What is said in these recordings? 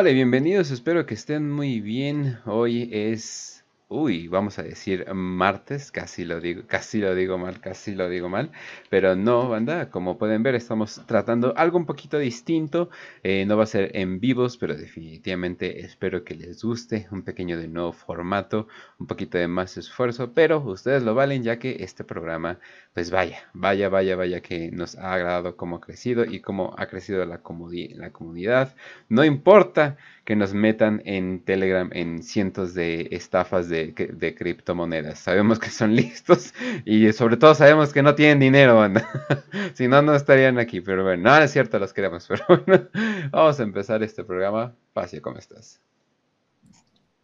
Hola, bienvenidos, espero que estén muy bien. Hoy es uy, vamos a decir martes, casi lo digo, casi lo digo mal, casi lo digo mal, pero no, banda, como pueden ver, estamos tratando algo un poquito distinto, eh, no va a ser en vivos, pero definitivamente espero que les guste, un pequeño de nuevo formato, un poquito de más esfuerzo, pero ustedes lo valen ya que este programa, pues vaya, vaya, vaya, vaya que nos ha agradado cómo ha crecido y cómo ha crecido la, la comunidad, no importa que nos metan en Telegram en cientos de estafas de, criptomonedas. Sabemos que son listos y sobre todo sabemos que no tienen dinero, banda. si no, no estarían aquí. Pero bueno, no, es cierto, los queremos. Pero bueno, vamos a empezar este programa. Pacio, ¿cómo estás?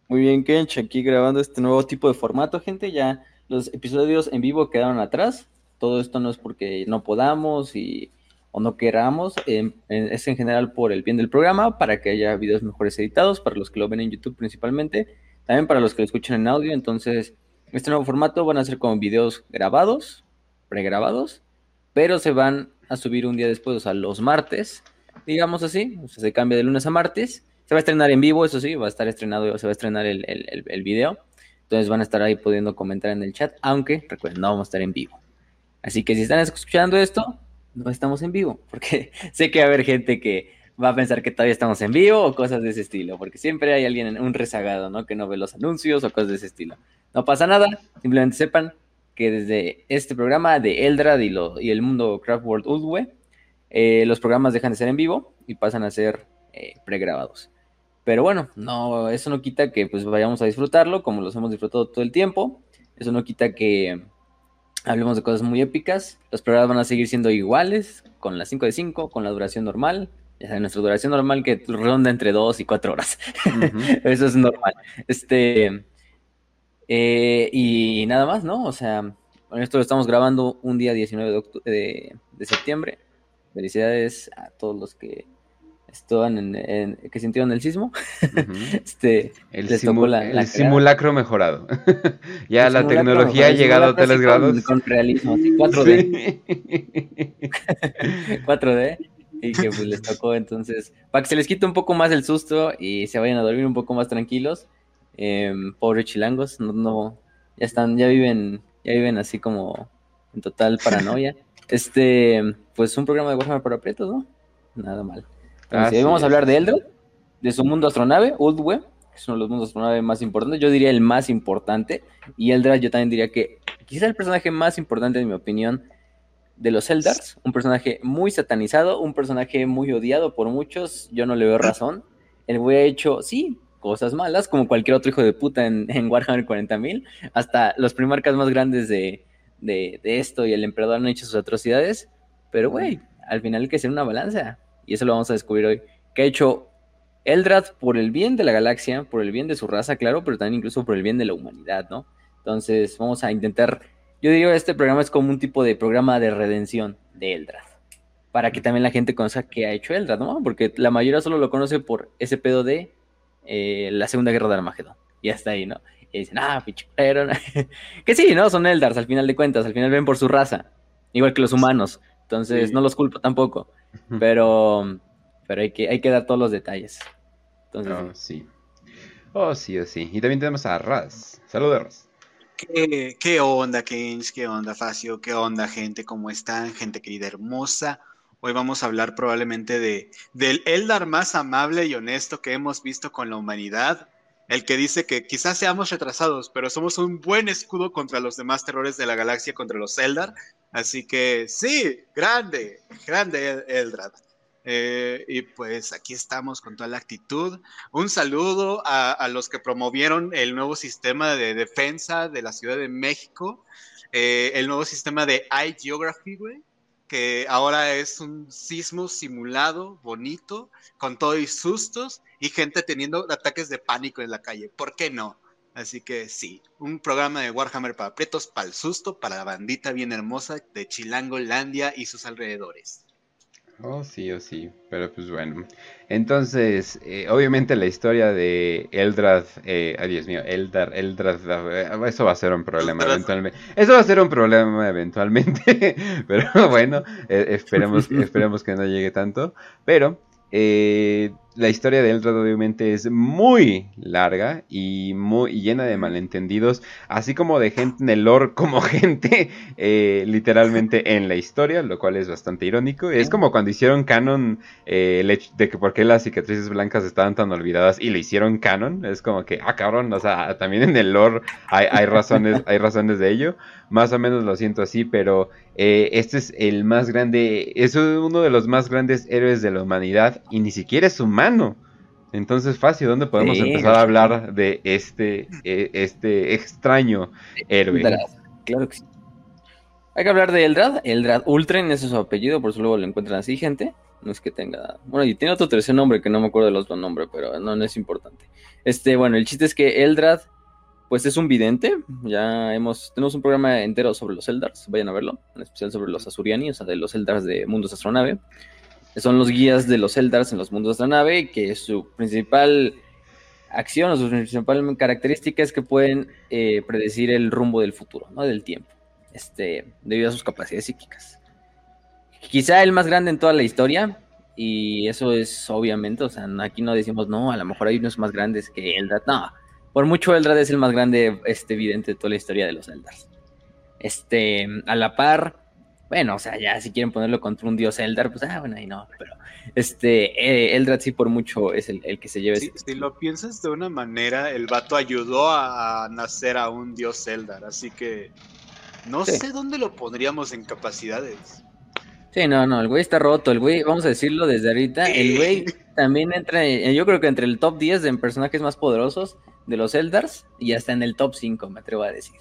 Muy bien, Kench, aquí grabando este nuevo tipo de formato, gente. Ya los episodios en vivo quedaron atrás. Todo esto no es porque no podamos y o no queramos, em, es en general por el bien del programa, para que haya videos mejores editados, para los que lo ven en YouTube principalmente, también para los que lo escuchan en audio. Entonces, este nuevo formato van a ser como videos grabados, pregrabados, pero se van a subir un día después, o sea, los martes, digamos así, o sea, se cambia de lunes a martes. Se va a estrenar en vivo, eso sí, va a estar estrenado, se va a estrenar el, el video. Entonces van a estar ahí pudiendo comentar en el chat, aunque recuerden, no vamos a estar en vivo. Así que si están escuchando esto, no estamos en vivo, porque sé que va a haber gente que va a pensar que todavía estamos en vivo o cosas de ese estilo, porque siempre hay alguien, un rezagado, ¿no? Que no ve los anuncios o cosas de ese estilo. No pasa nada, simplemente sepan que desde este programa de Eldrad y, lo, y el mundo Craft World Ulwe, eh, los programas dejan de ser en vivo y pasan a ser eh, pregrabados. Pero bueno, no, eso no quita que pues vayamos a disfrutarlo como los hemos disfrutado todo el tiempo. Eso no quita que hablemos de cosas muy épicas. Los programas van a seguir siendo iguales, con las 5 de 5, con la duración normal. Ya saben, nuestra duración normal que ronda entre 2 y 4 horas. Eso es normal. Este. Eh, y nada más, ¿no? O sea, esto lo estamos grabando un día 19 de, de septiembre. Felicidades a todos los que estaban en, que sintieron el sismo. este, el, simulacro mejorado. ya la tecnología ha llegado a tales grados. Con, realismo, 4D. 4D. Y que pues les tocó entonces, para que se les quite un poco más el susto y se vayan a dormir un poco más tranquilos. Eh, pobre chilangos, no, no, ya están, ya viven, ya viven así como en total paranoia. Este, pues un programa de Warhammer para pretos, ¿no? Nada mal. Entonces, vamos a hablar de Eldred, de su mundo astronave, Web, que es uno de los mundos astronave más importantes. Yo diría el más importante. Y Eldred, yo también diría que quizá el personaje más importante, en mi opinión, de los Eldars. Un personaje muy satanizado, un personaje muy odiado por muchos. Yo no le veo razón. El güey ha hecho, sí, cosas malas, como cualquier otro hijo de puta en, Warhammer 40.000. Hasta los primarcas más grandes de, de, de, esto y el emperador han hecho sus atrocidades. Pero, güey, al final hay que ser una balanza y eso lo vamos a descubrir hoy, que ha hecho Eldrad por el bien de la galaxia, por el bien de su raza, claro, pero también incluso por el bien de la humanidad, ¿no? Entonces vamos a intentar, yo diría este programa es como un tipo de programa de redención de Eldrad, para que también la gente conozca qué ha hecho Eldrad, ¿no? Porque la mayoría solo lo conoce por ese pedo de eh, la Segunda Guerra de Armagedón, y hasta ahí, ¿no? Y dicen, ah, pinche que sí, ¿no? Son Eldars al final de cuentas, al final ven por su raza, igual que los humanos, entonces no los culpo tampoco. Pero, pero hay que, hay que dar todos los detalles. Entonces, oh, sí. Oh, sí, oh, sí. Y también tenemos a Raz. Saludos, Raz. ¿Qué, ¿Qué, onda, Keynes? ¿Qué onda, Facio? ¿Qué onda, gente? ¿Cómo están? Gente querida, hermosa. Hoy vamos a hablar probablemente de, del Eldar más amable y honesto que hemos visto con la humanidad. El que dice que quizás seamos retrasados, pero somos un buen escudo contra los demás terrores de la galaxia, contra los Eldar. Así que sí, grande, grande Eldrad. Eh, y pues aquí estamos con toda la actitud. Un saludo a, los que promovieron el nuevo sistema de defensa de la Ciudad de México, eh, el nuevo sistema de iGeography, güey, que ahora es un sismo simulado, bonito, con todo y sustos y gente teniendo ataques de pánico en la calle. ¿Por qué no? Así que sí, un programa de Warhammer para pretos, para el susto, para la bandita bien hermosa de Chilangolandia y sus alrededores. Oh, sí, oh, sí, pero pues bueno. Entonces, eh, obviamente la historia de Eldrad, eh, ay Dios mío, Eldar, Eldrad, eh, eso va a ser un problema eventualmente. Eso va a ser un problema eventualmente, pero bueno, esperemos, esperemos que no llegue tanto. Pero la historia de Eldrad obviamente es muy larga y muy llena de malentendidos, así como de gente en el lore como gente eh, literalmente en la historia, lo cual es bastante irónico. Es como cuando hicieron canon eh, el hecho de que por qué las cicatrices blancas estaban tan olvidadas y le hicieron canon. Es como que, ah, cabrón, o sea, también en el lore hay, hay razones, hay razones de ello. Más o menos lo siento así, pero eh, este es el más grande, es uno de los más grandes héroes de la humanidad y ni siquiera es humano. Entonces, fácil, ¿dónde podemos empezar a hablar de este, e, este extraño héroe? Claro que sí. Hay que hablar de Eldrad. Eldrad Ultren, ese es su apellido, por eso luego lo encuentran así, gente. No es que tenga. Bueno, y tiene otro tercer nombre que no me acuerdo del otro nombre, pero no, no es importante. Este, bueno, el chiste es que Eldrad pues es un vidente. Ya hemos, tenemos un programa entero sobre los Eldars, vayan a verlo, en especial sobre los Asuriani, o sea, de los Eldars de Mundos Astronave. Son los guías de los Eldars en los mundos Astronave, que su principal acción o su principal característica es que pueden eh, predecir el rumbo del futuro, ¿no? Del tiempo, este, debido a sus capacidades psíquicas. Quizá el más grande en toda la historia, y eso es obviamente, o sea, aquí no decimos, no, a lo mejor hay unos más grandes que Eldar, no por mucho Eldrad es el más grande, este, evidente de toda la historia de los Eldars. Este, a la par, bueno, o sea, ya si quieren ponerlo contra un dios Eldar, pues, ah, bueno, ahí no, pero, este, eh, Eldrad sí por mucho es el, que se lleve. si lo piensas de una manera, el vato ayudó a, nacer a un dios Eldar, así que no sé dónde lo pondríamos en capacidades. Sí, no, no, el güey está roto, el güey, vamos a decirlo desde ahorita, el güey también entra, yo creo que entre el top 10 de personajes más poderosos, de los Eldars y hasta en el top 5, me atrevo a decir.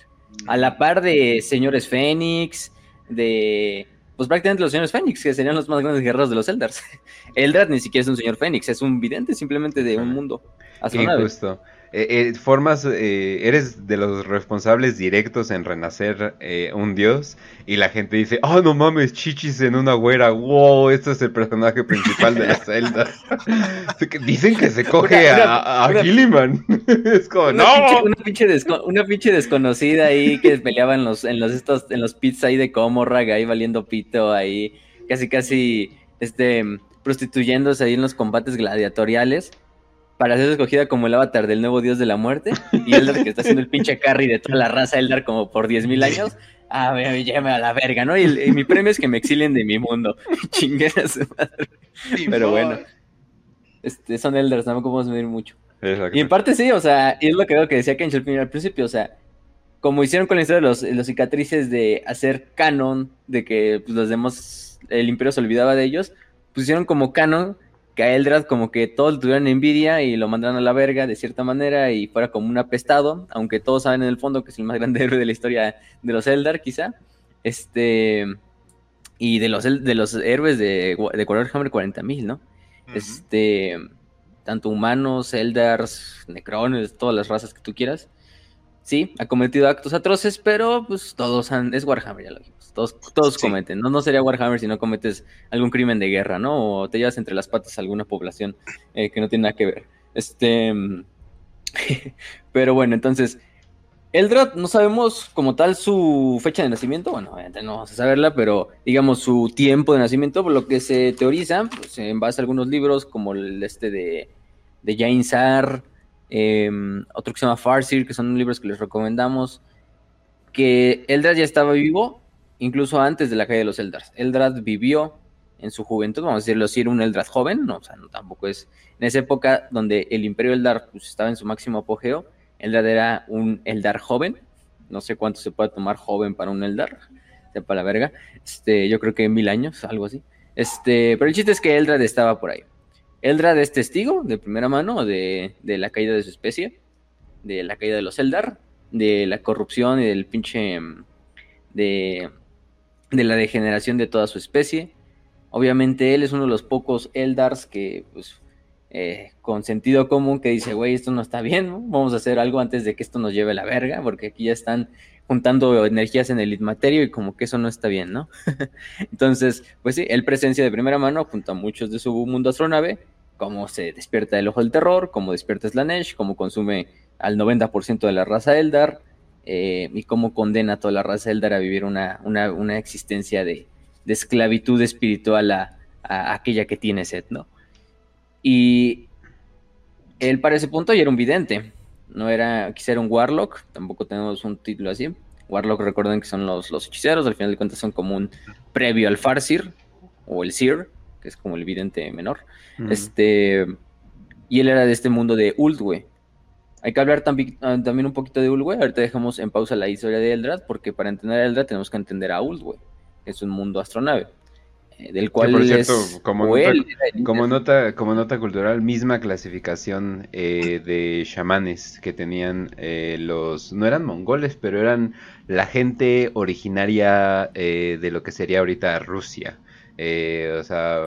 A la par de señores Fénix, de. Pues prácticamente los señores Fénix, que serían los más grandes guerreros de los Eldars. Eldar ni siquiera es un señor Fénix, es un vidente simplemente de un mundo. Injusto. Eh, eh, formas, eh, eres de los responsables directos en renacer un dios y la gente dice, oh no mames, chichis en una güera, wow, este es el personaje principal de la celda. Dicen que se coge a, a Gilliman. es como, una no. Pinche, una, pinche desconocida ahí que peleaba en los, en los, estos, en los pits ahí de Comorrag, ahí valiendo pito, ahí casi casi este, prostituyéndose ahí en los combates gladiatoriales para ser escogida como el avatar del nuevo dios de la muerte. Y Eldar que está haciendo el pinche carry de toda la raza Eldar como por 10.000 años. Ah, me llévame a la verga, ¿no? Y, mi premio es que me exilien de mi mundo. Chingue a su madre. Pero bueno. Este, son Eldars, no podemos medir mucho. Y en parte sí, o sea, y es lo que veo que decía Kench al principio, o sea, como hicieron con la historia de los, los cicatrices de hacer canon, de que pues, los demás, el imperio se olvidaba de ellos, pusieron como canon que a Eldrad como que todos tuvieran envidia y lo mandaran a la verga de cierta manera y fuera como un apestado, aunque todos saben en el fondo que es el más grande héroe de la historia de los Eldar, quizá. Este. Y de los, de los héroes de, de Warhammer 40.000, ¿no? Este. Tanto humanos, Eldars, Necrones, todas las razas que tú quieras. Sí, ha cometido actos atroces, pero pues todos han. Es Warhammer, ya lo dijimos. Todos, todos cometen. No, no sería Warhammer si no cometes algún crimen de guerra, ¿no? O te llevas entre las patas a alguna población eh, que no tiene nada que ver. Este. pero bueno, entonces. Eldrad, no sabemos como tal su fecha de nacimiento, bueno, obviamente no vamos a saberla, pero digamos su tiempo de nacimiento, por lo que se teoriza, pues, en base a algunos libros como el este de, de Jain Sar, em, otro que se llama Farsir, que son libros que les recomendamos, que Eldrad ya estaba vivo incluso antes de la caída de los Eldrad. Eldrad vivió en su juventud, vamos a decirlo así, era un Eldrad joven, no, o sea, no, tampoco es en esa época donde el Imperio Eldar pues, estaba en su máximo apogeo, Eldrad era un Eldar joven, no sé cuánto se puede tomar joven para un Eldar, sepa la verga, este, yo creo que mil años, algo así, este, pero el chiste es que Eldrad estaba por ahí. Eldrad es testigo de primera mano de, de la caída de su especie, de la caída de los Eldar, de la corrupción y del pinche de de la degeneración de toda su especie. Obviamente él es uno de los pocos Eldars que, pues, eh, con sentido común que dice, güey, esto no está bien, vamos a hacer algo antes de que esto nos lleve la verga, porque aquí ya están juntando energías en el Itmaterio y como que eso no está bien, ¿no? Entonces, pues sí, él presencia de primera mano junto a muchos de su mundo astronave, cómo se despierta el ojo del terror, cómo despierta Slanesh, cómo consume al 90% de la raza Eldar, eh, y cómo condena a toda la raza Eldar a vivir una, una, existencia de, esclavitud espiritual a, aquella que tiene Seth, ¿no? Y él para ese punto ya era un vidente. No era, quizá era un Warlock, tampoco tenemos un título así. Warlock, recuerden que son los, los hechiceros, al final de cuentas son como un previo al Farsir o el Sir, que es como el vidente menor. Este, y él era de este mundo de Uldwe. Hay que hablar también, ah, también un poquito de Uldwe. Ahorita dejamos en pausa la historia de Eldrad, porque para entender a Eldrad tenemos que entender a Uldwe, que es un mundo astronave. Eh, del cual por cierto, como, nota, como, nota, cultural, misma clasificación eh, de chamanes que tenían eh, los, no eran mongoles, pero eran la gente originaria de lo que sería ahorita Rusia. o sea,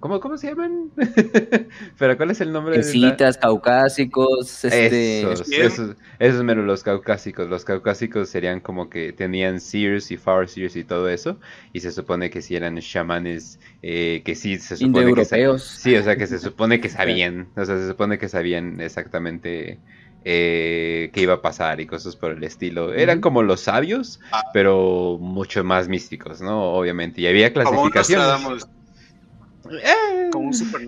¿Cómo, ¿Cómo se llaman? ¿Pero cuál es el nombre? Escitas, caucásicos, este... Esos, esos, esos menos los caucásicos. Los caucásicos serían como que tenían seers y farseers y todo eso. Y se supone que si eran chamanes eh, que sí se supone que Sí, o sea, que se supone que sabían. O sea, se supone que sabían exactamente eh, qué iba a pasar y cosas por el estilo. Eran como los sabios, ah. pero mucho más místicos, ¿no? Obviamente. Y había clasificaciones. Eh. Como un super.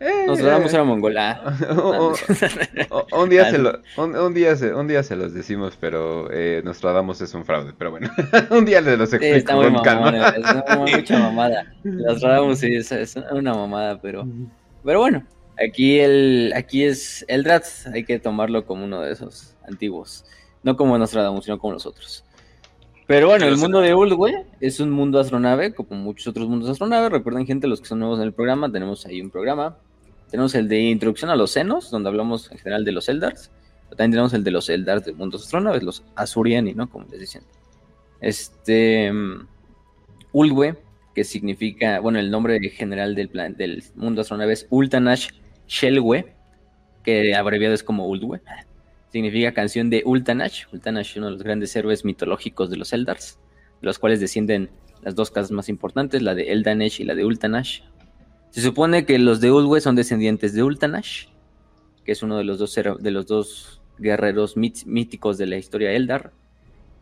Eh, Nos vamos a Mongola. un, día se un, día se, un día se los decimos, pero eh, Nostradamus es un fraude. Pero bueno, un día les los explico está muy calma. es mucha mamada. Nostradamus sí, es, una mamada, pero, pero bueno, aquí el, aquí es el Drat, hay que tomarlo como uno de esos antiguos, no como Nostradamus, sino como los otros. Pero bueno, el mundo de Uldwe es un mundo astronave, como muchos otros mundos astronave. Recuerden, gente, los que son nuevos en el programa, tenemos ahí un programa. Tenemos el de Introducción a los Senos, donde hablamos en general de los Eldars. Pero también tenemos el de los Eldars de mundos astronaves, los Azuriani, ¿no? Como les decían. Este. Mm, Uldwe, que significa, bueno, el nombre general del, plan, del mundo astronave es Ultanash Shelwe, que abreviado es como Uldwe significa canción de Ultanash. Ultanash, uno de los grandes héroes mitológicos de los Eldars, de los cuales descienden las dos casas más importantes, la de Eldanesh y la de Ultanash. Se supone que los de Ulwe son descendientes de Ultanash, que es uno de los dos, de los dos guerreros míticos de la historia Eldar.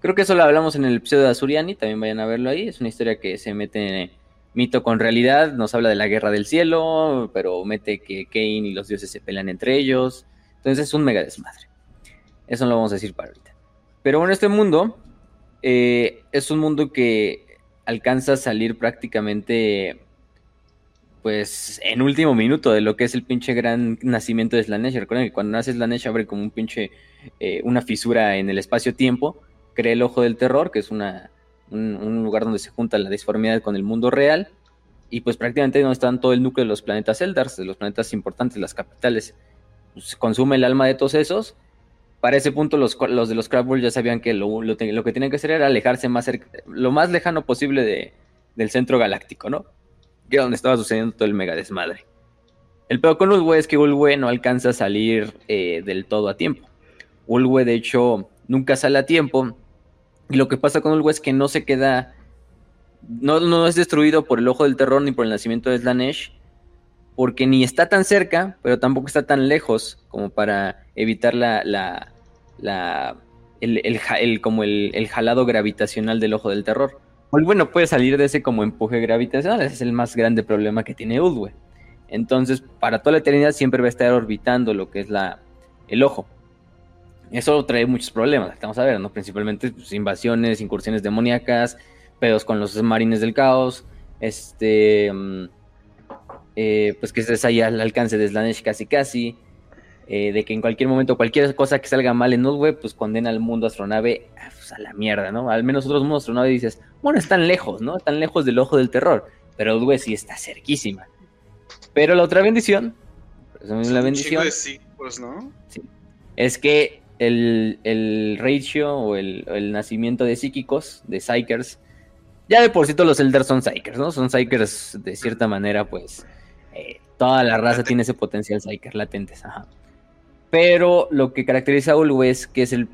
Creo que eso lo hablamos en el episodio de Azuriani, también vayan a verlo ahí. Es una historia que se mete en mito con realidad, nos habla de la guerra del cielo, pero mete que Cain y los dioses se pelean entre ellos. Entonces es un mega desmadre. Eso no lo vamos a decir para ahorita. Pero bueno, este mundo eh, es un mundo que alcanza a salir prácticamente pues en último minuto de lo que es el pinche gran nacimiento de Slanesh. Recuerden que cuando nace Slanesh abre como un pinche, eh, una fisura en el espacio-tiempo, crea el ojo del terror, que es una, un, lugar donde se junta la disformidad con el mundo real, y pues prácticamente donde están todo el núcleo de los planetas Eldars, de los planetas importantes, las capitales. Pues, consume el alma de todos esos, para ese punto los, de los Crabwell ya sabían que lo, que tenían que hacer era alejarse más lo más lejano posible de, del centro galáctico, ¿no? Que era donde estaba sucediendo todo el mega desmadre. El peor con Ulwe es que Ulwe no alcanza a salir eh, del todo a tiempo. Ulwe, de hecho, nunca sale a tiempo. Y lo que pasa con Ulwe es que no se queda. No, no es destruido por el ojo del terror ni por el nacimiento de Slanesh, porque ni está tan cerca, pero tampoco está tan lejos como para evitar la, la, el, como el, jalado gravitacional del ojo del terror. O bueno, puede salir de ese como empuje gravitacional, ese es el más grande problema que tiene Udwe. Entonces, para toda la eternidad siempre va a estar orbitando lo que es la, el ojo. Eso trae muchos problemas, estamos a ver, ¿no? Principalmente pues, invasiones, incursiones demoníacas, pedos con los marines del caos, este... Mm, eh, pues que estés ahí al alcance de Slanesh casi casi, eh, de que en cualquier momento cualquier cosa que salga mal en Node, pues condena al mundo astronave ah, pues, a la mierda, ¿no? Al menos otros mundos astronave dices, bueno, están lejos, ¿no? Están lejos del ojo del terror, pero Node sí está cerquísima. Pero la otra bendición, la bendición, ¿no? es que el, ratio o el, nacimiento de psíquicos, de psychers, ya de por sí todos los Elders son psychers, ¿no? Son psychers de cierta manera, pues, eh, toda la raza tiene ese potencial Psyker latentes, ajá. Pero lo que caracteriza a Ulu es que es el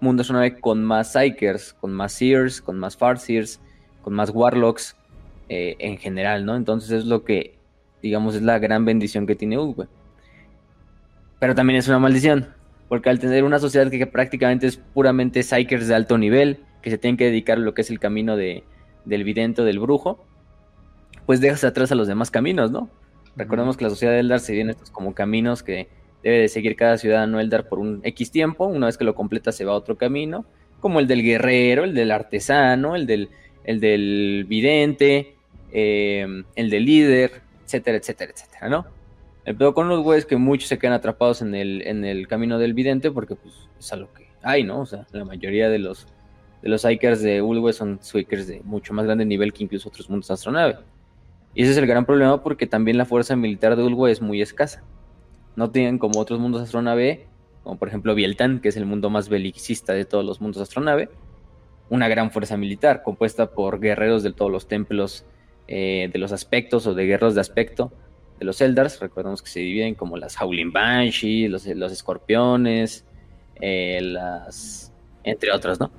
mundo sonave con más Psykers, con más Seers, con más Farseers, con más Warlocks eh, en general, ¿no? Entonces es lo que, digamos, es la gran bendición que tiene Ulwe. Pero también es una maldición, porque al tener una sociedad que, prácticamente es puramente Psykers de alto nivel, que se tienen que dedicar a lo que es el camino de, del vidente, del brujo, pues dejas atrás a los demás caminos, ¿no? Recordemos que la sociedad de Eldar se viene estos como caminos que debe de seguir cada ciudadano Eldar por un X tiempo, una vez que lo completa se va a otro camino, como el del guerrero, el del artesano, el del, el del vidente, eh, el del líder, etcétera, etcétera, etcétera, ¿no? El pedo con los güeyes que muchos se quedan atrapados en el, en el camino del vidente porque pues es a lo que hay, ¿no? O sea, la mayoría de los de los de Ulwe son Swikers de mucho más grande nivel que incluso otros mundos astronave. Y ese es el gran problema porque también la fuerza militar de Ulwe es muy escasa. No tienen como otros mundos astronave, como por ejemplo Bieltan, que es el mundo más belicista de todos los mundos astronave, una gran fuerza militar compuesta por guerreros de todos los templos eh, de los aspectos o de guerreros de aspecto de los Eldars. Recordemos que se dividen como las Howling Banshee, los, los escorpiones, eh, las, entre otros, ¿no?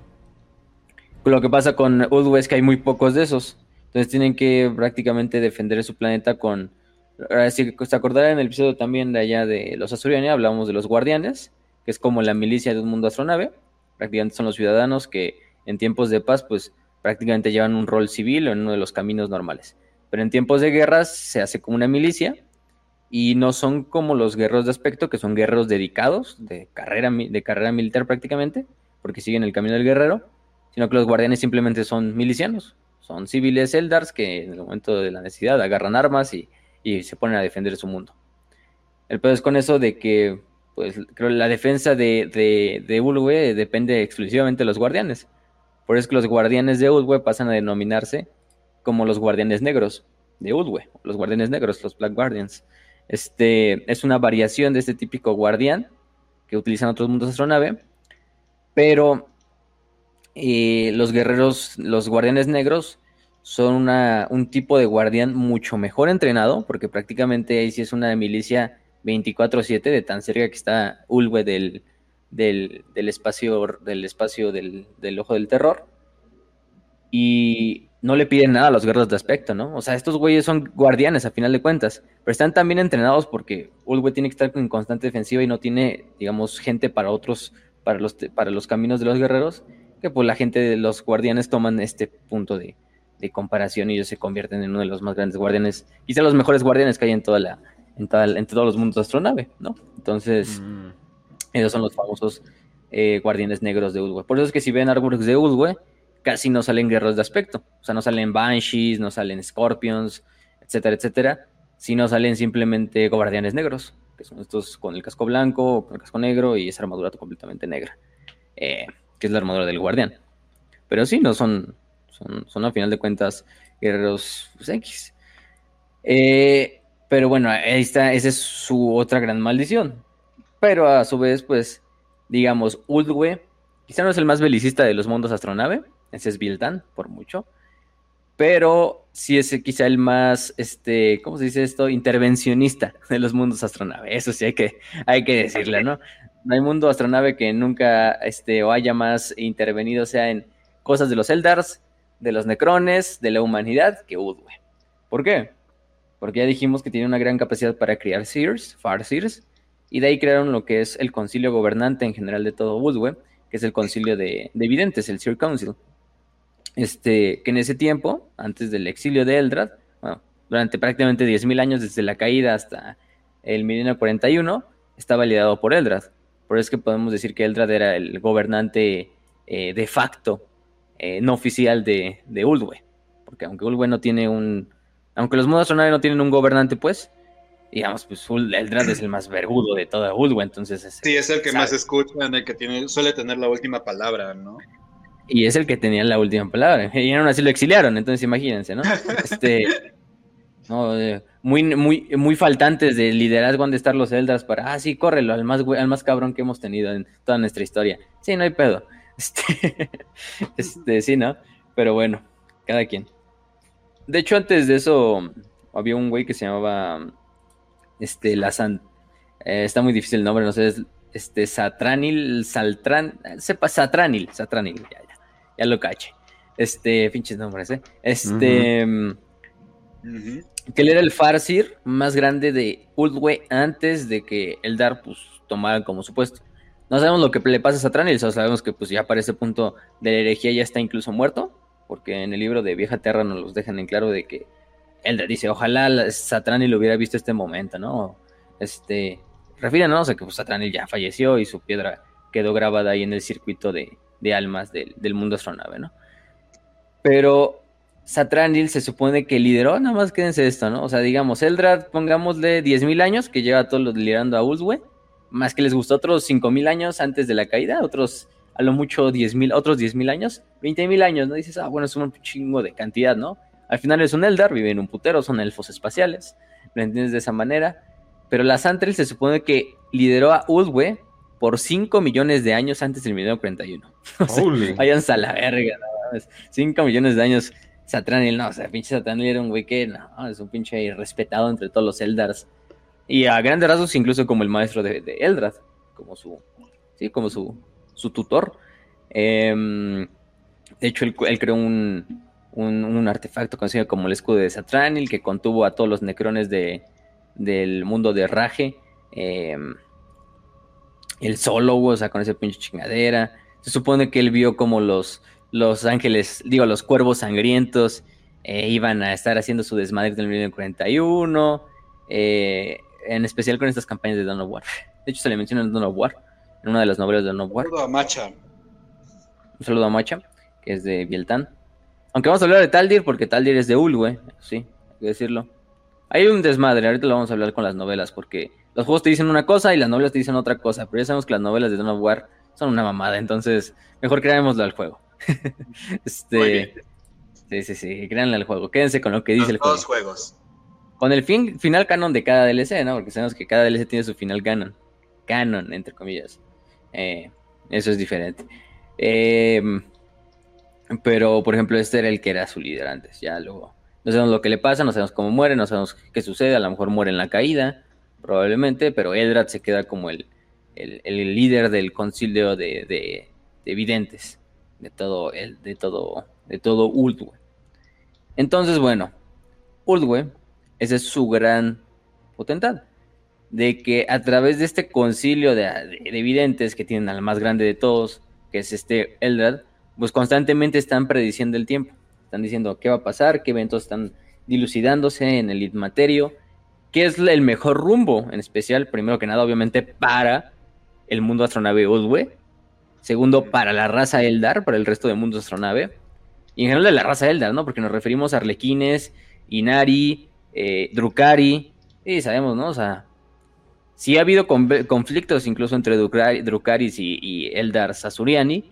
Lo que pasa con Uldu es que hay muy pocos de esos. Entonces tienen que prácticamente defender su planeta con... Si se acordarán en el episodio también de allá de los Azuriani, hablamos de los guardianes, que es como la milicia de un mundo astronave. Prácticamente son los ciudadanos que en tiempos de paz, pues prácticamente llevan un rol civil o en uno de los caminos normales. Pero en tiempos de guerras se hace como una milicia y no son como los guerreros de aspecto, que son guerreros dedicados, de carrera, de carrera militar prácticamente, porque siguen el camino del guerrero, sino que los guardianes simplemente son milicianos, son civiles eldars que en el momento de la necesidad agarran armas y, se ponen a defender su mundo. El peor es con eso de que, pues, creo la defensa de, de, de Ulwe depende exclusivamente de los guardianes. Por eso es que los guardianes de Ulwe pasan a denominarse como los guardianes negros de Ulwe, los guardianes negros, los Black Guardians. Este es una variación de este típico guardián que utilizan otros mundos astronave, pero eh, los guerreros, los guardianes negros son un tipo de guardián mucho mejor entrenado, porque prácticamente ahí sí es una milicia 24-7 de tan cerca que está Ulwe del, del, espacio, del, espacio del, del ojo del terror. Y no le piden nada a los guerreros de aspecto, ¿no? O sea, estos güeyes son guardianes a final de cuentas, pero están tan bien entrenados porque Ulwe tiene que estar en constante defensiva y no tiene, digamos, gente para otros, para los, para los caminos de los guerreros, que pues la gente de los guardianes toman este punto de, comparación y ellos se convierten en uno de los más grandes guardianes, quizá los mejores guardianes que hay en toda la, en, en todos los mundos de astronave, ¿no? Entonces, mm. esos son los famosos eh, guardianes negros de Ulwe. Por eso es que si ven árboles de Ulwe, casi no salen guerreros de aspecto. O sea, no salen Banshees, no salen Scorpions, etcétera, etcétera. Sino salen simplemente guardianes negros, que son estos con el casco blanco, con el casco negro y esa armadura completamente negra, eh, que es la armadura del guardián. Pero sí, no son, son, a final de cuentas guerreros pues, X. Eh, pero bueno, esa es su otra gran maldición. Pero a su vez, pues, digamos, Uldwe, quizá no es el más belicista de los mundos astronave, ese es Vildan, por mucho. Pero sí es quizá el más, este, ¿cómo se dice esto? Intervencionista de los mundos astronave. Eso sí hay que, hay que decirle, ¿no? No hay mundo astronave que nunca, este, o haya más intervenido, sea en cosas de los Eldars, de los Necrones, de la humanidad, que Udwe. ¿Por qué? Porque ya dijimos que tiene una gran capacidad para crear Seers, Far Seers, y de ahí crearon lo que es el concilio gobernante en general de todo Udwe, que es el concilio de, de evidentes, el Seer Council este, que en ese tiempo, antes del exilio de Eldrad, bueno, durante prácticamente 10.000 años desde la caída hasta el milenio 41, estaba liderado por Eldrad. Por eso es que podemos decir que Eldrad era el gobernante eh, de facto, eh, no oficial de, de Ulwe. Porque aunque Ulwe no tiene un... Aunque los modos no tienen un gobernante, pues, digamos, pues Eldrad es el más vergudo de toda Ulwe, entonces... Es, sí, es el que más escucha, el que tiene, suele tener la última palabra, ¿no? Y es el que tenía la última palabra. Y aún así lo exiliaron, entonces imagínense, ¿no? Este, no, eh, muy, muy, muy faltantes de liderazgo han de estar los Eldars para, ah, sí, córrelo, al más, al más cabrón que hemos tenido en toda nuestra historia. Sí, no hay pedo. Este, este, sí, ¿no? Pero bueno, cada quien. De hecho, antes de eso, había un güey que se llamaba, este, la San... Eh, está muy difícil el nombre, no sé, este, Satranil, Saltran, sepa, Satranil, Satranil, ya, ya lo caché. Este, pinches nombres, ¿eh? Este. Que él era el Farsir más grande de Uldwe antes de que el Dar pues, tomara como supuesto. No sabemos lo que le pasa a Satranil, solo sabemos que pues ya para ese punto de la herejía ya está incluso muerto, porque en el libro de Vieja Terra nos los dejan en claro de que Eldar dice, ojalá Satranil hubiera visto este momento, ¿no? Este, refieren, ¿no? O sea, que pues Satranil ya falleció y su piedra quedó grabada ahí en el circuito de, almas del, mundo astronave, ¿no? Pero Satranil se supone que lideró, nada más quédense esto, ¿no? O sea, digamos, Eldrad, pongámosle 10.000 años, que lleva a todos los liderando a Ulswe, más que les gustó otros 5.000 años antes de la caída, otros, a lo mucho 10.000, otros 10.000 años, 20.000 años, ¿no? Dices, ah, bueno, es un chingo de cantidad, ¿no? Al final es un Eldar, vive en un putero, son elfos espaciales, lo entiendes de esa manera. Pero la Santril se supone que lideró a Ulwe por 5 millones de años antes del milenio 41. O sea, váyanse a la verga, ¿no? 5 millones de años. Satranil, no, o sea, pinche Satranil era un güey que, no, es un pinche irrespetado entre todos los Eldars. Y a grandes rasgos, incluso como el maestro de, de Eldrad, como su, sí, como su, su tutor. Em, de hecho, él, creó un, un, artefacto conocido como el escudo de Satranil, que contuvo a todos los necrones de, del mundo de Raje. Em, el solo, o sea, con esa pinche chingadera. Se supone que él vio como los, los ángeles, digo, los cuervos sangrientos eh, iban a estar haciendo su desmadre en el 41. Eh, en especial con estas campañas de Dawn of War. De hecho, se le menciona en Dawn of War, en una de las novelas de Dawn of War. Un saludo a Macha. Un saludo a Macha, que es de Bieltan. Aunque vamos a hablar de Taldir, porque Taldir es de Ulwe, sí, hay que decirlo. Hay un desmadre, ahorita lo vamos a hablar con las novelas, porque los juegos te dicen una cosa y las novelas te dicen otra cosa, pero ya sabemos que las novelas de Dawn of War son una mamada, entonces mejor creámoslo al juego. este, sí, sí, sí, créanle al juego, quédense con lo que dice el juego. Dos juegos. Con el fin, final canon de cada DLC, ¿no? Porque sabemos que cada DLC tiene su final canon. Canon, entre comillas. Eh, eso es diferente. Eh, pero, por ejemplo, este era el que era su líder antes. Ya luego no sabemos lo que le pasa, no sabemos cómo muere, no sabemos qué sucede. A lo mejor muere en la caída, probablemente, pero Eldrad se queda como el, el, líder del concilio de, de, de, videntes, de todo, el, de todo, de todo Uldwe. Entonces, bueno, Uldwe esa es su gran potentad. De que a través de este concilio de, evidentes que tienen al más grande de todos, que es este Eldrad, pues constantemente están prediciendo el tiempo. Están diciendo qué va a pasar, qué eventos están dilucidándose en el Itmaterio, qué es el mejor rumbo, en especial, primero que nada, obviamente, para el mundo astronave Udwe. Segundo, para la raza Eldar, para el resto del mundo astronave. Y en general de la raza Eldar, ¿no? Porque nos referimos a Arlequines, Inari, eh, Drukari, y sabemos, ¿no? O sea, sí ha habido conflictos incluso entre Drukaris y, Eldar Sasuriani,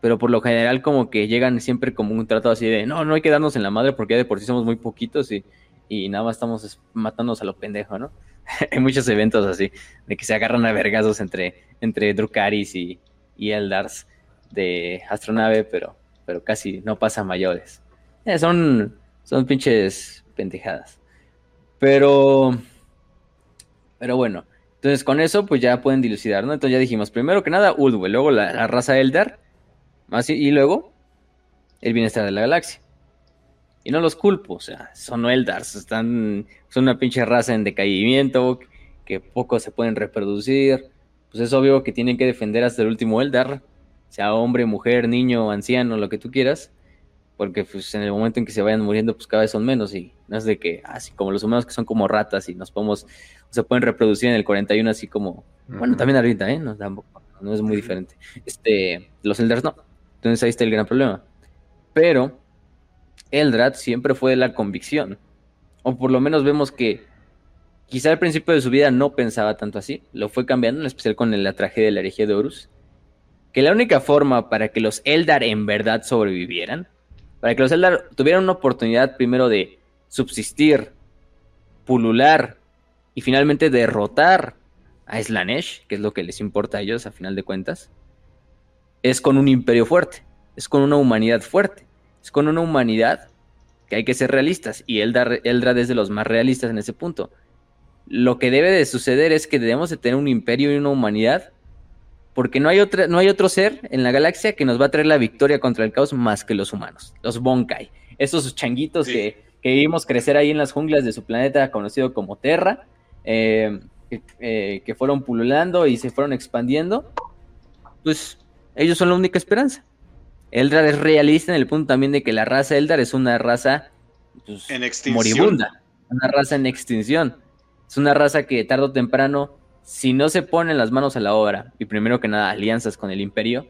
pero por lo general como que llegan siempre como un trato así de, no, no hay que darnos en la madre porque de por sí somos muy poquitos y, y nada más estamos matándonos a lo pendejo, ¿no? hay muchos eventos así, de que se agarran a vergazos entre, entre Drukaris y, y Eldars de astronave, pero, pero casi no pasa mayores. Eh, son, son pinches pendejadas. Pero, pero bueno, entonces con eso pues ya pueden dilucidar, ¿no? Entonces ya dijimos, primero que nada, Uldwe, luego la, raza Eldar, más y, luego el bienestar de la galaxia. Y no los culpo, o sea, son Eldars, están, son una pinche raza en decaimiento, que poco se pueden reproducir. Pues es obvio que tienen que defender hasta el último Eldar, sea hombre, mujer, niño, anciano, lo que tú quieras porque pues en el momento en que se vayan muriendo, pues cada vez son menos y no es de que, así como los humanos que son como ratas y nos podemos, se pueden reproducir en el 41 así como, bueno, también ahorita, ¿eh? No, tampoco, no es muy diferente. Este, los Eldars no. Entonces ahí está el gran problema. Pero Eldrad siempre fue de la convicción, o por lo menos vemos que quizá al principio de su vida no pensaba tanto así, lo fue cambiando, en especial con la tragedia de la herejía de Horus, que la única forma para que los Eldar en verdad sobrevivieran para que los Eldar tuvieran una oportunidad primero de subsistir, pulular y finalmente derrotar a Slanesh, que es lo que les importa a ellos a final de cuentas, es con un imperio fuerte, es con una humanidad fuerte, es con una humanidad que hay que ser realistas y Eldar, Eldrad es de los más realistas en ese punto. Lo que debe de suceder es que debemos de tener un imperio y una humanidad porque no hay, otra, no hay otro ser en la galaxia que nos va a traer la victoria contra el caos más que los humanos, los Bonkai, esos changuitos que, que, vimos crecer ahí en las junglas de su planeta conocido como Terra, eh, eh, que fueron pululando y se fueron expandiendo, pues ellos son la única esperanza. Eldar es realista en el punto también de que la raza Eldar es una raza pues, moribunda, una raza en extinción. Es una raza que tarde o temprano si no se ponen las manos a la obra, y primero que nada alianzas con el imperio,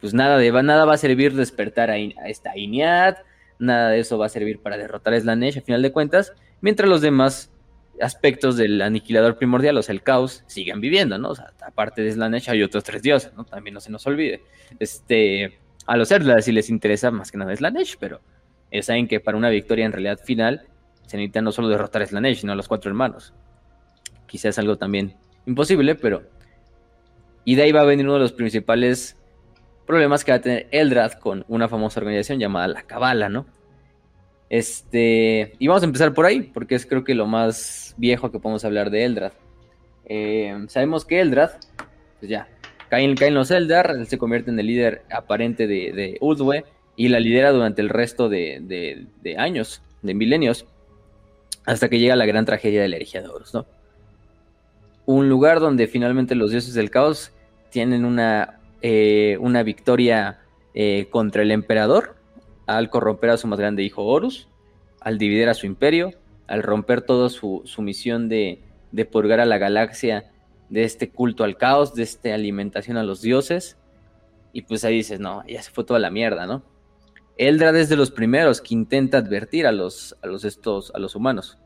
pues nada, de, nada va a servir despertar a, esta Iñat, nada de eso va a servir para derrotar a Slanesh a final de cuentas, mientras los demás aspectos del aniquilador primordial, o sea, el caos, sigan viviendo, ¿no? O sea, aparte de Slanesh hay otros tres dioses, ¿no? También no se nos olvide. Este, a los Erdlas sí les interesa más que nada Slanesh, pero saben que para una victoria en realidad final se necesita no solo derrotar a Slanesh, sino a los cuatro hermanos. Quizás algo también imposible, pero... Y de ahí va a venir uno de los principales problemas que va a tener Eldrad con una famosa organización llamada la Cabala, ¿no? Este, y vamos a empezar por ahí, porque es creo que lo más viejo que podemos hablar de Eldrad. Eh, sabemos que Eldrad, pues ya, caen, los Eldar, él se convierte en el líder aparente de, de y la lidera durante el resto de, de, años, de milenios, hasta que llega la gran tragedia de la herejía de Horus, ¿no? Un lugar donde finalmente los dioses del caos tienen una eh, una victoria eh, contra el emperador al corromper a su más grande hijo Horus, al dividir a su imperio, al romper toda su, misión de, purgar a la galaxia de este culto al caos, de esta alimentación a los dioses. Y pues ahí dices, no, ya se fue toda la mierda, ¿no? Eldrad es de los primeros que intenta advertir a los, a los, estos, a los humanos.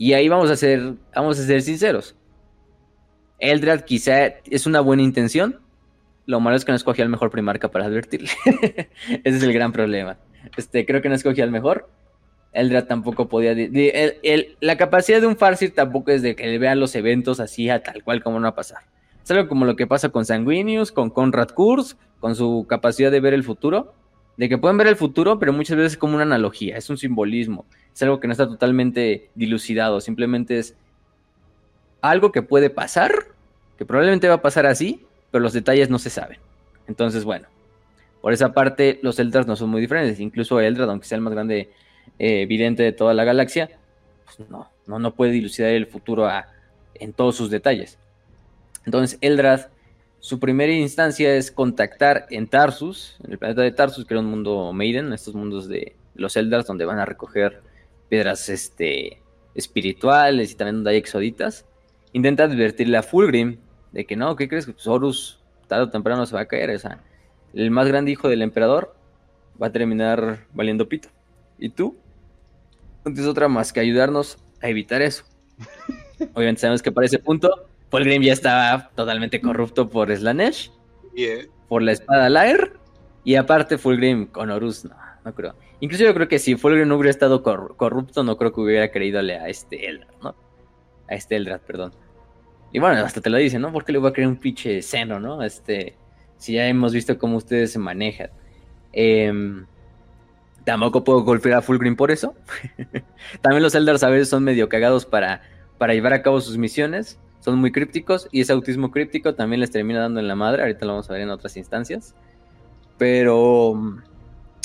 Y ahí vamos a ser, vamos a ser sinceros. Eldrad quizá es una buena intención, lo malo es que no escogí al mejor primarca para advertirle. Ese es el gran problema. Este, creo que no escogí al mejor. Eldra tampoco podía. la capacidad de un Farseer tampoco es de que le vean los eventos así a tal cual como no va a pasar. Es algo como lo que pasa con Sanguinius, con Conrad Kurz, con su capacidad de ver el futuro. De que pueden ver el futuro, pero muchas veces es como una analogía, es un simbolismo. Es algo que no está totalmente dilucidado, simplemente es algo que puede pasar, que probablemente va a pasar así, pero los detalles no se saben. Entonces, bueno, por esa parte los Eldrad no son muy diferentes. Incluso Eldrad, aunque sea el más grande eh, evidente de toda la galaxia, pues no, no, no puede dilucidar el futuro en todos sus detalles. Entonces, Eldrad, su primera instancia es contactar en Tarsus, en el planeta de Tarsus, que era un mundo Maiden, estos mundos de los Eldrad, donde van a recoger piedras este, espirituales y también donde hay exoditas. Intenta advertirle a Fulgrim de que no, ¿qué crees? Que pues, Horus tarde o temprano se va a caer. O sea, el más grande hijo del emperador va a terminar valiendo pito. ¿Y tú? No tienes otra más que ayudarnos a evitar eso. Obviamente sabemos que para ese punto Fulgrim ya estaba totalmente corrupto por Slanesh, por la espada Lair, y aparte Fulgrim con Horus, no, no creo. Incluso yo creo que si Fulgrim hubiera estado corrupto, no creo que hubiera creídole a este Eldrad, ¿no? A este Eldrad, perdón. Y bueno, hasta te lo dicen, ¿no? ¿Por qué le voy a crear un pinche seno, no? Este, si ya hemos visto cómo ustedes se manejan. Em, tampoco puedo golpear a Fulgrim por eso. También los Eldars a veces son medio cagados para, para llevar a cabo sus misiones. Son muy crípticos y ese autismo críptico también les termina dando en la madre. Ahorita lo vamos a ver en otras instancias. Pero...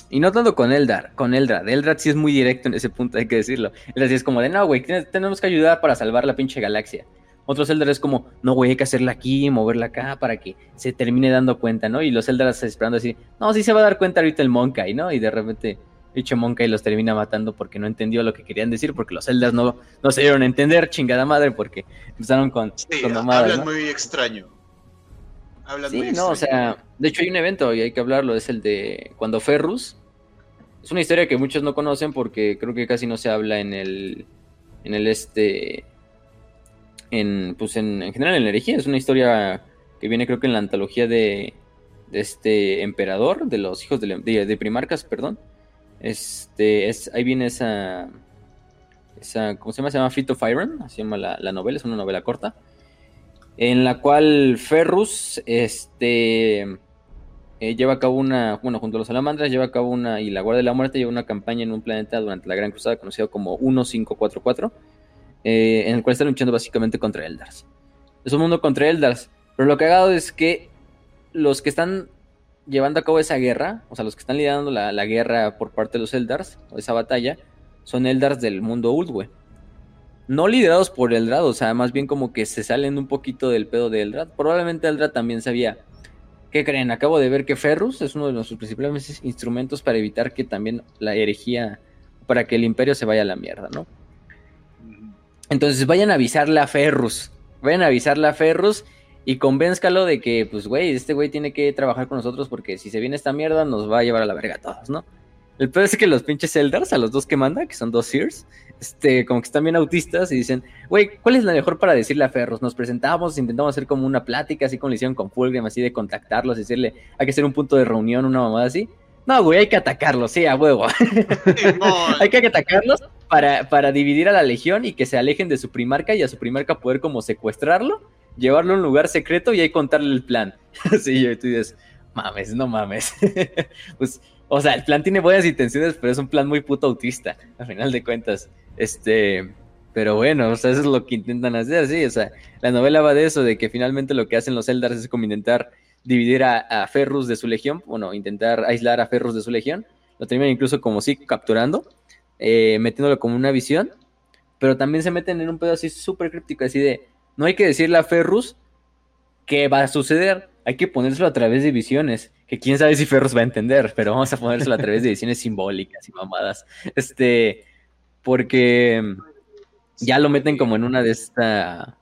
Y no tanto con Eldar, con Eldrad. Eldrad sí es muy directo en ese punto, hay que decirlo. Eldrad sí es como de, no, güey, tenemos que ayudar para salvar la pinche galaxia. Otros Eldar es como, no, güey, hay que hacerla aquí, moverla acá para que se termine dando cuenta, ¿no? Y los Eldar esperando así, no, sí se va a dar cuenta ahorita el Monkai, ¿no? Y de repente, dicho Monkai los termina matando porque no entendió lo que querían decir, porque los Eldar no, no se dieron a entender, chingada madre, porque empezaron con, sí, hablan muy extraño. Hablan sí, no, o sea, de hecho hay un evento y hay que hablarlo, es el de cuando Ferrus. Es una historia que muchos no conocen porque creo que casi no se habla en el, en el este, en, pues en, general en la herejía. Es una historia que viene creo que en la antología de, de este emperador, de los hijos de, de, Primarcas, perdón. Este, es, ahí viene esa, esa, ¿cómo se llama? Se llama Fit of Iron, así se llama la, novela, es una novela corta, en la cual Ferrus, este, eh, lleva a cabo una, bueno, junto a los salamandras, lleva a cabo una, y la Guardia de la Muerte lleva una campaña en un planeta durante la Gran Cruzada, conocido como 1544, eh, en el cual están luchando básicamente contra Eldars. Es un mundo contra Eldars, pero lo que ha dado es que los que están llevando a cabo esa guerra, o sea, los que están liderando la, guerra por parte de los Eldars, o esa batalla, son Eldars del mundo Uldwe. No liderados por Eldrad, o sea, más bien como que se salen un poquito del pedo de Eldrad. Probablemente Eldrad también sabía. ¿Qué creen? Acabo de ver que Ferrus es uno de nuestros principales instrumentos para evitar que también la herejía, para que el imperio se vaya a la mierda, ¿no? Entonces vayan a avisarle a Ferrus. vayan a avisarle a Ferrus y convénzcalo de que, pues, güey, este güey tiene que trabajar con nosotros porque si se viene esta mierda nos va a llevar a la verga a todos, ¿no? El peor es que los pinches Eldars, a los dos que manda, que son dos Sears, este, como que están bien autistas y dicen, güey, ¿cuál es la mejor para decirle a Ferrus? Nos presentamos, intentamos hacer como una plática, así como le hicieron con Fulgrim, así de contactarlos, decirle, hay que hacer un punto de reunión, una mamada así. No, güey, hay que atacarlos, sí, a huevo. hay que atacarlos para, para dividir a la legión y que se alejen de su primarca y a su primarca poder como secuestrarlo llevarlo a un lugar secreto y ahí contarle el plan. sí, y tú dices, mames, no mames. pues, o sea, el plan tiene buenas intenciones, pero es un plan muy puto autista, a final de cuentas. Este, pero bueno, o sea, eso es lo que intentan hacer, sí, o sea, la novela va de eso, de que finalmente lo que hacen los Eldars es como intentar dividir a, Ferrus de su legión, bueno, intentar aislar a Ferrus de su legión, lo terminan incluso como sí capturando, eh, metiéndolo como una visión, pero también se meten en un pedo así súper críptico, así de, no hay que decirle a Ferrus qué va a suceder, hay que ponérselo a través de visiones, que quién sabe si Ferrus va a entender, pero vamos a ponérselo a través de visiones simbólicas y mamadas. Este, porque ya lo meten como en una de esta,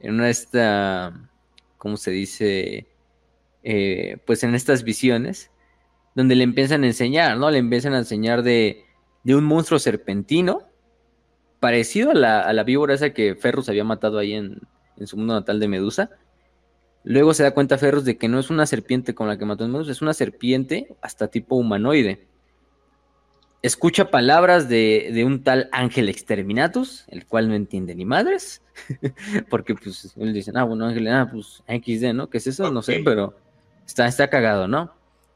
en una de esta, ¿cómo se dice? Eh, pues en estas visiones, donde le empiezan a enseñar, ¿no? Le empiezan a enseñar de, de un monstruo serpentino, parecido a la, a la víbora esa que Ferrus había matado ahí en, en su mundo natal de Medusa. Luego se da cuenta Ferros de que no es una serpiente con la que mató a Medusa, es una serpiente hasta tipo humanoide. Escucha palabras de, un tal Ángel Exterminatus, el cual no entiende ni madres, porque pues él dice, ah, bueno, Ángel, ah, pues XD, ¿no? ¿Qué es eso? No sé, pero está, está cagado, ¿no?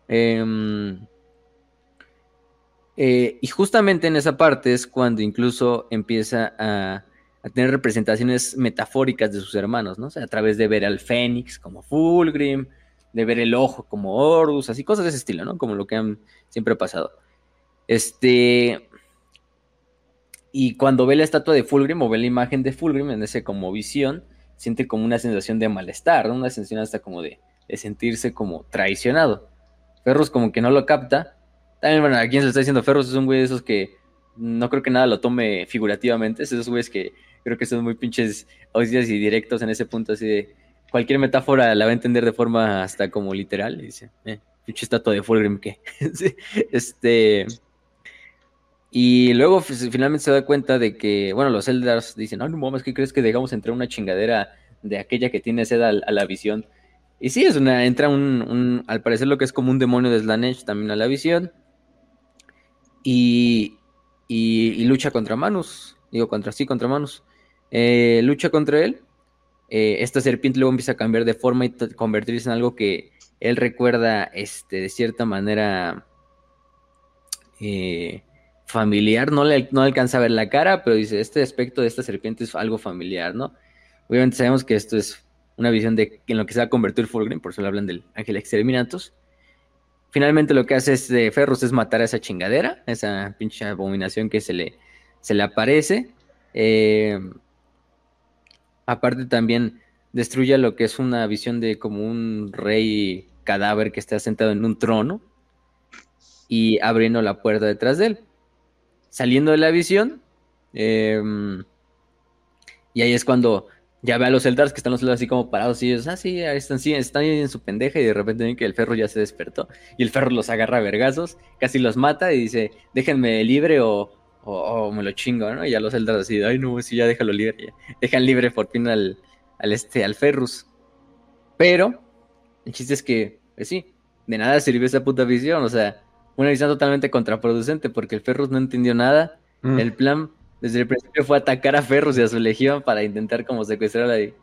Em, eh, y justamente en esa parte es cuando incluso empieza a, a tener representaciones metafóricas de sus hermanos, ¿no? O sea, a través de ver al Fénix como Fulgrim, de ver el ojo como Horus, así cosas de ese estilo, ¿no? Como lo que han siempre pasado. Este. Y cuando ve la estatua de Fulgrim o ve la imagen de Fulgrim en ese como visión, siente como una sensación de malestar, ¿no? Una sensación hasta como de, sentirse como traicionado. Ferrus como que no lo capta. También, bueno, a quién se le está diciendo Ferrus es un güey de esos que no creo que nada lo tome figurativamente. Es esos güeyes que creo que son muy pinches audios y directos en ese punto, así de cualquier metáfora la va a entender de forma hasta como literal. Y dice, eh, pinche estatua de Fulgrim, ¿qué? este. Y luego pues, finalmente se da cuenta de que, bueno, los Eldars dicen, no, no mames, ¿qué crees que dejamos entrar una chingadera de aquella que tiene sed a, la visión? Y sí, es una, entra un, al parecer lo que es como un demonio de Slanesh también a la visión. Y, y, lucha contra Manus, digo, contra sí, contra Manus. Eh, lucha contra él. Eh, esta serpiente luego empieza a cambiar de forma y convertirse en algo que él recuerda este, de cierta manera eh, familiar. No le, no alcanza a ver la cara, pero dice, este aspecto de esta serpiente es algo familiar, ¿no? Obviamente sabemos que esto es una visión de en lo que se va a convertir Fulgrim, por eso le hablan del ángel exterminatus. Finalmente lo que hace este Ferrus es matar a esa chingadera, esa pinche abominación que se le, se le aparece. Eh, Aparte también destruye lo que es una visión de como un rey cadáver que está sentado en un trono y abriendo la puerta detrás de él. Saliendo de la visión, em, y ahí es cuando ya ve a los Eldars que están los Eldars así como parados y ellos, ah, sí, están, sí, están en su pendeja y de repente ven que el ferro ya se despertó y el ferro los agarra a vergazos, casi los mata y dice, déjenme libre o, o, me lo chingo, ¿no? Y ya los Eldar así, ay no, sí, ya déjalo libre, dejan libre por fin al, al, este, al Ferrus. Pero, el chiste es que, pues sí, de nada sirvió esa puta visión, o sea, una visión totalmente contraproducente porque el Ferrus no entendió nada. Mm. El plan desde el principio fue atacar a Ferrus y a su legión para intentar como secuestrarla ahí.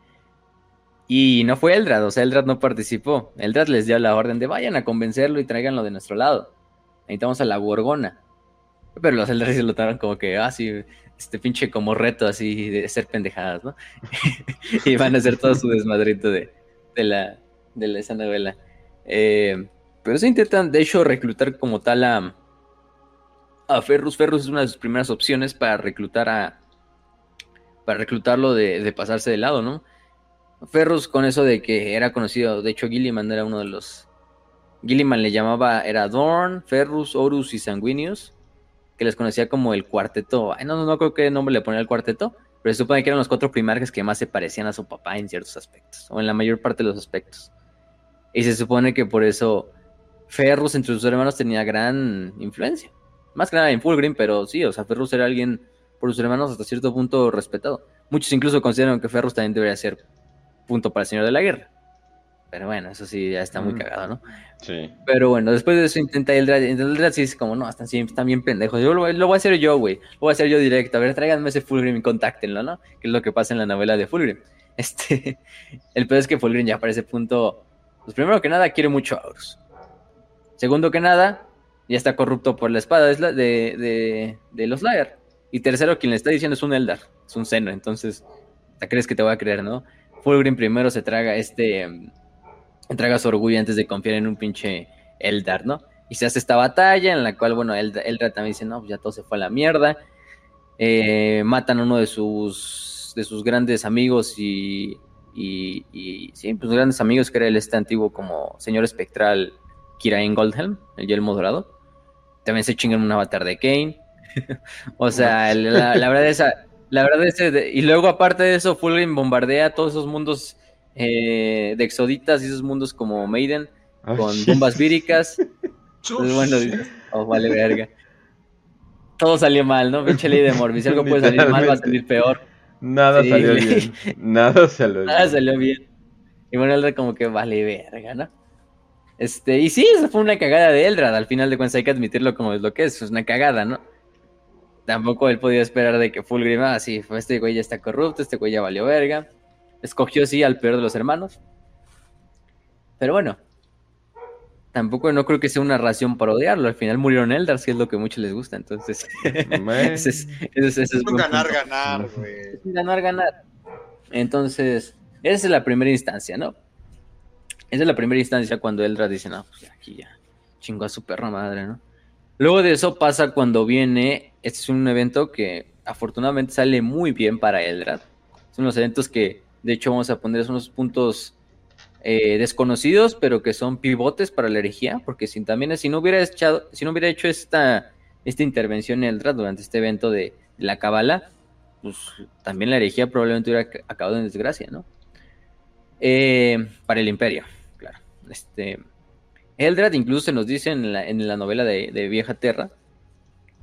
Y no fue Eldrad, o sea, Eldrad no participó. Eldrad les dio la orden de vayan a convencerlo y tráiganlo de nuestro lado. Necesitamos a la Gorgona. Pero los Eldar se lo tomaron como que, ah, sí, este pinche como reto así de ser pendejadas, ¿no? y van a hacer todo su desmadrito de, de, la, de esa novela. Eh, pero se intentan, de hecho, reclutar como tal a, a Ferrus. Ferrus es una de sus primeras opciones para reclutar a. Para reclutarlo de, de pasarse de lado, ¿no? Ferrus con eso de que era conocido, de hecho Gilliman era uno de los... Gilliman le llamaba, era Dorn, Ferrus, Horus y Sanguinius que les conocía como el cuarteto. Ay, no, no, no creo qué nombre le ponía el cuarteto, pero se supone que eran los cuatro primarcas que más se parecían a su papá en ciertos aspectos, o en la mayor parte de los aspectos. Y se supone que por eso Ferrus entre sus hermanos tenía gran influencia. Más que nada en Fulgrim, pero sí, o sea, Ferrus era alguien por sus hermanos hasta cierto punto respetado. Muchos incluso consideran que Ferrus también debería ser punto para el Señor de la Guerra. Pero bueno, eso sí, ya está muy cagado, ¿no? Sí. Pero bueno, después de eso intenta Eldrad. Eldrad sí es como, no, están, están bien pendejos. Yo lo, voy a hacer yo, güey. Lo voy a hacer yo directo. A ver, tráiganme ese Fulgrim y contáctenlo, ¿no? Que es lo que pasa en la novela de Fulgrim. Este, el peor es que Fulgrim ya para ese punto, pues primero que nada quiere mucho a Horus. Segundo que nada, ya está corrupto por la espada de, de, de los Lair. Y tercero, quien le está diciendo es un Eldar, es un seno. Entonces, ¿te crees que te va a creer, no? Fulgrim primero se traga este traga su orgullo antes de confiar en un pinche Eldar, ¿no? Y se hace esta batalla en la cual, bueno, Eldar, también dice, no, pues ya todo se fue a la mierda. Eh, matan a uno de sus, de sus grandes amigos y, y, sí, pues grandes amigos que era el este antiguo como señor espectral Kirain Goldhelm, el yelmo dorado. También se chingan un avatar de Kane. o sea, la, verdad es, la verdad es, y luego aparte de eso, Fulgrim bombardea todos esos mundos eh, de exoditas y esos mundos como Maiden, con bombas víricas. Entonces, bueno, oh, vale verga. Todo salió mal, ¿no? Pinche ley de Morbi. Si algo puede salir mal, va a salir peor. Nada salió bien. Nada salió bien. Nada salió bien. Y bueno, Eldrad como que vale verga, ¿no? Este, y sí, esa fue una cagada de Eldrad. Al final de cuentas hay que admitirlo como es lo que es. Es una cagada, ¿no? Tampoco él podía esperar de que Fulgrim, ah, sí, este güey ya está corrupto, este güey ya valió verga. Escogió sí al peor de los hermanos. Pero bueno, tampoco no creo que sea una ración para odiarlo. Al final murieron Eldar, que es lo que a muchos les gusta. Entonces, es, un ganar, ganar, güey. Es un ganar, ganar. Entonces, esa es la primera instancia, ¿no? Esa es la primera instancia cuando Eldar dice, no, pues aquí ya chingó a su perra madre, ¿no? Luego de eso pasa cuando viene, este es un evento que afortunadamente sale muy bien para Eldrad. Son los eventos que de hecho, vamos a poner unos puntos eh, desconocidos, pero que son pivotes para la herejía, porque si también si no hubiera echado, si no hubiera hecho esta, esta intervención Eldra durante este evento de, la Kabbalah, pues también la herejía probablemente hubiera acabado en desgracia, ¿no? Eh, para el imperio, claro. Este, Eldrad incluso se nos dice en la, en la novela de, de Vieja Terra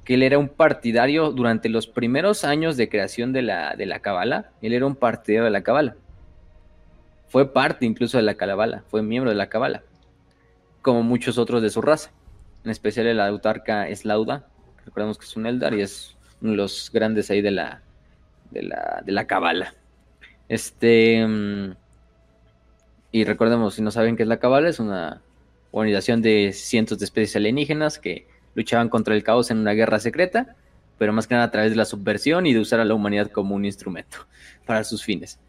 que él era un partidario durante los primeros años de creación de la, de la Kabbalah, él era un partidario de la Kabbalah. Fue parte incluso de la Kabbalah, fue miembro de la Kabbalah, como muchos otros de su raza, en especial el autarca Slauda, recordemos que es un Eldar y es uno de los grandes ahí de la, de la, de la Kabbalah. Este, mm, y recordemos, si no saben qué es la Kabbalah, es una organización de cientos de especies alienígenas que luchaban contra el caos en una guerra secreta, pero más que nada a través de la subversión y de usar a la humanidad como un instrumento para sus fines.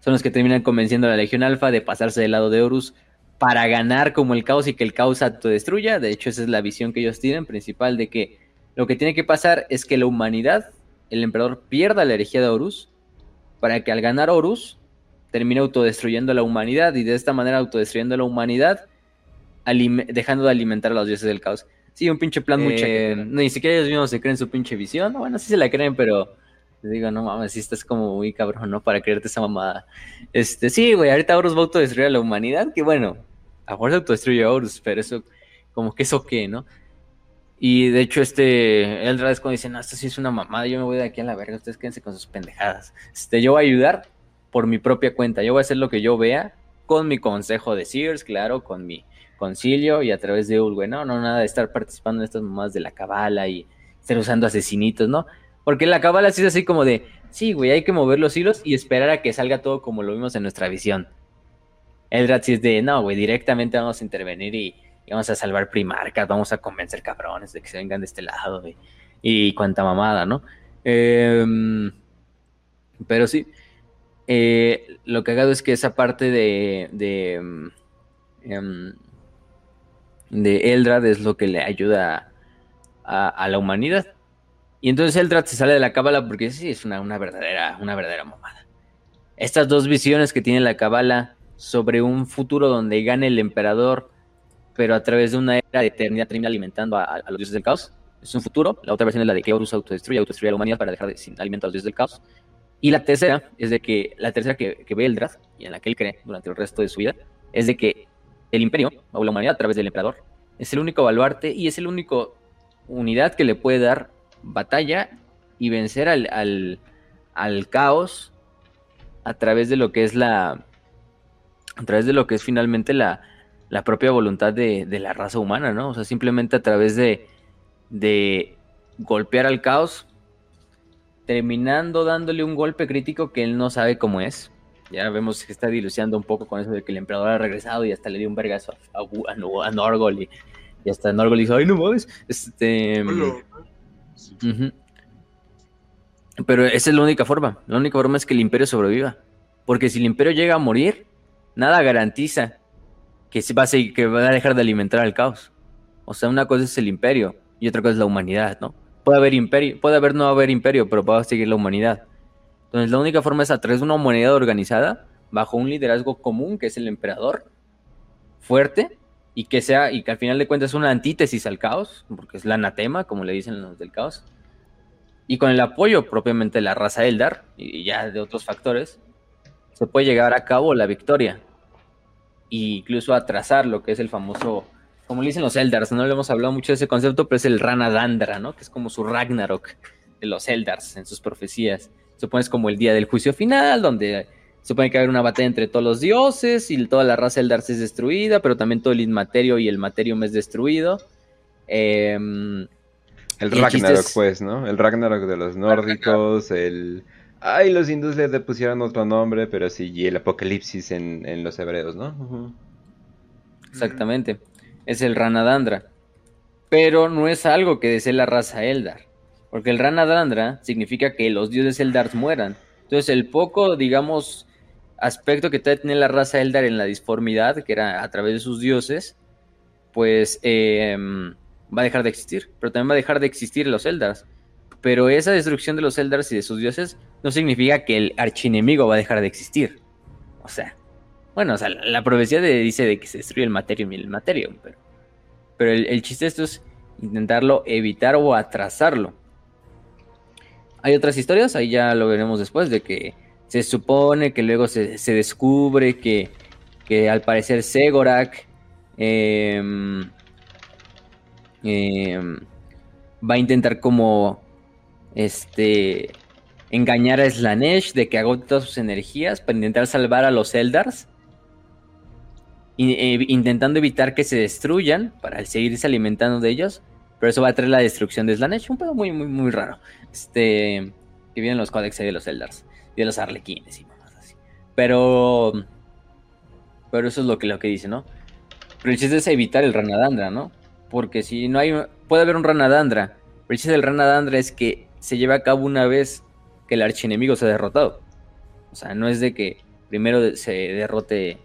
Son los que terminan convenciendo a la Legión Alfa de pasarse del lado de Horus para ganar como el caos y que el caos autodestruya. De hecho, esa es la visión que ellos tienen principal de que lo que tiene que pasar es que la humanidad, el emperador, pierda la herejía de Horus para que al ganar Horus termine autodestruyendo a la humanidad y de esta manera autodestruyendo a la humanidad, dejando de alimentar a los dioses del caos. Sí, un pinche plan muy eh, Ni siquiera ellos mismos se creen su pinche visión. Bueno, sí se la creen, pero digo, no mames, sí estás como muy cabrón, ¿no? Para creerte esa mamada. Este, sí, güey, ahorita Horus va a autodestruir a la humanidad, que bueno, a fuerza autodestruye a Horus, pero eso, como que eso qué, ¿no? Y de hecho, este, Eldra es cuando dice, no, esto sí es una mamada, yo me voy de aquí a la verga, ustedes quédense con sus pendejadas. Este, yo voy a ayudar por mi propia cuenta, yo voy a hacer lo que yo vea, con mi consejo de Sears, claro, con mi concilio y a través de Ulwe, ¿no? No nada de estar participando en estas mamadas de la cabala y estar usando asesinitos, ¿no? Porque la cabala sí es así como de, sí, güey, hay que mover los hilos y esperar a que salga todo como lo vimos en nuestra visión. El sí es de, no, güey, directamente vamos a intervenir y, vamos a salvar primarcas, vamos a convencer cabrones de que se vengan de este lado, güey. Y cuanta mamada, ¿no? Em, pero sí, eh, lo cagado es que esa parte de, de em, de Eldrad es lo que le ayuda a, la humanidad. Y entonces Eldrad se sale de la cábala porque sí, es una, verdadera, una verdadera mamada. Estas dos visiones que tiene la cábala sobre un futuro donde gane el emperador, pero a través de una era de eternidad termina alimentando a, los dioses del caos. Es un futuro. La otra versión es la de que Horus autodestruye, autodestruye a la humanidad para dejar de, sin alimento a los dioses del caos. Y la tercera es de que, la tercera que, que ve Eldrad, y en la que él cree durante el resto de su vida, es de que el imperio, o la humanidad a través del emperador, es el único baluarte y es el único unidad que le puede dar batalla y vencer al, al, al caos a través de lo que es la. A través de lo que es finalmente la, la propia voluntad de, de, la raza humana, ¿no? O sea, simplemente a través de, de golpear al caos, terminando dándole un golpe crítico que él no sabe cómo es. Ya vemos que está diluciando un poco con eso de que el emperador ha regresado y hasta le dio un vergazo a, a, a Norgol y, y, hasta Norgol dijo, ay, no mames. Este, uh -huh. Pero esa es la única forma. La única forma es que el imperio sobreviva. Porque si el imperio llega a morir, nada garantiza que, se va, a seguir, que va a dejar de alimentar al caos. O sea, una cosa es el imperio y otra cosa es la humanidad, ¿no? Puede haber imperio, puede haber no haber imperio, pero va a seguir la humanidad. Entonces la única forma es a través una humanidad organizada, bajo un liderazgo común, que es el emperador, fuerte, y que sea, y que al final de cuentas es una antítesis al caos, porque es la anatema, como le dicen los del caos y con el apoyo propiamente de la raza Eldar y ya de otros factores, se puede llegar a cabo la victoria. E incluso atrasar lo que es el famoso, como le dicen los Eldars, no le hemos hablado mucho de ese concepto, pero es el Rana Dandra, ¿no? Que es como su Ragnarok de los Eldars en sus profecías. Supone es como el día del juicio final, donde supone que va a haber una batalla entre todos los dioses y toda la raza Eldar es destruida, pero también todo el Inmaterio y el Materium es destruido. Eh, el Ragnarok, pues, ¿no? El Ragnarok de los nórdicos, el... Ay, los hindúes le pusieron otro nombre, pero sí, y el apocalipsis en, en los hebreos, ¿no? Uh -huh. Exactamente. Es el Ranadandra. Pero no es algo que desee la raza Eldar. Porque el Ranadandra significa que los dioses Eldar mueran. Entonces, el poco, digamos, aspecto que tiene la raza Eldar en la disformidad, que era a través de sus dioses, pues... Eh, va a dejar de existir, pero también va a dejar de existir los Eldars. Pero esa destrucción de los Eldars y de sus dioses no significa que el archienemigo va a dejar de existir. O sea, bueno, o sea, la, profecía dice de que se destruye el Materium y el Materium, pero, pero el, el chiste de esto es intentarlo evitar o atrasarlo. Hay otras historias, ahí ya lo veremos después, de que se supone que luego se, descubre que, que al parecer Segorak eh, va a intentar como este engañar a Slanesh de que agote todas sus energías para intentar salvar a los Eldars. Eh, intentando evitar que se destruyan para seguirse alimentando de ellos. Pero eso va a traer la destrucción de Slanesh. Un pedo muy, muy, muy raro. Este. Que vienen los códex de los Eldars. Y de los Arlequines y más así. Pero. Pero eso es lo que, lo que dice, ¿no? Pero el chiste es evitar el Ranadandra, ¿no? Porque si no hay. Puede haber un Ranadandra. Pero el chiste del Ranadandra es que se lleva a cabo una vez que el archienemigo se ha derrotado. O sea, no es de que primero se derrote.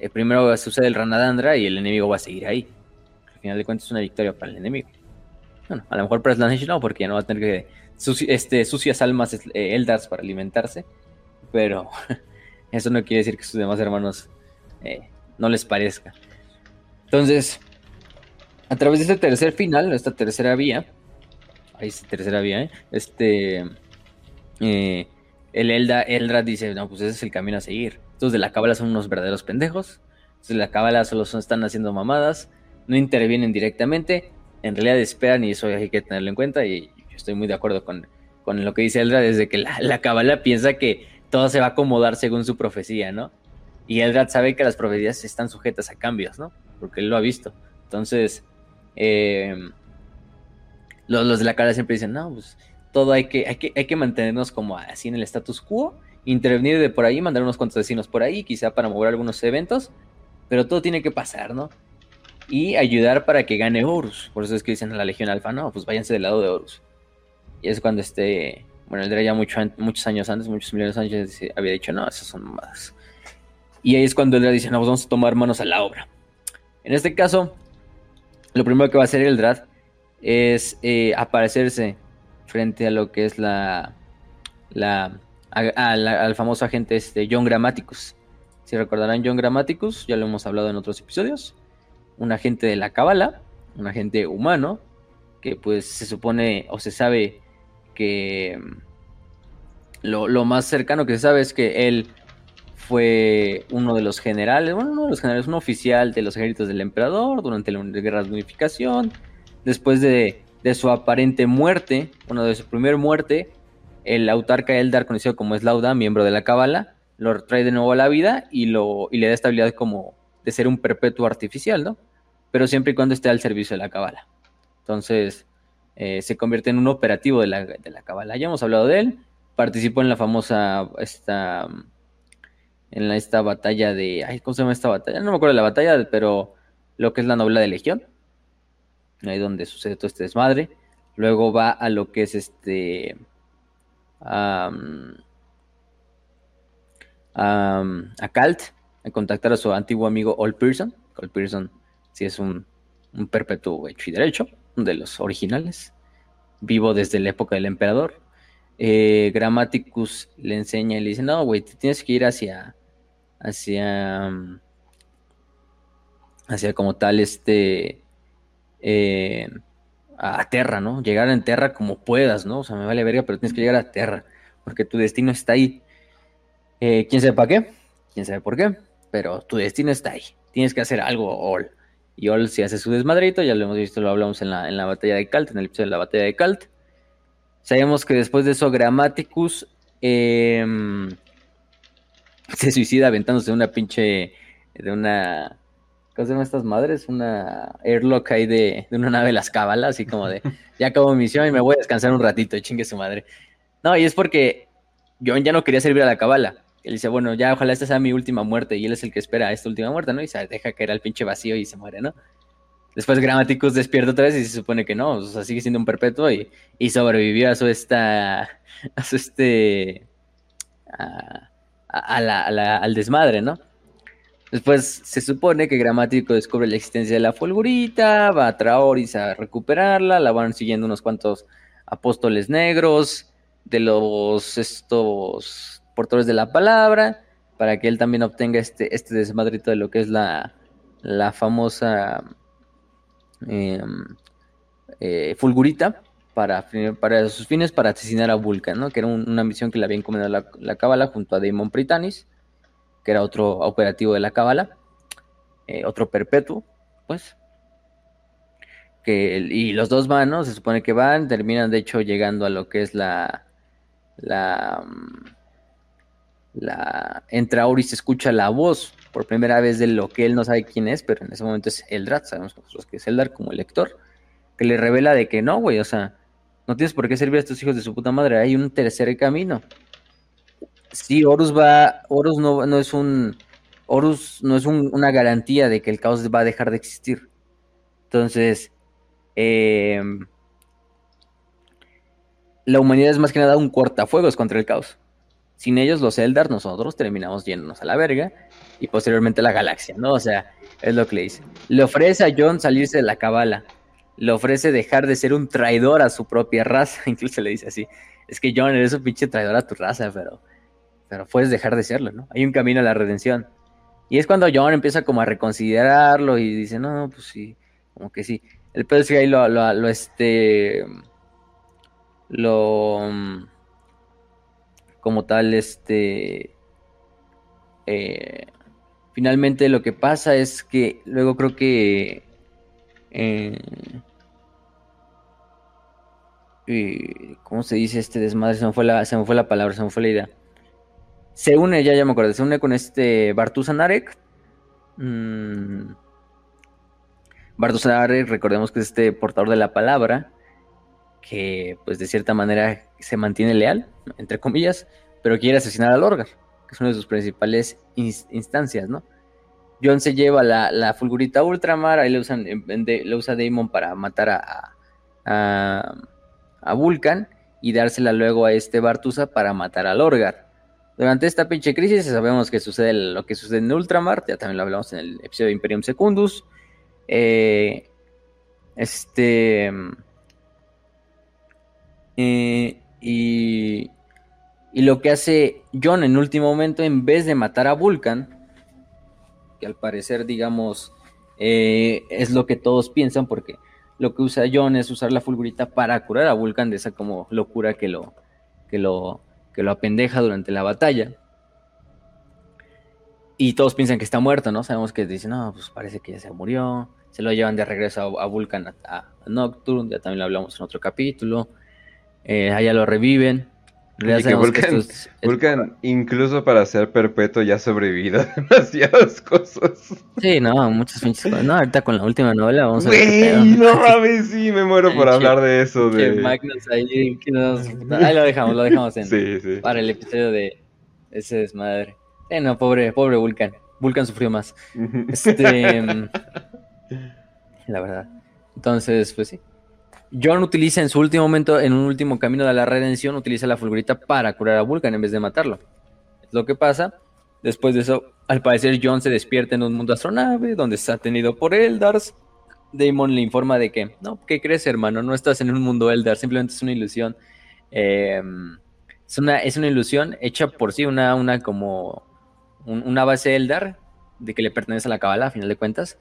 Eh, primero sucede el Ranadandra y el enemigo va a seguir ahí. Al final de cuentas es una victoria para el enemigo. Bueno, a lo mejor para Slanesh no, porque ya no va a tener que. Suci este, sucias almas eh, Eldars para alimentarse. Pero eso no quiere decir que sus demás hermanos eh, no les parezca. Entonces, a través de este tercer final, esta tercera vía, ahí tercera vía, ¿eh? este, eh, el Elda, Eldrad dice, no, pues ese es el camino a seguir. Estos de la cábala son unos verdaderos pendejos, estos de la cábala solo son, están haciendo mamadas, no intervienen directamente, en realidad esperan y eso hay que tenerlo en cuenta y estoy muy de acuerdo con, con lo que dice Eldrad, desde que la cábala piensa que todo se va a acomodar según su profecía, ¿no? Y Eldrad sabe que las profecías están sujetas a cambios, ¿no? Porque él lo ha visto. Entonces, eh, los, los, de la cara siempre dicen, no, pues todo hay que, hay que, hay que mantenernos como así en el status quo, intervenir de por ahí, mandar unos cuantos vecinos por ahí, quizá para mover algunos eventos, pero todo tiene que pasar, ¿no? Y ayudar para que gane Horus. Por eso es que dicen a la Legión Alfa, no, pues váyanse del lado de Horus. Y es cuando este, bueno, él ya mucho, muchos años antes, muchos millones de años, había dicho, no, esas son mamadas. Y ahí es cuando él dice, no, pues vamos a tomar manos a la obra. En este caso, lo primero que va a hacer Eldrad es eh, aparecerse frente a lo que es la, la, al famoso agente este John Grammaticus. Si recordarán John Grammaticus, ya lo hemos hablado en otros episodios, un agente de la Cábala, un agente humano, que pues se supone o se sabe que, lo, lo más cercano que se sabe es que él fue uno de los generales, bueno, uno de los generales, un oficial de los ejércitos del emperador durante la guerra de unificación. Después de, su aparente muerte, bueno, de su primer muerte, el autarca Eldar, conocido como Slauda, miembro de la Cábala, lo trae de nuevo a la vida y, lo, y le da estabilidad como de ser un perpetuo artificial, ¿no? Pero siempre y cuando esté al servicio de la Cábala. Entonces, eh, se convierte en un operativo de la, de la Cábala. Ya hemos hablado de él, participó en la famosa, esta en esta batalla de. ¿cómo se llama esta batalla? No me acuerdo de la batalla, pero lo que es la novela de Legión. Ahí donde sucede todo este desmadre. Luego va a lo que es este. a Calt, a contactar a su antiguo amigo Old Pearson. Old Pearson sí es un, un perpetuo hecho y derecho, de los originales, vivo desde la época del emperador. Eh, Grammaticus le enseña y le dice, no, güey, tienes que ir hacia, hacia, mm, hacia como tal este, eh, a Terra, ¿no? Llegar en Terra como puedas, ¿no? O sea, me vale verga, pero tienes que llegar a Terra, porque tu destino está ahí. Eh, ¿Quién sabe para qué? ¿Quién sabe por qué? Pero tu destino está ahí. Tienes que hacer algo, Ol. Y Ol si hace su desmadrito, ya lo hemos visto, lo hablamos en la, en la batalla de Calt, en el episodio de la batalla de Calt. Sabemos que después de eso Grammaticus eh, se suicida aventándose de una pinche. de una. ¿Cómo se llaman estas madres? Una airlock ahí de, de una nave de las cábalas, así como de. Ya acabo mi misión y me voy a descansar un ratito, chingue su madre. No, y es porque John ya no quería servir a la cábala. Él dice, bueno, ya ojalá esta sea mi última muerte. Y él es el que espera esta última muerte, ¿no? Y se deja caer al pinche vacío y se muere, ¿no? Después Grammaticus despierta otra vez y se supone que no, o sea, sigue siendo un perpetuo y, sobrevivió a su esta, a su este, al desmadre, ¿no? Después se supone que Gramático descubre la existencia de la fulgurita, va a Traoris a recuperarla, la van siguiendo unos cuantos apóstoles negros de los estos portadores de la palabra, para que él también obtenga este, este desmadrito de lo que es la, la famosa em, eh, fulgurita para, para sus fines para asesinar a Vulcan, ¿no? que era una misión que le había encomendado la, la Cábala junto a Damon Pritanis, que era otro operativo de la Cábala, eh, otro perpetuo, pues. Que, y los dos van, Se supone que van, terminan de hecho llegando a lo que es la. La. La entra se escucha la voz por primera vez de lo que él no sabe quién es, pero en ese momento es Eldrat, sabemos que es Eldar como lector, que le revela de que no, güey, o sea, no tienes por qué servir a estos hijos de su puta madre. Hay un tercer camino. Sí, Horus va. Horus no, no es un. Horus no es una garantía de que el caos va a dejar de existir. Entonces. Em, la humanidad es más que nada un cortafuegos contra el caos. Sin ellos, los Eldar, nosotros terminamos yéndonos a la verga y posteriormente la galaxia, ¿no? O sea, es lo que le dice. Le ofrece a John salirse de la cabala le ofrece dejar de ser un traidor a su propia raza, incluso le dice así, es que John, eres un pinche traidor a tu raza, pero, pero puedes dejar de serlo, ¿no? Hay un camino a la redención. Y es cuando John empieza como a reconsiderarlo y dice, no, pues sí, como que sí. El pedo es ahí lo, lo, este, lo, como tal, este, eh, finalmente lo que pasa es que luego creo que eh, ¿Cómo se dice este desmadre? Se me, fue la, se fue la palabra, se me fue la idea. Se une, ya, ya me acuerdo, se une con este Bartusan Arek. Mm. Bartusan Arek, recordemos que es este portador de la palabra, que pues de cierta manera se mantiene leal, entre comillas, pero quiere asesinar al Orgar, que es una de sus principales instancias, ¿no? John se lleva la, fulgurita Ultramar, ahí le, usan, usa Damon para matar a, a, Vulcan y dársela luego a este Bartusa para matar a Lorgar. Durante esta pinche crisis sabemos que sucede lo que sucede en Ultramar, ya también lo hablamos en el episodio de Imperium Secundus. Eh, este... Eh, y, y lo que hace John en último momento, en vez de matar a Vulcan, al parecer, digamos, eh, es lo que todos piensan, porque lo que usa John es usar la fulgurita para curar a Vulcan de esa como locura que lo, que lo, que lo apendeja durante la batalla. Y todos piensan que está muerto, ¿no? Sabemos que dicen, no, pues parece que ya se murió. Se lo llevan de regreso a, Vulcan, a, Nocturne, ya también lo hablamos en otro capítulo. Eh, allá lo reviven. Y que Vulcan, incluso para ser perpetuo, ya ha sobrevivido demasiadas cosas. Sí, no, muchas pinches No, ahorita con la última novela vamos a ver. no mames, sí, me muero por hablar de eso. De... Magnus ahí, ahí lo dejamos, lo dejamos en, sí, sí. para el episodio de ese desmadre. Eh, no, pobre, pobre Vulcan. Vulcan sufrió más. Este. la verdad. Entonces, pues sí. John utiliza en su último momento, en un último camino de la redención, utiliza la fulgurita para curar a Vulcan en vez de matarlo. Es lo que pasa. Después de eso, al parecer, John se despierta en un mundo astronave donde está tenido por Eldars. Damon le informa de que, no, ¿qué crees, hermano? No estás en un mundo Eldar, simplemente es una ilusión. Em, es, una, es una ilusión hecha por sí, una, una como una base Eldar de que le pertenece a la Kabbalah, a final de cuentas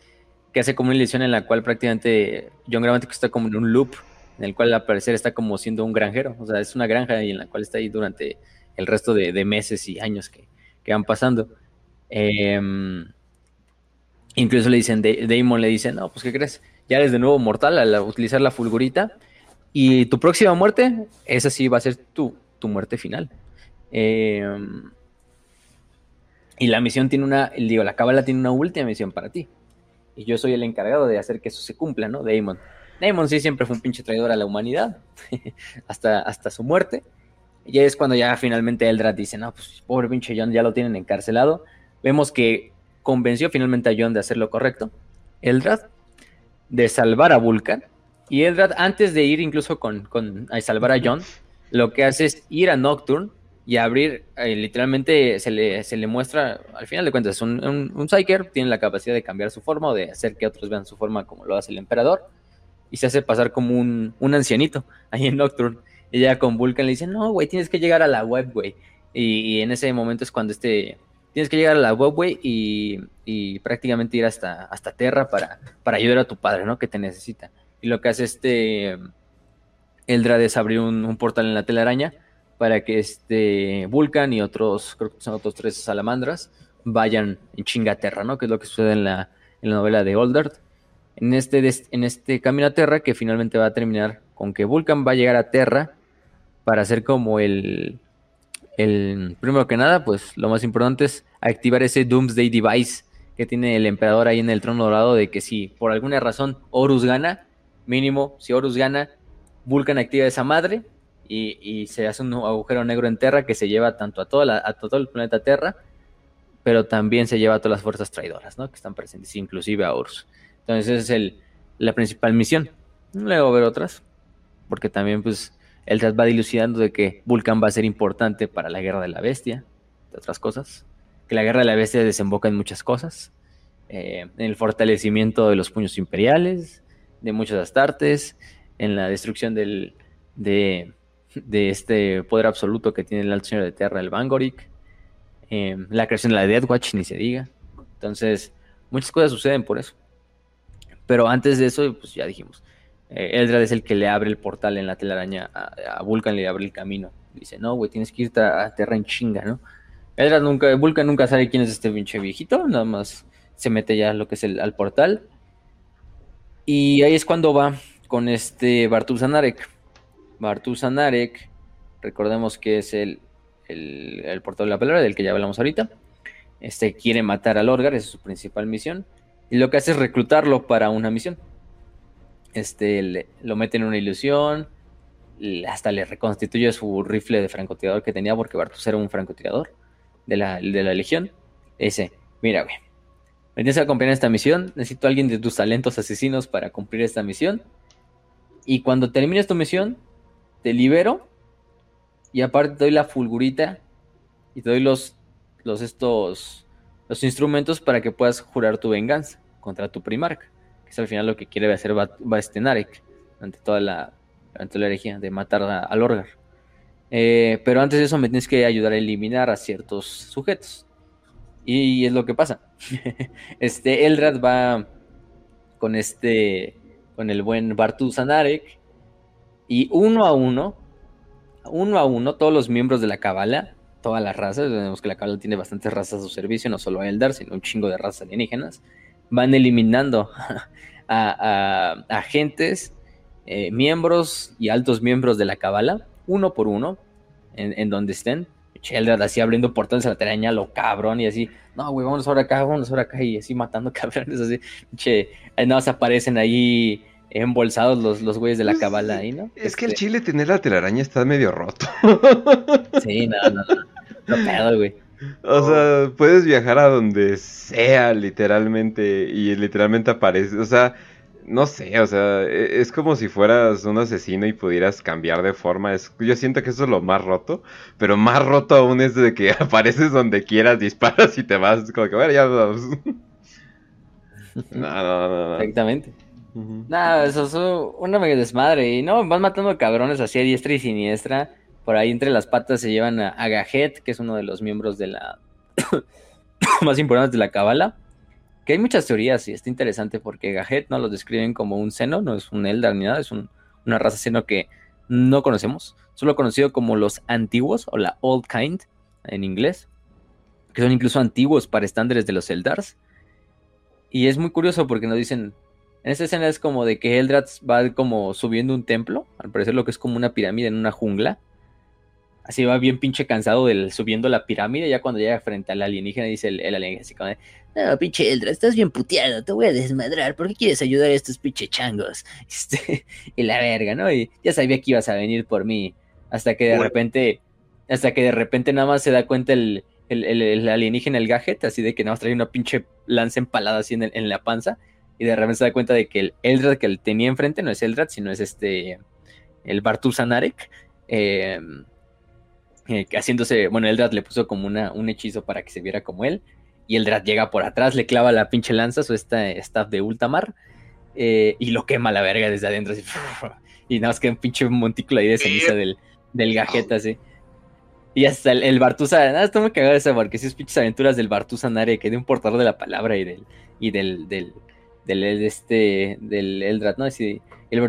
que hace como una ilusión en la cual prácticamente John Gramático está como en un loop, en el cual al parecer está como siendo un granjero, o sea, es una granja y en la cual está ahí durante el resto de, meses y años que, van pasando. Em, incluso le dicen, Damon le dice, no, pues ¿qué crees? Ya eres de nuevo mortal al utilizar la fulgurita y tu próxima muerte, esa sí va a ser tu, tu muerte final. Em, y la misión tiene una, digo, la cábala tiene una última misión para ti y yo soy el encargado de hacer que eso se cumpla, ¿no? Damon. Damon sí siempre fue un pinche traidor a la humanidad, hasta, hasta su muerte. Y es cuando ya finalmente Eldrad dice, no, pues pobre pinche John, ya lo tienen encarcelado. Vemos que convenció finalmente a John de hacer lo correcto. Eldrad, de salvar a Vulcan. Y Eldrad, antes de ir incluso con, con a salvar a John, lo que hace es ir a Nocturne y abrir, eh, literalmente se le, se le muestra, al final de cuentas, un, un, Psyker, tiene la capacidad de cambiar su forma o de hacer que otros vean su forma como lo hace el emperador, y se hace pasar como un, un ancianito ahí en Nocturne. Y ya con Vulcan le dice, no, güey, tienes que llegar a la web, güey. Y, en ese momento es cuando este, tienes que llegar a la web, güey, y, y, prácticamente ir hasta, hasta Terra para, para ayudar a tu padre, ¿no? Que te necesita. Y lo que hace este Eldrad es abrir un, un portal en la telaraña para que este Vulcan y otros, creo que son otros tres salamandras, vayan en Chingaterra, ¿no? Que es lo que sucede en la, novela de Oldard. En este, en este camino a Terra, que finalmente va a terminar con que Vulcan va a llegar a Terra para hacer como el, el. Primero que nada, pues lo más importante es activar ese Doomsday Device que tiene el emperador ahí en el trono dorado. De que si por alguna razón Horus gana, mínimo, si Horus gana, Vulcan activa esa madre y, se hace un agujero negro en Terra que se lleva tanto a, toda a todo el planeta Terra, pero también se lleva a todas las fuerzas traidoras, ¿no? Que están presentes, inclusive a Urs. Entonces esa es el, la principal misión. Luego ver otras, porque también pues el va dilucidando de que Vulcan va a ser importante para la guerra de la bestia, de otras cosas. Que la guerra de la bestia desemboca en muchas cosas. Eh, en el fortalecimiento de los puños imperiales, de muchos astartes, en la destrucción del, de, de este poder absoluto que tiene el Alto Señor de Tierra, el Bangoric. Em, la creación de la Death Watch, ni se diga. Entonces, muchas cosas suceden por eso. Pero antes de eso, pues ya dijimos, eh, Eldrad es el que le abre el portal en la telaraña a, Vulcan, le abre el camino. Dice, no, güey, tienes que irte a, a Terra en chinga, ¿no? Eldrad nunca, Vulcan nunca sabe quién es este pinche viejito, nada más se mete ya lo que es el al portal. Y ahí es cuando va con este Bartul Zanarek. Narek, recordemos que es el, el, portador de la palabra del que ya hablamos ahorita. Este quiere matar al Orgar, esa es su principal misión. Y lo que hace es reclutarlo para una misión. Este lo mete en una ilusión. Hasta le reconstituye su rifle de francotirador que tenía, porque Bartus era un francotirador de la, de la Legión. Ese, mira, güey. Me tienes que acompañar esta misión. Necesito a alguien de tus talentos asesinos para cumplir esta misión. Y cuando termines tu misión, te libero y aparte te doy la fulgurita y te doy los, los estos los instrumentos para que puedas jurar tu venganza contra tu primarca, que es al final lo que quiere hacer Bastenarek ante toda la ante la herejía de matar al Orgar. Eh, pero antes de eso me tienes que ayudar a eliminar a ciertos sujetos. Y es lo que pasa. este Eldrad va con este con el buen Bartu Zanarek y uno a uno uno a uno, todos los miembros de la cabala, todas las razas, vemos que la cabala tiene bastantes razas a su servicio, no solo Eldar, sino un chingo de razas alienígenas, van eliminando a, agentes, eh, miembros y altos miembros de la cabala, uno por uno, en, donde estén. Eldar así abriendo portones a la teraña, lo cabrón, y así, no, güey, vamos ahora acá, vamos ahora acá, y así matando cabrones, así, che, nada más aparecen ahí embolsados los, los güeyes de la cabala ahí, ¿no? Es que el este chile tener la telaraña está medio roto. Sí, no, no, no. No pedo, güey. O sea, puedes viajar a donde sea, literalmente, y literalmente aparece, o sea, no sé, o sea, e, es como si fueras un asesino y pudieras cambiar de forma. Es, yo siento que eso es lo más roto, pero más roto aún es de que apareces donde quieras, disparas y te vas, como que, bueno, ya vamos. no, no, no, Exactamente. Nada, eso es una mega desmadre. Y no, van matando cabrones así a diestra y siniestra. Por ahí entre las patas se llevan a, Gajet, que es uno de los miembros de la. más importantes de la Kabbalah. Que hay muchas teorías y está interesante porque Gajet no lo describen como un seno, no es un Eldar ni nada, es una raza seno que no conocemos. Solo conocido como los antiguos o la Old Kind en inglés. Que son incluso antiguos para estándares de los Eldars. Y es muy curioso porque nos dicen, en esta escena es como de que Eldrath va como subiendo un templo, al parecer lo que es como una pirámide en una jungla. Así va bien pinche cansado del subiendo la pirámide, ya cuando llega frente al alienígena dice el, alienígena así como no, pinche Eldrath, estás bien puteado, te voy a desmadrar, ¿por qué quieres ayudar a estos pinche changos? Este, y la verga, ¿no? Y ya sabía que ibas a venir por mí, hasta que de repente, hasta que de repente nada más se da cuenta el, el, alienígena, el gadget, así de que nada más trae una pinche lanza empalada así en, en la panza, y de repente se da cuenta de que el Eldrad que él tenía enfrente no es Eldrad, sino es este, el Bartusanarek, eh, eh, haciéndose, bueno, Eldrad le puso como una, un hechizo para que se viera como él, y Eldrad llega por atrás, le clava la pinche lanza, su esta staff de Ultamar, eh, y lo quema la verga desde adentro, y nada más que un pinche montículo ahí de ceniza del, del gajeta, así. Y hasta el, el Bartusa, nada, está muy cagado esa porque si es pinches aventuras del Bartusanare, que de un portador de la palabra y del, y del, del este del Eldrad, ¿no? Así, el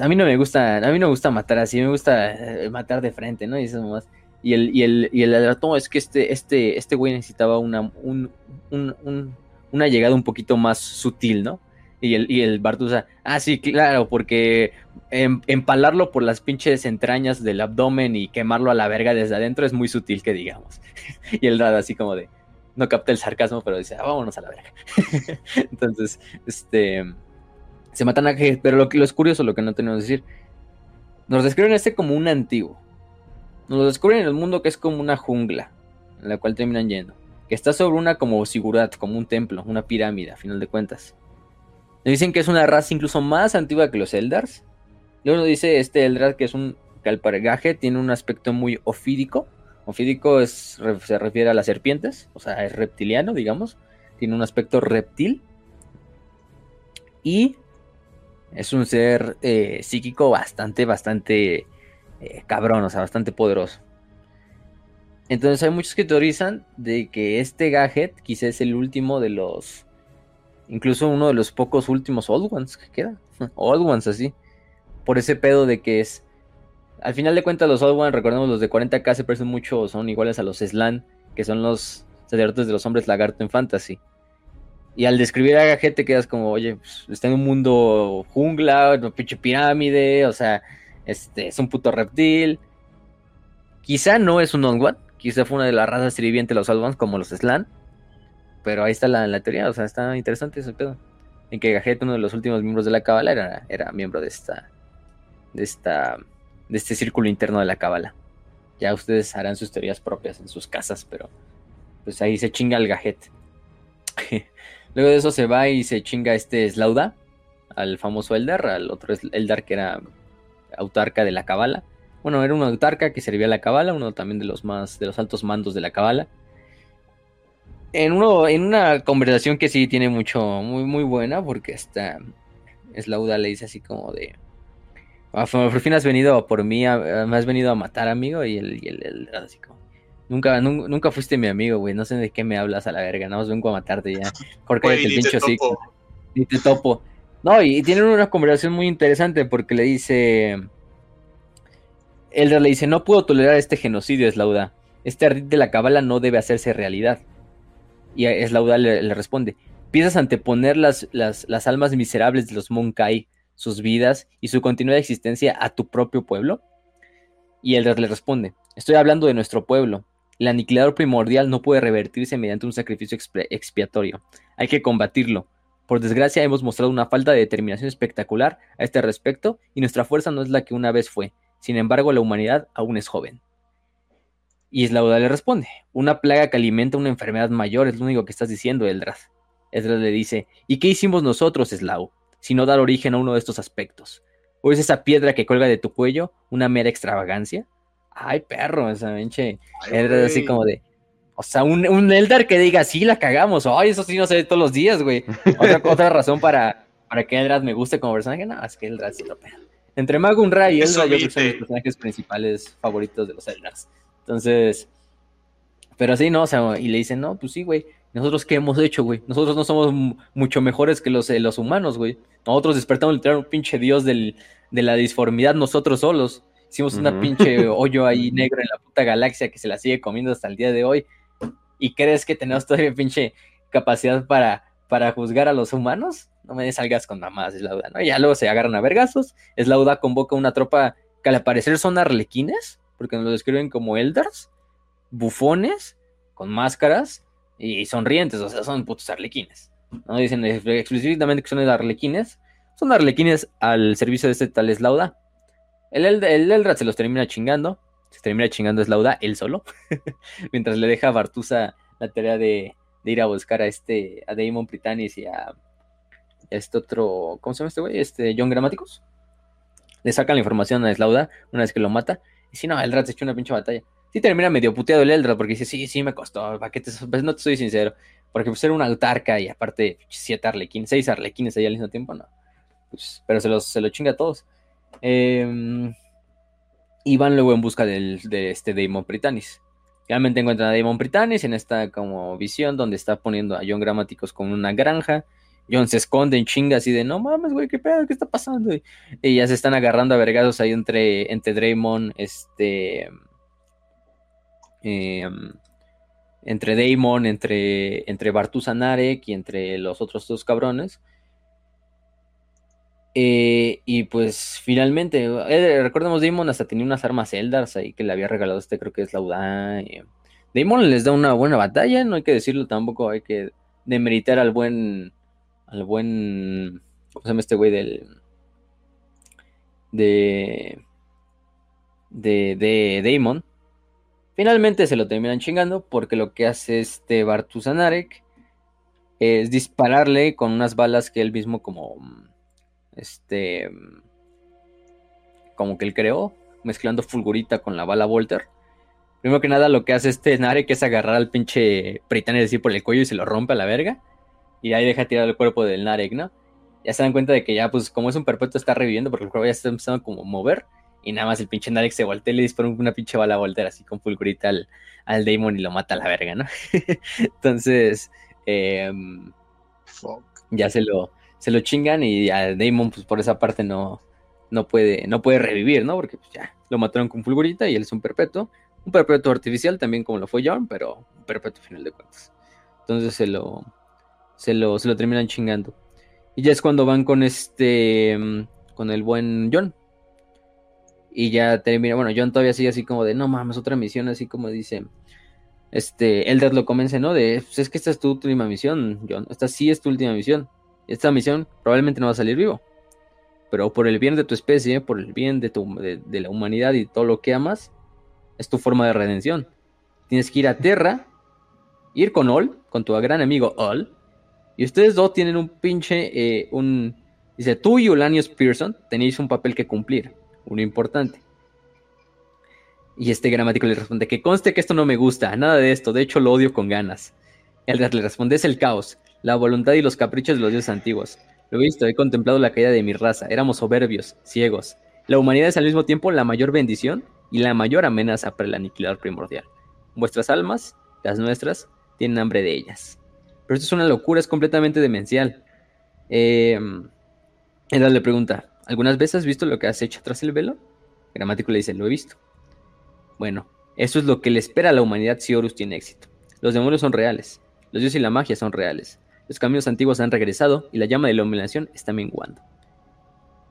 a mí no me gusta, a mí no me gusta matar así, me gusta eh, matar de frente, ¿no? Y eso más. Y el, y el, y el Eldrad, no, es que este, este, este güey necesitaba una, un, un, una llegada un poquito más sutil, ¿no? Y el, y el Bartusa, ah, sí, claro, porque em, empalarlo por las pinches entrañas del abdomen y quemarlo a la verga desde adentro es muy sutil, que digamos. y el Eldrad así como de, no capta el sarcasmo, pero dice, ah, vámonos a la verga. Entonces, este, se matan a pero lo, lo es curioso, lo que no tenemos que decir, nos describen este como un antiguo. Nos lo descubren en el mundo que es como una jungla, en la cual terminan yendo. Que está sobre una como sigurat, como un templo, una pirámide, a final de cuentas. Nos dicen que es una raza incluso más antigua que los Eldars. Luego nos dice este Eldar que es un calpargaje, tiene un aspecto muy ofídico Ofídico se refiere a las serpientes, o sea, es reptiliano, digamos. Tiene un aspecto reptil. Y es un ser eh, psíquico bastante, bastante eh, cabrón, o sea, bastante poderoso. Entonces hay muchos que teorizan de que este gadget quizás es el último de los... Incluso uno de los pocos últimos Old Ones que queda. Old Ones así. Por ese pedo de que es al final de cuentas, los Old One, recordemos, los de 40k se parecen mucho, son iguales a los Slan, que son los sacerdotes de los hombres lagarto en fantasy. Y al describir a Gajet quedas como, oye, pues, está en un mundo jungla, una pinche pirámide, o sea, este, es un puto reptil. Quizá no es un Old One, quizá fue una de las razas sirvientes de los Old Ones, como los Slan. Pero ahí está la, la, teoría, o sea, está interesante ese pedo. En que Gajet, uno de los últimos miembros de la Cábala, era, era miembro de esta, de esta de este círculo interno de la cábala. Ya ustedes harán sus teorías propias en sus casas, pero pues ahí se chinga el gajet. Luego de eso se va y se chinga este Slauda, al famoso Eldar, al otro Eldar que era autarca de la Cabala. Bueno, era un autarca que servía a la Cabala, uno también de los más de los altos mandos de la Cabala. En, uno, en una conversación que sí tiene mucho, muy, muy buena, porque esta Slauda le dice así como de por fin has venido por mí, me has venido a matar, amigo. Y el, y el, así como, nunca, nunca, fuiste mi amigo, güey. No sé de qué me hablas a la verga. Nada más vengo a matarte ya. Porque el pincho así. Ni te topo. No, y, tienen una conversación muy interesante porque le dice. Eldra le dice, no puedo tolerar este genocidio, Eslauda. Este ardid de la cabala no debe hacerse realidad. Y Eslauda le, le responde, piensas anteponer las, las, las, almas miserables de los Monkai, sus vidas y su continuada existencia a tu propio pueblo? Y Eldra le responde, estoy hablando de nuestro pueblo. El aniquilador primordial no puede revertirse mediante un sacrificio expiatorio. Hay que combatirlo. Por desgracia hemos mostrado una falta de determinación espectacular a este respecto y nuestra fuerza no es la que una vez fue. Sin embargo, la humanidad aún es joven. Y Slauda le responde, una plaga que alimenta una enfermedad mayor es lo único que estás diciendo, Eldrad. Eldrad le dice, ¿y qué hicimos nosotros, Slau, sino dar origen a uno de estos aspectos? ¿O es esa piedra que cuelga de tu cuello una mera extravagancia? Ay, perro, esa pinche. Eldrad así como de, o sea, un, un, Eldar que diga, sí, la cagamos. Ay, eso sí no se ve todos los días, güey. Otra, otra razón para, para que Eldrad me guste como personaje, no, es que Eldrad sí lo pega. Entre Mago, Ra y Eldra, yo creo que son los personajes principales favoritos de los Eldars. Entonces, pero así, ¿no? O sea, y le dicen, no, pues sí, güey. ¿Nosotros qué hemos hecho, güey? Nosotros no somos mucho mejores que los, eh, los humanos, güey. Nosotros despertamos literal un pinche dios del, de la disformidad nosotros solos. Hicimos una pinche hoyo ahí negro en la puta galaxia que se la sigue comiendo hasta el día de hoy. ¿Y crees que tenemos todavía pinche capacidad para, para juzgar a los humanos? No me salgas con mamás, es ¿no? Y ya luego se agarran a vergazos. Lauda convoca una tropa que al parecer son arlequines, porque nos lo describen como eldars, bufones, con máscaras y sonrientes, o sea, son putos arlequines. No dicen explícitamente que son arlequines, son arlequines al servicio de este tal Eslauda. El, el, el Eldrat se los termina chingando, se termina chingando Eslauda él solo, mientras le deja a Bartusa la tarea de, de, ir a buscar a este, a Damon Britannis y a este otro, ¿cómo se llama este güey? Este John Gramáticos. Le sacan la información a Eslauda una vez que lo mata. Y si no, Eldrat se echó una pinche batalla. Sí termina medio puteado el Eldrat porque dice, sí, sí me costó, ¿para qué te, pues no te soy sincero. Porque pues era una autarca y aparte siete arlequines, seis arlequines ahí al mismo tiempo, no. Pues, pero se los, se lo chinga a todos. Eh, y van luego en busca del, de este Damon Britannis. Realmente encuentran a Damon Britannis en esta como visión donde está poniendo a John Gramáticos con una granja John se esconde en chinga así de no mames, güey, qué pedo, qué está pasando. Y ya se están agarrando a vergados ahí entre, entre Draymond, este. Em, entre Damon, entre, entre Bartusa Narek y entre los otros dos cabrones. Eh, y pues finalmente, eh, recordemos, Damon hasta tenía unas armas Eldars ahí que le había regalado este, creo que es Lauda. Eh. Damon les da una buena batalla, no hay que decirlo tampoco, hay que demeritar al buen al buen. ¿Cómo se llama este güey del. De. De, de Damon. Finalmente se lo terminan chingando porque lo que hace este Bartusanarek es dispararle con unas balas que él mismo como este como que él creó, mezclando fulgurita con la bala Volter. Primero que nada lo que hace este Narek es agarrar al pinche Pritane decir por el cuello y se lo rompe a la verga y ahí deja tirar el cuerpo del Narek, ¿no? Ya se dan cuenta de que ya, pues, como es un perpetuo, está reviviendo porque el cuerpo ya está empezando como a mover. Y nada más el pinche Narek se voltea y le dispara una pinche bala voltera así con fulgurita al, al Damon y lo mata a la verga, ¿no? Entonces, em, ya se lo, se lo chingan y a Damon, pues por esa parte no, no, puede, no puede revivir, ¿no? Porque pues, ya lo mataron con fulgurita y él es un perpetuo. Un perpetuo artificial también como lo fue John, pero un perpetuo final de cuentas. Entonces se lo, se lo, se lo terminan chingando. Y ya es cuando van con este, mm, con el buen John. Y ya termina, bueno, John todavía sigue así como de, no mames, otra misión, así como dice, este, Eldad lo convence, ¿no? De, pues es que esta es tu última misión, John, esta sí es tu última misión. Esta misión probablemente no va a salir vivo. Pero por el bien de tu especie, por el bien de, tu, de, la humanidad y todo lo que amas, es tu forma de redención. Tienes que ir a Tierra, ir con Ol, con tu gran amigo Ol, y ustedes dos tienen un pinche, eh, un... Dice, tú y Ulanius Pearson tenéis un papel que cumplir, uno importante. Y este gramático le responde, que conste que esto no me gusta, nada de esto, de hecho lo odio con ganas. El le responde, es el caos, la voluntad y los caprichos de los dioses antiguos. Lo he visto, he contemplado la caída de mi raza, éramos soberbios, ciegos. La humanidad es al mismo tiempo la mayor bendición y la mayor amenaza para el aniquilador primordial. Vuestras almas, las nuestras, tienen hambre de ellas. Pero esto es una locura, es completamente demencial. Eh, le pregunta, ¿algunas veces has visto lo que has hecho tras el velo? Gramático le dice, lo he visto. Bueno, eso es lo que le espera a la humanidad si Horus tiene éxito. Los demonios son reales. Los dioses y la magia son reales. Los caminos antiguos han regresado y la llama de la iluminación está menguando.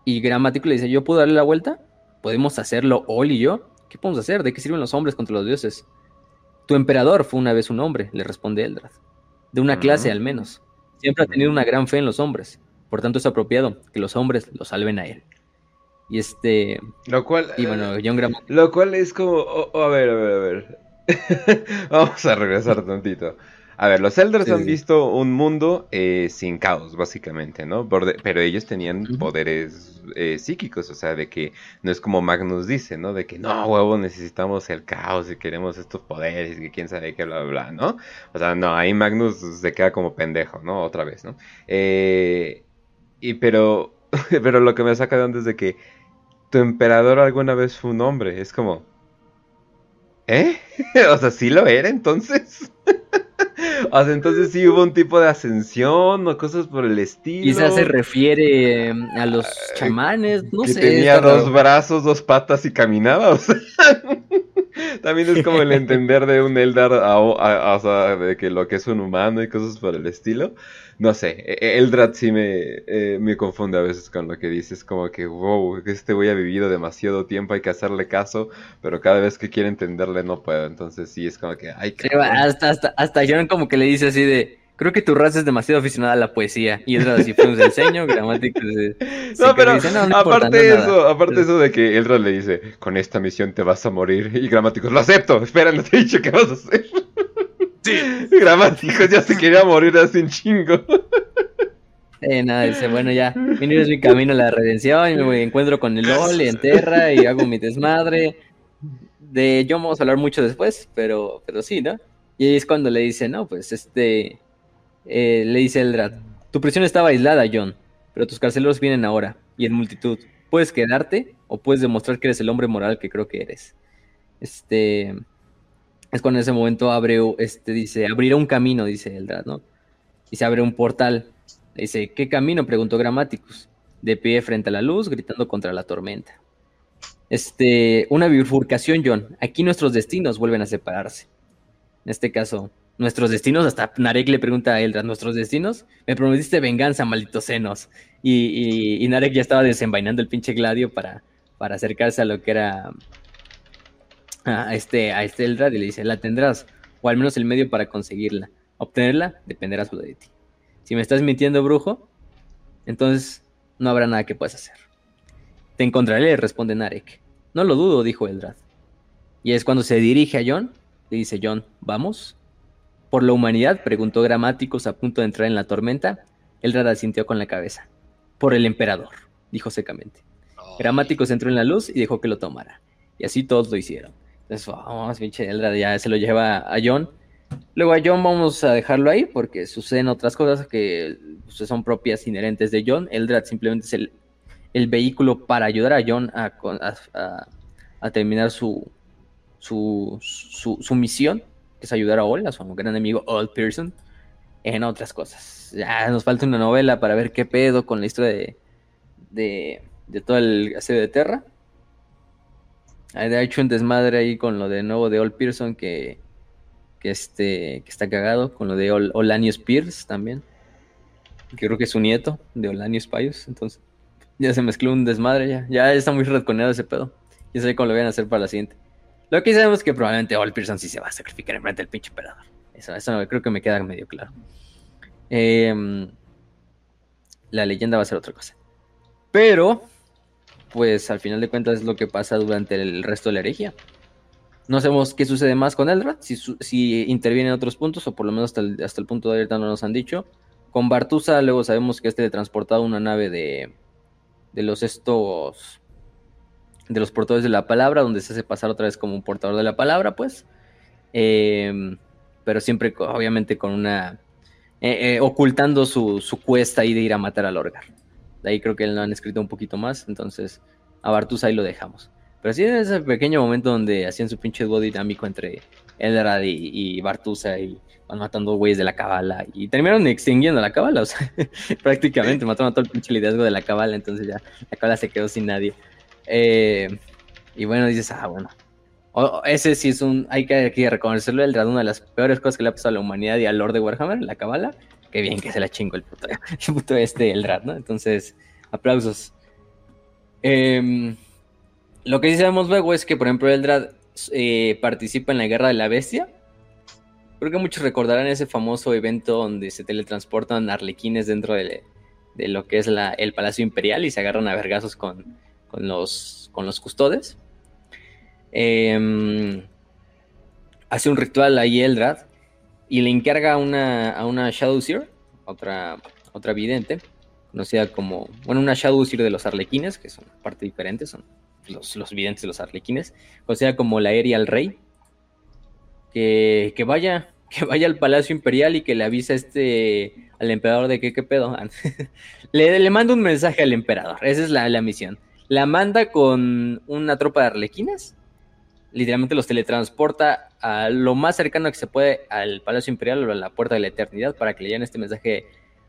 Y Gramático le dice, ¿yo puedo darle la vuelta? ¿Podemos hacerlo Ol y yo? ¿Qué podemos hacer? ¿De qué sirven los hombres contra los dioses? Tu emperador fue una vez un hombre, le responde Eldrad. De una clase al menos. Siempre ha tenido una gran fe en los hombres. Por tanto es apropiado que los hombres lo salven a él. Y este... Lo cual... Y bueno, John Gramático... Lo cual es como... oh, oh, a ver, a ver, a ver. Vamos a regresar tantito. A ver, los Elders Sí, han sí. visto un mundo eh, sin caos, básicamente, ¿no? Pero ellos tenían poderes eh, psíquicos, o sea, de que no es como Magnus dice, ¿no? De que no, huevo, necesitamos el caos y queremos estos poderes y que quién sabe qué, bla, bla, bla, ¿no? O sea, no, ahí Magnus se queda como pendejo, ¿no? Otra vez, ¿no? Eh, y pero, pero lo que me saca de onda es de que tu emperador alguna vez fue un hombre, es como... ¿Eh? O sea, sí lo era entonces. O sea, entonces sí hubo un tipo de ascensión o cosas por el estilo. Quizás se refiere eh, a los chamanes, no que sé. tenía dos brazos, dos patas y caminaba. O sea, también es como el entender de un Eldar, a- a- a- o sea, de que lo que es un humano y cosas por el estilo. No sé, e- e- Eldrad sí me, eh, me confunde a veces con lo que dices, como que, wow, este güey ha vivido demasiado tiempo, hay que hacerle caso, pero cada vez que quiere entenderle no puedo. Entonces sí, es como que, ay, Sí, hasta, hasta, hasta John como que le dice así de, creo que tu raza es demasiado aficionada a la poesía. Y él así fue un enseño, gramático. se- se No, pero dice, "No, no importa, aparte no de nada". eso, aparte eso de que Eldrad le dice, con esta misión te vas a morir, y Gramáticos, lo acepto, espera, no te he dicho qué vas a hacer. Sí, Gramáticos ya se quería morir hace un chingo. Eh, nada, dice, bueno, ya, mi es mi camino a la redención, y me encuentro con el LOL en Terra y hago mi desmadre. De John vamos a hablar mucho después, pero, pero sí, ¿no? Y ahí es cuando le dice, no, pues este, eh, le dice Eldrad, tu prisión estaba aislada, John, pero tus carceleros vienen ahora, y en multitud. Puedes quedarte o puedes demostrar que eres el hombre moral que creo que eres. Este, es cuando en ese momento abre, este, dice, abrirá un camino, dice Eldrad, ¿no? Y se abre un portal. Dice, ¿qué camino? Preguntó Grammaticus. De pie frente a la luz, gritando contra la tormenta. Este, una bifurcación, John. Aquí nuestros destinos vuelven a separarse. En este caso, nuestros destinos, hasta Narek le pregunta a Eldra, ¿nuestros destinos? Me prometiste venganza, malditos senos. Y, y- y Narek ya estaba desenvainando el pinche gladio para, para acercarse a lo que era a este, a este Eldrad y le dice, la tendrás, o al menos el medio para conseguirla. Obtenerla dependerá solo de ti. Si me estás mintiendo, brujo, entonces no habrá nada que puedas hacer. Te encontraré, responde Narek. No lo dudo, dijo Eldrad. Y es cuando se dirige a John, le dice John, ¿vamos? Por la humanidad, preguntó Gramáticos a punto de entrar en la tormenta. Eldrad asintió con la cabeza. Por el emperador, dijo secamente. Gramáticos entró en la luz y dejó que lo tomara. Y así todos lo hicieron. Entonces, vamos, pinche Eldrad ya se lo lleva a John. Luego a John vamos a dejarlo ahí porque suceden otras cosas que pues, son propias inherentes de John. Eldrad simplemente es el, el vehículo para ayudar a John a, a- a- a terminar su, su, su, misión, que es ayudar a Ol, a su gran amigo Ol Pearson, en otras cosas. Ya nos falta una novela para ver qué pedo con la historia de, de, de todo el asedio de Terra. Ha hecho un desmadre ahí con lo de nuevo de Ol Pearson que, que, este, que está cagado, con lo de Ol, Olanius Pierce también. Que creo que es su nieto de Olanius Pius, entonces ya se mezcló un desmadre ya. Ya está muy retconeado ese pedo. Ya sé cómo lo van a hacer para la siguiente. Lo que sabemos es que probablemente Ol Pearson sí se va a sacrificar en frente del pinche emperador. Eso, eso creo que me queda medio claro. Em, la leyenda va a ser otra cosa. Pero, pues al final de cuentas es lo que pasa durante el resto de la herejía. No sabemos qué sucede más con Eldrad, si, si interviene en otros puntos, o por lo menos hasta el, hasta el punto de ahorita no nos han dicho. Con Bartusa, luego sabemos que le transportaba una nave de, de los estos de los portadores de la palabra, donde se hace pasar otra vez como un portador de la palabra, pues. Em, pero siempre, obviamente, con una. eh, eh, ocultando su, su cuesta ahí de ir a matar al Orgar. De ahí creo que lo han escrito un poquito más, entonces a Bartus ahí lo dejamos. Pero sí, en ese pequeño momento donde hacían su pinche dúo dinámico entre Eldrad y, y Bartusa y van matando güeyes de la cabala y terminaron extinguiendo la cabala, o sea, prácticamente mataron a todo el pinche liderazgo de la cabala, entonces ya la cabala se quedó sin nadie. Eh, Y bueno, dices, ah, bueno. ese sí es un. Hay que, que reconocerlo, Eldrad, una de las peores cosas que le ha pasado a la humanidad y al Lord de Warhammer, la cabala. Qué bien que se la chingo el puto, el este Eldrad, ¿no? Entonces, aplausos. Em, lo que sí sabemos luego es que, por ejemplo, Eldrad eh, participa en la Guerra de la Bestia. Creo que muchos recordarán ese famoso evento donde se teletransportan arlequines dentro de, lo que es el Palacio Imperial y se agarran a vergazos con, los, con los custodes. Em, hace un ritual ahí Eldrad y le encarga a una, a una Shadowseer, otra, otra vidente, conocida como, bueno, una Shadowseer de los arlequines, que son parte diferente, son los, los videntes de los arlequines, conocida como la Aerial Rey, que, que, vaya, que vaya al Palacio Imperial y que le avise a este, al emperador de que qué pedo. le, le manda un mensaje al emperador, esa es la, la misión. La manda con una tropa de arlequines, literalmente los teletransporta a lo más cercano que se puede al Palacio Imperial o a la Puerta de la Eternidad para que le lleven este mensaje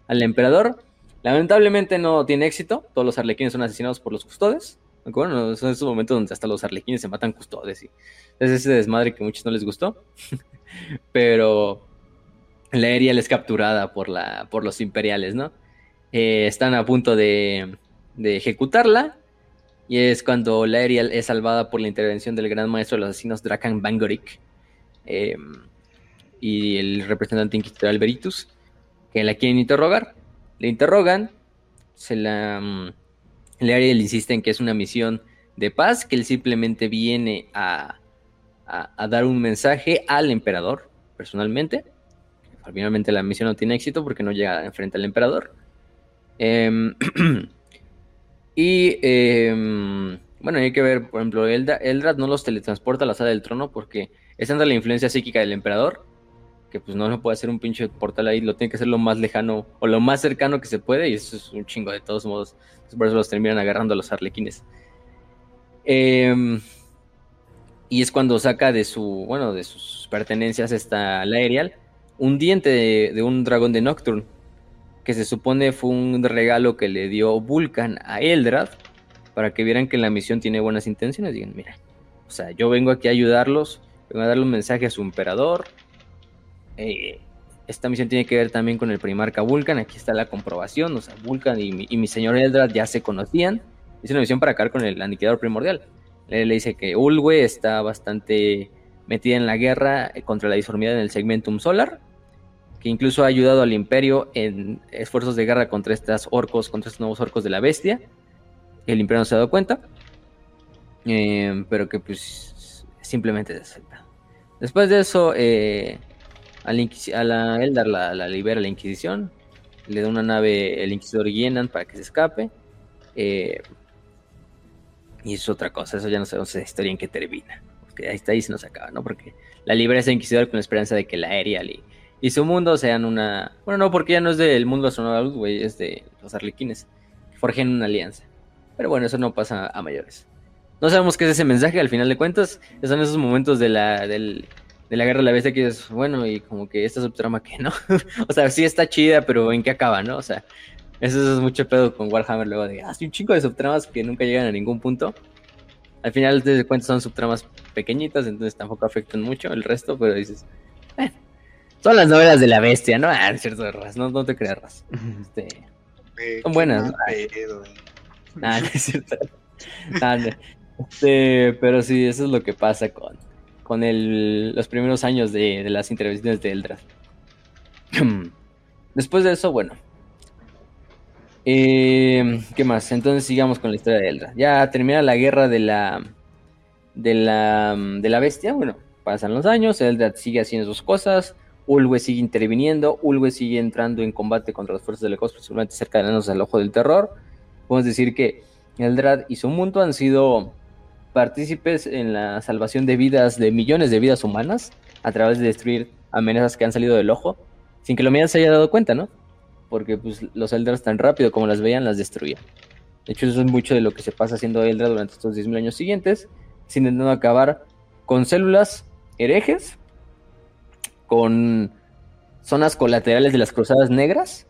al emperador. Lamentablemente no tiene éxito, todos los arlequines son asesinados por los custodes. Bueno, son esos momentos donde hasta los arlequines se matan custodes y es ese desmadre que a muchos no les gustó. Pero la Ariel es capturada por, la, por los imperiales, ¿no? Eh, están a punto de, de, ejecutarla. Y es cuando la Ariel es salvada por la intervención del gran maestro de los asesinos Drakan Bangorik eh, y el representante inquisitor Alberitus, que la quieren interrogar. Le interrogan, se la. Mm, le Ariel insiste en que es una misión de paz, que él simplemente viene a, a, dar un mensaje al emperador, personalmente. Finalmente la misión no tiene éxito porque no llega enfrente al emperador. Em, y em, bueno, hay que ver, por ejemplo, Eldrad no los teletransporta a la sala del trono porque es tanta la influencia psíquica del emperador que pues no, no puede hacer un pinche portal ahí, lo tiene que hacer lo más lejano o lo más cercano que se puede y eso es un chingo de todos modos. Por eso los terminan agarrando a los arlequines. Em, y es cuando saca de su, bueno, de sus pertenencias esta la aerial, un diente de, un dragón de Nocturne, que se supone fue un regalo que le dio Vulcan a Eldrad para que vieran que la misión tiene buenas intenciones. Digan, mira, o sea, yo vengo aquí a ayudarlos, vengo a darle un mensaje a su emperador. Eh, esta misión tiene que ver también con el primarca Vulcan. Aquí está la comprobación. O sea, Vulcan y mi, señor Eldrad ya se conocían. Es una misión para acabar con el aniquilador primordial. Le, le dice que Ulwe está bastante metida en la guerra contra la disformidad en el segmentum solar. Que incluso ha ayudado al imperio en esfuerzos de guerra contra estos orcos, contra estos nuevos orcos de la bestia el imperio no se ha dado cuenta, eh, pero que pues simplemente desacepta. Después de eso, eh, a, la Eldar la, libera la Inquisición, le da una nave el Inquisidor Yenan para que se escape. Eh, y es otra cosa, eso ya no sabemos la historia en qué termina. Porque ahí está ahí se nos acaba, ¿no? Porque la libera ese Inquisidor con la esperanza de que la Aerial y, y su mundo sean una. Bueno, no, porque ya no es del mundo astronauta, güey, es de los arlequines. Forjen una alianza. Pero bueno, eso no pasa a mayores. No sabemos qué es ese mensaje, al final de cuentas, son esos momentos de la, de la guerra de la bestia que es, bueno, y como que esta subtrama que no. o sea, sí está chida, pero ¿en qué acaba, no? O sea, eso es mucho pedo con Warhammer luego de, ah, sí, un chico de subtramas que nunca llegan a ningún punto. Al final de cuentas son subtramas pequeñitas, entonces tampoco afectan mucho el resto, pero dices, eh, son las novelas de la bestia, ¿no? Ah, es cierto, Ras, no, no te creas, Ras. Este, son buenas. Ah, no es cierto. Este, pero sí, eso es lo que pasa con, con el, los primeros años de, las intervenciones de Eldrad. Después de eso, bueno. Eh, ¿Qué más? Entonces sigamos con la historia de Eldrad. Ya termina la guerra de la, de la, de la bestia. Bueno, pasan los años, Eldrad sigue haciendo sus cosas. Ulwe sigue interviniendo, Ulwe sigue entrando en combate contra las fuerzas del Ecos, principalmente cerca de los del Ojo del Terror podemos decir que Eldrad y su mundo han sido partícipes en la salvación de vidas, de millones de vidas humanas, a través de destruir amenazas que han salido del ojo, sin que la humanidad se haya dado cuenta, ¿no? Porque pues, los Eldrads tan rápido como las veían, las destruían. De hecho, eso es mucho de lo que se pasa haciendo Eldrad durante estos 10.000 años siguientes, sin intentando acabar con células herejes, con zonas colaterales de las cruzadas negras,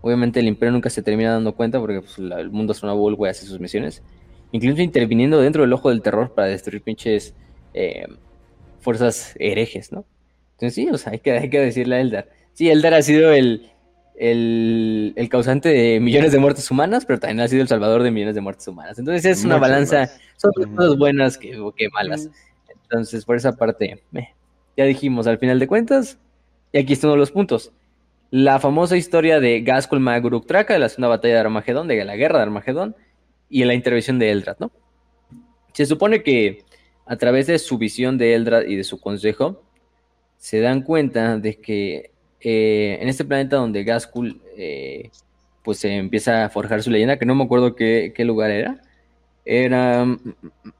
Obviamente el imperio nunca se termina dando cuenta porque pues, el mundo astronauta güey hace sus misiones. incluso interviniendo dentro del ojo del terror para destruir pinches eh, fuerzas herejes, ¿no? Entonces sí, o sea, hay que, hay que decirle a Eldar. Sí, Eldar ha sido el, el, el, causante de millones de muertes humanas, pero también ha sido el salvador de millones de muertes humanas. Entonces es una balanza, son cosas buenas que, que malas. Entonces, por esa parte, ya dijimos, al final de cuentas, y aquí están los puntos. La famosa historia de Gaskul Maguruk Traka, de la segunda batalla de Armagedón, de la guerra de Armagedón, y la intervención de Eldrad, ¿no? Se supone que a través de su visión de Eldrad y de su consejo, se dan cuenta de que eh, en este planeta donde Gaskul eh, pues se empieza a forjar su leyenda, que no me acuerdo qué, lugar era, era mm,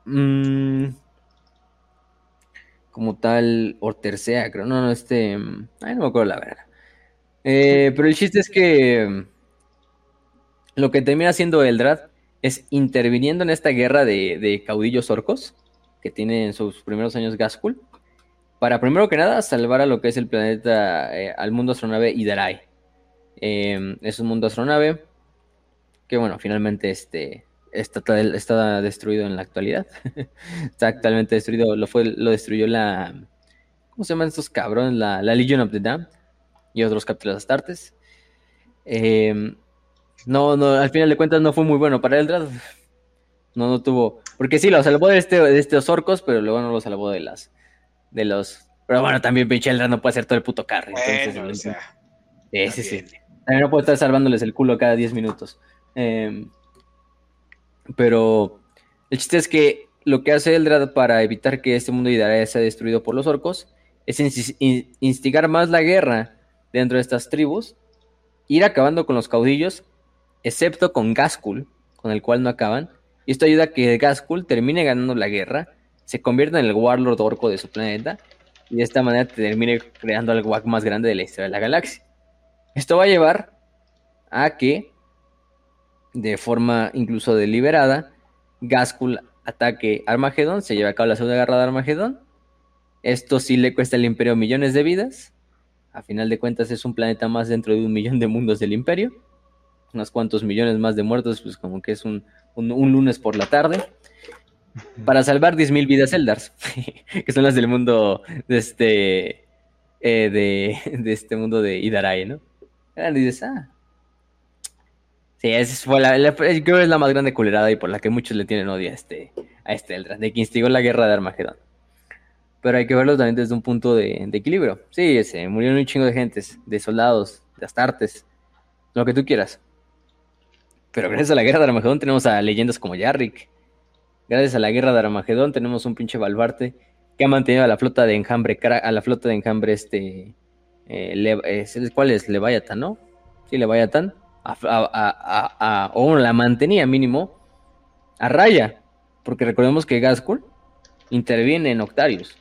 mm, como tal Ortercea, creo, no, no, este, mm, ay, no me acuerdo la verdad. Eh, pero el chiste es que lo que termina haciendo Eldrad es interviniendo en esta guerra de, caudillos orcos que tiene en sus primeros años Gaskul, para primero que nada salvar a lo que es el planeta, eh, al mundo astronave Idarai. Em, es un mundo astronave que, bueno, finalmente este, está, está destruido en la actualidad. está actualmente destruido, lo, fue, lo destruyó la... ¿Cómo se llaman estos cabrones? La, Legion of the Damned y otros capítulos astartes. Eh, no, no, al final de cuentas no fue muy bueno para Eldrad. No, no tuvo. Porque sí, lo salvó de, este, de estos orcos, pero luego no lo salvó de las. De los. Pero bueno, también pinche Eldrad no puede hacer todo el puto carry. Entonces, sí, sí, sí. También no puede estar salvándoles el culo cada 10 minutos. Em, pero el chiste es que lo que hace Eldrad para evitar que este mundo de sea destruido por los orcos es instigar más la guerra dentro de estas tribus, ir acabando con los caudillos excepto con Gaskul, con el cual no acaban, y esto ayuda a que Gaskul termine ganando la guerra, se convierta en el Warlord orco de su planeta, y de esta manera termine creando el WAC más grande de la historia de la galaxia. Esto va a llevar a que, de forma incluso deliberada, Gaskul ataque Armagedón, se lleva a cabo la segunda guerra de Armagedón. Esto sí le cuesta al Imperio millones de vidas. A final de cuentas es un planeta más dentro de un millón de mundos del Imperio unos cuantos millones más de muertos, pues como que es un, lunes por la tarde. Para salvar 10.000 vidas Eldars, que son las del mundo de este, eh, de, este mundo de Idarai, ¿no? Y dices, ah. Sí, fue la, creo que es la más grande culerada y por la que muchos le tienen odio a este, a este Eldar, de que instigó la guerra de Armagedón. Pero hay que verlo también desde un punto de, equilibrio. Sí, ese, murieron un chingo de gentes, de soldados, de astartes, lo que tú quieras. Pero gracias a la guerra de Armagedón tenemos a leyendas como Yarrick. Gracias a la guerra de Armagedón tenemos un pinche Balbarte que ha mantenido a la flota de enjambre, a la flota de enjambre este... Eh, ¿Cuál es? Leviathan, ¿no? Sí, Leviathan. O la mantenía mínimo a raya. Porque recordemos que Gaskul interviene en Octarius.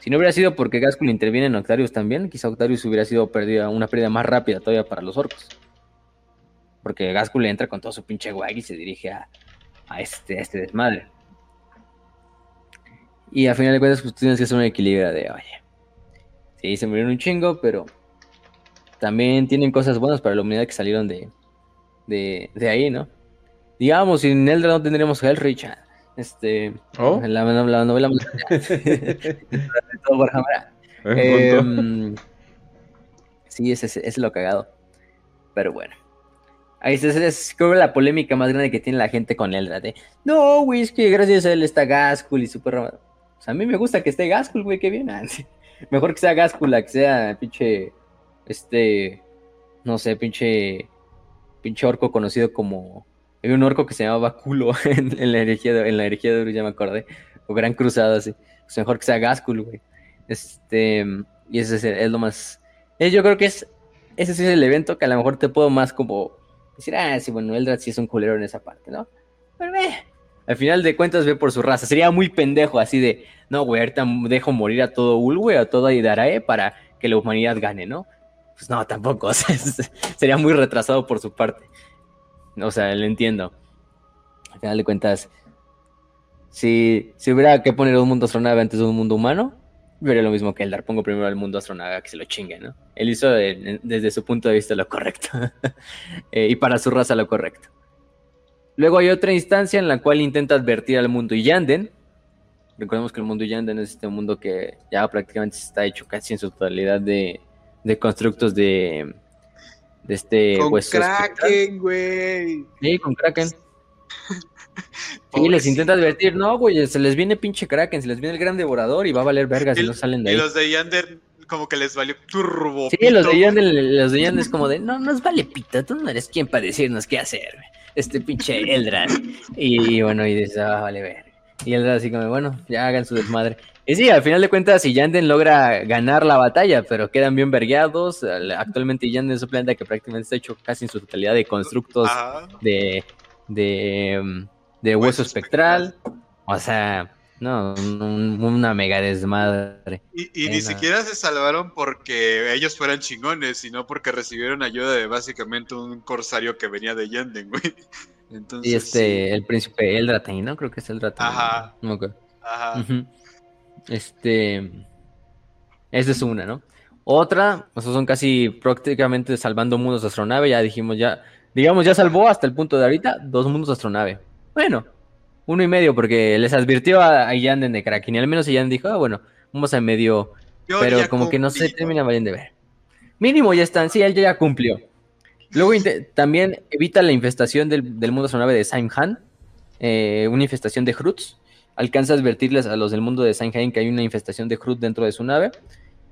Si no hubiera sido porque Gaskul interviene en Octarius también, quizá Octarius hubiera sido perdida, una pérdida más rápida todavía para los orcos. Porque Gaskul entra con todo su pinche guay y se dirige a, este, este desmadre. Y a final de cuentas, pues tienes que hacer un equilibrio de, oye, sí, se murieron un chingo, pero también tienen cosas buenas para la humanidad que salieron de, de, ahí, ¿no? Digamos, sin Eldra no tendríamos Hellrich. Este, ¿Oh? la, la, novela de todo eh, sí, ese es lo cagado. Pero bueno. Ahí es, es, creo la polémica más grande que tiene la gente con Eldrad. ¿eh? No, güey, es que gracias a él está Gaskul y Super O sea, a mí me gusta que esté Gaskul, güey, qué bien. Mejor que sea Gaskul que sea pinche. Este. No sé, pinche. Pinche orco conocido como. Hay un orco que se llamaba Culo en, la herejía de, en la herejía de Uru, ya me acordé. O Gran Cruzada, así. Pues mejor que sea Gaskul, güey. Este. Y ese es, lo más. Eh, yo creo que es. Ese es el evento que a lo mejor te puedo más como decir, ah, sí, bueno, Eldrad sí es un culero en esa parte, ¿no? Pero ve, al final de cuentas ve por su raza. Sería muy pendejo así de, no, güey, ahorita dejo morir a todo Ul, a toda Idarae para que la humanidad gane, ¿no? Pues no, tampoco, sería muy retrasado por su parte. O sea, lo entiendo. Al final de cuentas, si, si hubiera que poner un mundo astronave antes de un mundo humano, vería lo mismo que Eldar. Pongo primero al mundo astronave que se lo chingue, ¿no? Él hizo desde su punto de vista lo correcto. Eh, y para su raza lo correcto. Luego hay otra instancia en la cual intenta advertir al mundo Yanden. Recordemos que el mundo Yanden es este mundo que ya prácticamente está hecho casi en su totalidad de, de constructos de, de este Con hueso. Kraken, güey. Sí, con Kraken. Y les intenta advertir, no, güey, se les viene pinche Kraken, se les viene el gran devorador y va a valer verga si Y- no salen de Y ahí. los de Yander como que les valió turbo. Sí, los de pito. Yanden, los de Yanden es como de, no, nos vale pita, tú no eres quien para decirnos qué hacer, este pinche Eldran. Y, bueno, y dices, ah, vale ver. Y Eldran así como, bueno, ya hagan su desmadre. Y sí, al final de cuentas, si Yanden logra ganar la batalla, pero quedan bien vergueados. al- Actualmente Yanden es un planeta que prácticamente está hecho casi en su totalidad de constructos Ajá. de, de, mm, de hueso Hueso espectral. O sea, no, un- una mega desmadre. Y, y Eh, ni no. siquiera se salvaron porque ellos fueran chingones, sino porque recibieron ayuda de básicamente un corsario que venía de Yenden, güey. Entonces, Y este, el príncipe Eldratain, ¿no? Creo que es Eldratain. Ajá. No. Ajá. Este. Esa es una, ¿no? Otra, o sea, son casi prácticamente salvando mundos de astronave. Ya dijimos, ya, digamos, ya salvó hasta el punto de ahorita dos mundos de astronave. Bueno, uno y medio, porque les advirtió a, a Yanden de Kraken. Y al menos Yanden dijo, ah, bueno, vamos a medio. Yo pero como que no se termina valiendo de ver. Mínimo ya están, sí, él ya cumplió. Luego también evita la infestación del, del mundo astronave de Saimhan, eh, una infestación de Hruts. Alcanza a advertirles a los del mundo de Saimhan que hay una infestación de Hrut dentro de su nave.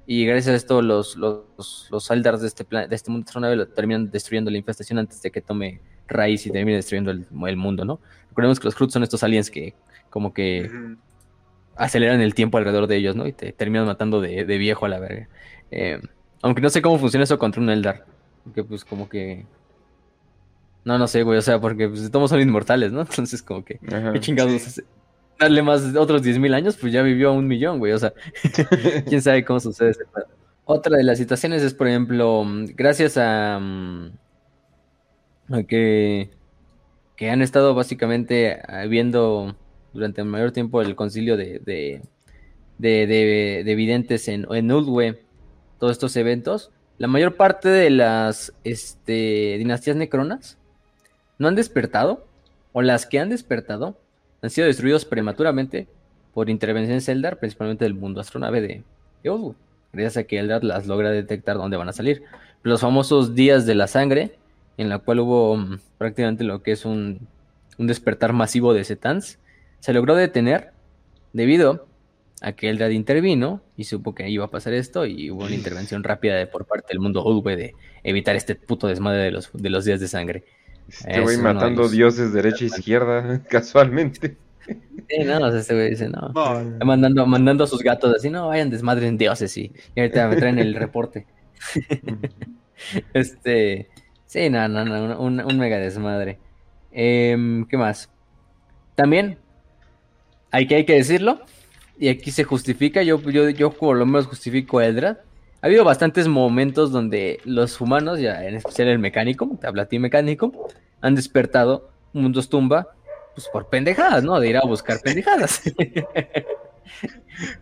Y gracias a esto los, los, los Eldars de este, plan- de este mundo astronave lo terminan destruyendo la infestación antes de que tome raíz y termine destruyendo el, el mundo, ¿no? Recordemos que los Hruts son estos aliens que como que aceleran el tiempo alrededor de ellos, ¿no? Y te terminan matando de, de viejo a la verga. Eh, aunque no sé cómo funciona eso contra un Eldar. Porque pues como que... No, no sé, güey. O sea, porque pues, todos son inmortales, ¿no? Entonces como que... Ajá. ¿Qué chingados? sí. Darle más otros 10.000 años, pues ya vivió a un millón, güey. O sea, quién sabe cómo sucede ese. Otra de las situaciones es, por ejemplo, gracias a, mm, a que, que han estado básicamente ah, viendo durante el mayor tiempo el concilio de, de, de, de- de videntes en, en Ulwe, todos estos eventos, la mayor parte de las este, dinastías necronas no han despertado, o las que han despertado han sido destruidos prematuramente por intervenciones Eldar, principalmente del mundo astronave de, de gracias a que Eldar las logra detectar dónde van a salir. Los famosos días de la sangre, en la cual hubo mm, prácticamente lo que es un, un despertar masivo de Setans, se logró detener debido a que Eldar intervino y supo que iba a pasar esto y hubo una intervención rápida de, por parte del mundo Ulwe de evitar este puto desmadre de los, de los días de sangre. Este güey matando los- dioses derecha e izquierda, casualmente. Sí, no, o sea, este güey dice, no. No, Mandando, mandando a sus gatos así, no, vayan desmadren dioses y, y ahorita me traen el reporte. Este, sí, no, no, no, un, un mega desmadre. Em, ¿qué más? También, hay que, hay que decirlo, y aquí se justifica, yo, yo, yo por lo menos justifico a Eldrad. Ha habido bastantes momentos donde los humanos, ya en especial el mecánico, te habla a ti mecánico, han despertado mundos tumba, pues por pendejadas, ¿no? De ir a buscar pendejadas.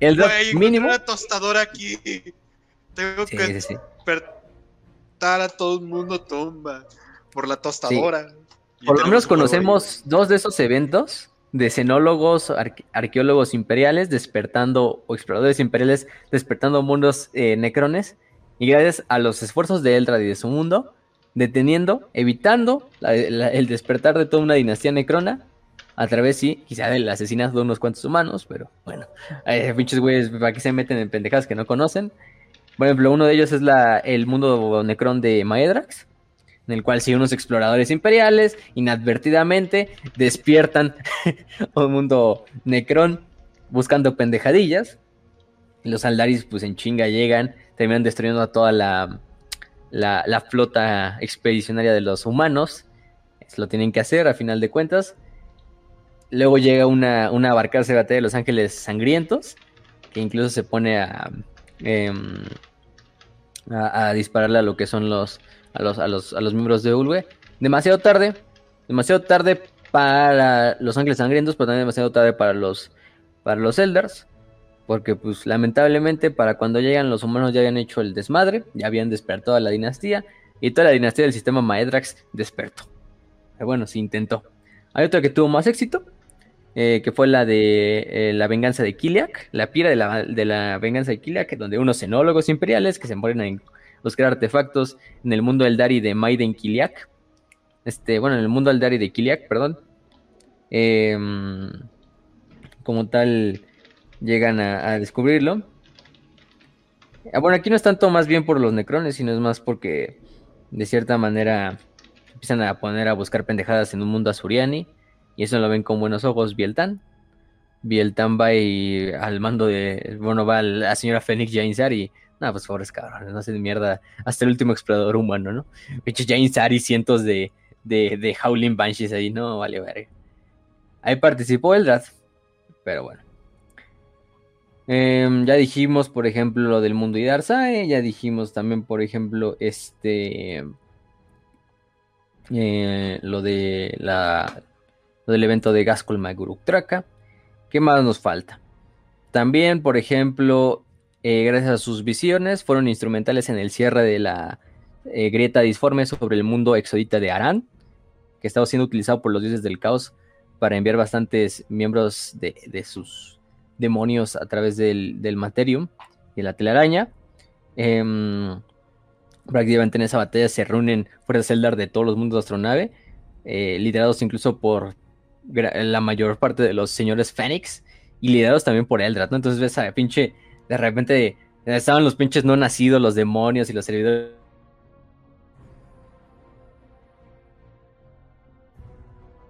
Güey, encontré mínimo. una tostadora aquí. Tengo Sí, que sí, sí. despertar a todo el mundo tumba por la tostadora. Por lo menos conocemos dos de esos eventos de cenólogos, arque- arqueólogos imperiales despertando, o exploradores imperiales despertando mundos eh, necrones, y gracias a los esfuerzos de Eldrad y de su mundo, deteniendo, evitando el despertar de toda una dinastía necrona, a través, sí, quizá del asesinato de unos cuantos humanos, pero bueno, pinches güeyes, ¿para se meten en pendejadas que no conocen? Por ejemplo, uno de ellos es la, el mundo necrón de Maedrax, en el cual si unos exploradores imperiales inadvertidamente despiertan un mundo necrón buscando pendejadillas. Los Aldaris pues en chinga llegan, terminan destruyendo a toda la, la, flota expedicionaria de los humanos. Lo tienen que hacer a final de cuentas. Luego llega una, una barcaza de batalla de los ángeles sangrientos, que incluso se pone a, em, a, a dispararle a lo que son los, a los, a los, a los miembros de Ulwe. Demasiado tarde, demasiado tarde para los Ángeles Sangrientos, pero también demasiado tarde para los, para los Eldars. Porque, pues, lamentablemente, para cuando llegan los humanos ya habían hecho el desmadre, ya habían despertado a la dinastía, y toda la dinastía del sistema Maedrax despertó. Pero bueno, se intentó. Hay otra que tuvo más éxito, eh, que fue la de eh, la venganza de Kiliak, la pira de la, de la venganza de Kiliak, donde unos cenólogos imperiales que se ponen a buscar artefactos en el mundo del Dari de Maiden Kiliak. Este, bueno, en el mundo del Dari de Kiliak, perdón. Em, como tal, llegan a, descubrirlo. Ah, bueno, aquí no es tanto más bien por los necrones, sino es más porque de cierta manera empiezan a poner a buscar pendejadas en un mundo azuriani y eso lo ven con buenos ojos Bieltan. Bieltan va y al mando de, bueno, va la señora Fénix Jainsar y, no, pues pobres cabrones, no hacen mierda hasta el último explorador humano, ¿no? Pinche Jainsar y cientos de, de, de Howling Banshees ahí, no, vale, ver. Ahí participó Eldrad, pero bueno. Em, ya dijimos, por ejemplo, lo del mundo y Ya dijimos también, por ejemplo, este. Eh, lo de la. Lo del evento de Gaskul Maguruk Traka. ¿Qué más nos falta? También, por ejemplo, eh, gracias a sus visiones, fueron instrumentales en el cierre de la eh, grieta disforme sobre el mundo exodita de Arán, que estaba siendo utilizado por los dioses del caos para enviar bastantes miembros de sus demonios a través del, del Materium y la telaraña. Eh, prácticamente en esa batalla se reúnen fuerzas Eldar de todos los mundos de astronave, eh, liderados incluso por la mayor parte de los señores Fénix y liderados también por Eldrad. Entonces ves a pinche, de repente estaban los pinches no nacidos, los demonios y los servidores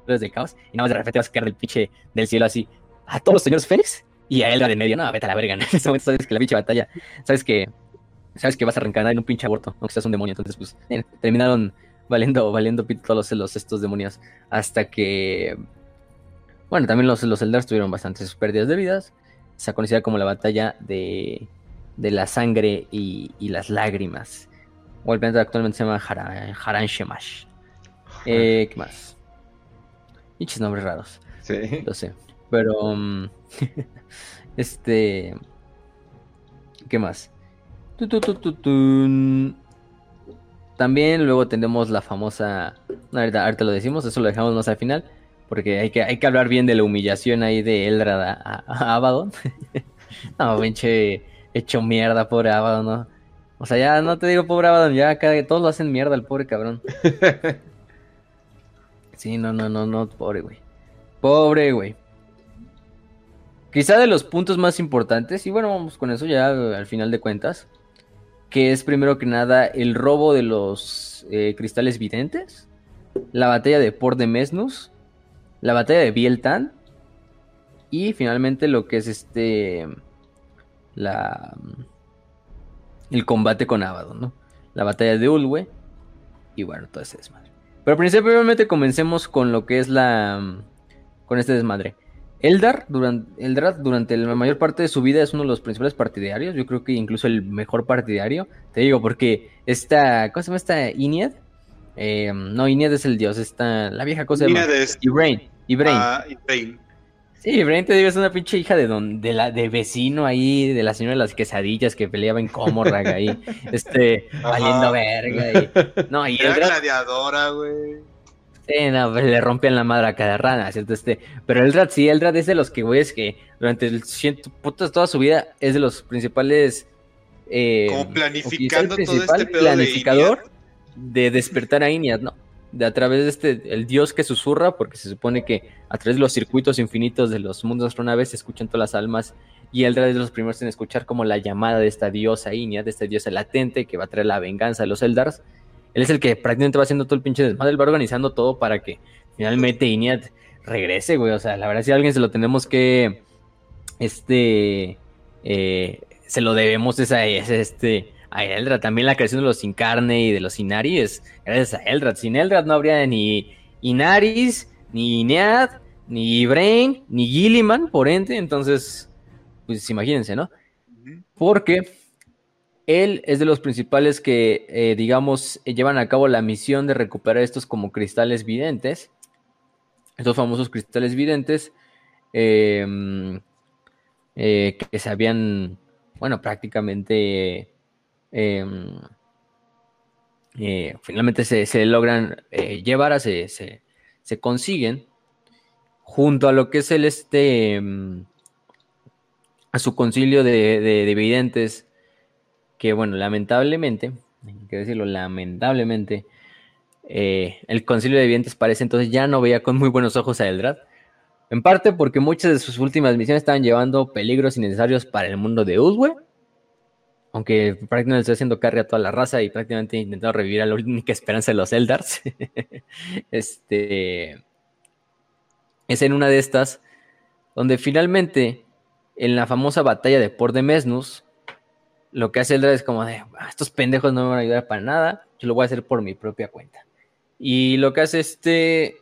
de caos, y nada más de repente vas a caer del pinche del cielo así, a todos los señores Fénix, y a él de medio, no, vete a la verga. En ese momento sabes que la pinche batalla, sabes que sabes que vas a reencarnar en un pinche aborto, aunque seas un demonio. Entonces, pues, terminaron valiendo, valiendo todos los, estos demonios. Hasta que. Bueno, también los, los tuvieron bastantes pérdidas de vidas. Se conocida como la batalla de, de la sangre y, y las lágrimas. O el planeta actualmente se llama Haran, Shemash. Eh, ¿Qué más? Pinches nombres raros. Sí. Lo sé. Pero. Um, este. ¿Qué más? También luego tenemos la famosa. ahorita, lo decimos, eso lo dejamos más al final. Porque hay que, hay que hablar bien de la humillación ahí de Eldrad a, Abaddon. no, pinche hecho mierda, pobre Abaddon, ¿no? O sea, ya no te digo pobre Abaddon, ya cada, todos lo hacen mierda el pobre cabrón. sí, no, no, no, no, pobre güey. Pobre güey. Quizá de los puntos más importantes, y bueno, vamos con eso ya al final de cuentas, que es primero que nada el robo de los eh, cristales videntes, la batalla de Port de Mesnus, la batalla de Bieltan, y finalmente lo que es este, la, el combate con Abaddon, ¿no? La batalla de Ulwe, y bueno, todo ese desmadre. Pero principalmente comencemos con lo que es la, con este desmadre. Eldar durante, Eldar durante la mayor parte de su vida es uno de los principales partidarios, yo creo que incluso el mejor partidario, te digo, porque esta, ¿cómo se llama esta Inead? Eh, no, Inead es el dios, esta, la vieja cosa de... Es... Ibrain, Ibrain. Ah, Sí, Ibrain te digo, es una pinche hija de don, de la, de vecino ahí, de la señora de las quesadillas que peleaba en Comorrag ahí, este, valiendo verga y, no, y Era gladiadora, güey. Sí, no, pues, le rompen la madre a cada rana, ¿cierto? Este, pero Eldrad sí, Eldrad es de los que, güey, es que durante el ciento, putas, toda su vida es de los principales. Eh, Como planificando todo este pedo planificador de, despertar a Inyad, ¿no? De a través de este, el dios que susurra, porque se supone que a través de los circuitos infinitos de los mundos astronaves se escuchan todas las almas, y Eldrad es de los primeros en escuchar como la llamada de esta diosa Inyad, de esta diosa latente que va a traer la venganza de los Eldars él es el que prácticamente va haciendo todo el pinche desmadre, él va organizando todo para que finalmente Iñat regrese, güey. O sea, la verdad, si a alguien se lo tenemos que. Este. Eh, se lo debemos esa, este, a Eldrad. También la creación de los Incarne y de los Inari es gracias a Eldrad. Sin Eldrad no habría ni Inaris, ni Inead, ni Brain, ni Gilliman, por ende. Entonces, pues imagínense, ¿no? Porque él es de los principales que, eh, digamos, llevan a cabo la misión de recuperar estos como cristales videntes. Estos famosos cristales videntes em, eh, que se habían, bueno, prácticamente... Em, eh, finalmente se, logran llevar, a, se, consiguen junto a lo que es el este, mm, a su concilio de, de, evidentes, que bueno, lamentablemente, hay que decirlo, lamentablemente, eh, el concilio de evidentes parece entonces ya no veía con muy buenos ojos a Eldrad. En parte porque muchas de sus últimas misiones estaban llevando peligros innecesarios para el mundo de Uzwe. Aunque prácticamente estoy haciendo carry a toda la raza y prácticamente intentando revivir a la única esperanza de los Eldars. este. Es en una de estas donde finalmente, en la famosa batalla de Port de Mesnus, lo que hace Eldar es como de, ah, estos pendejos no me van a ayudar para nada, yo lo voy a hacer por mi propia cuenta. Y lo que hace este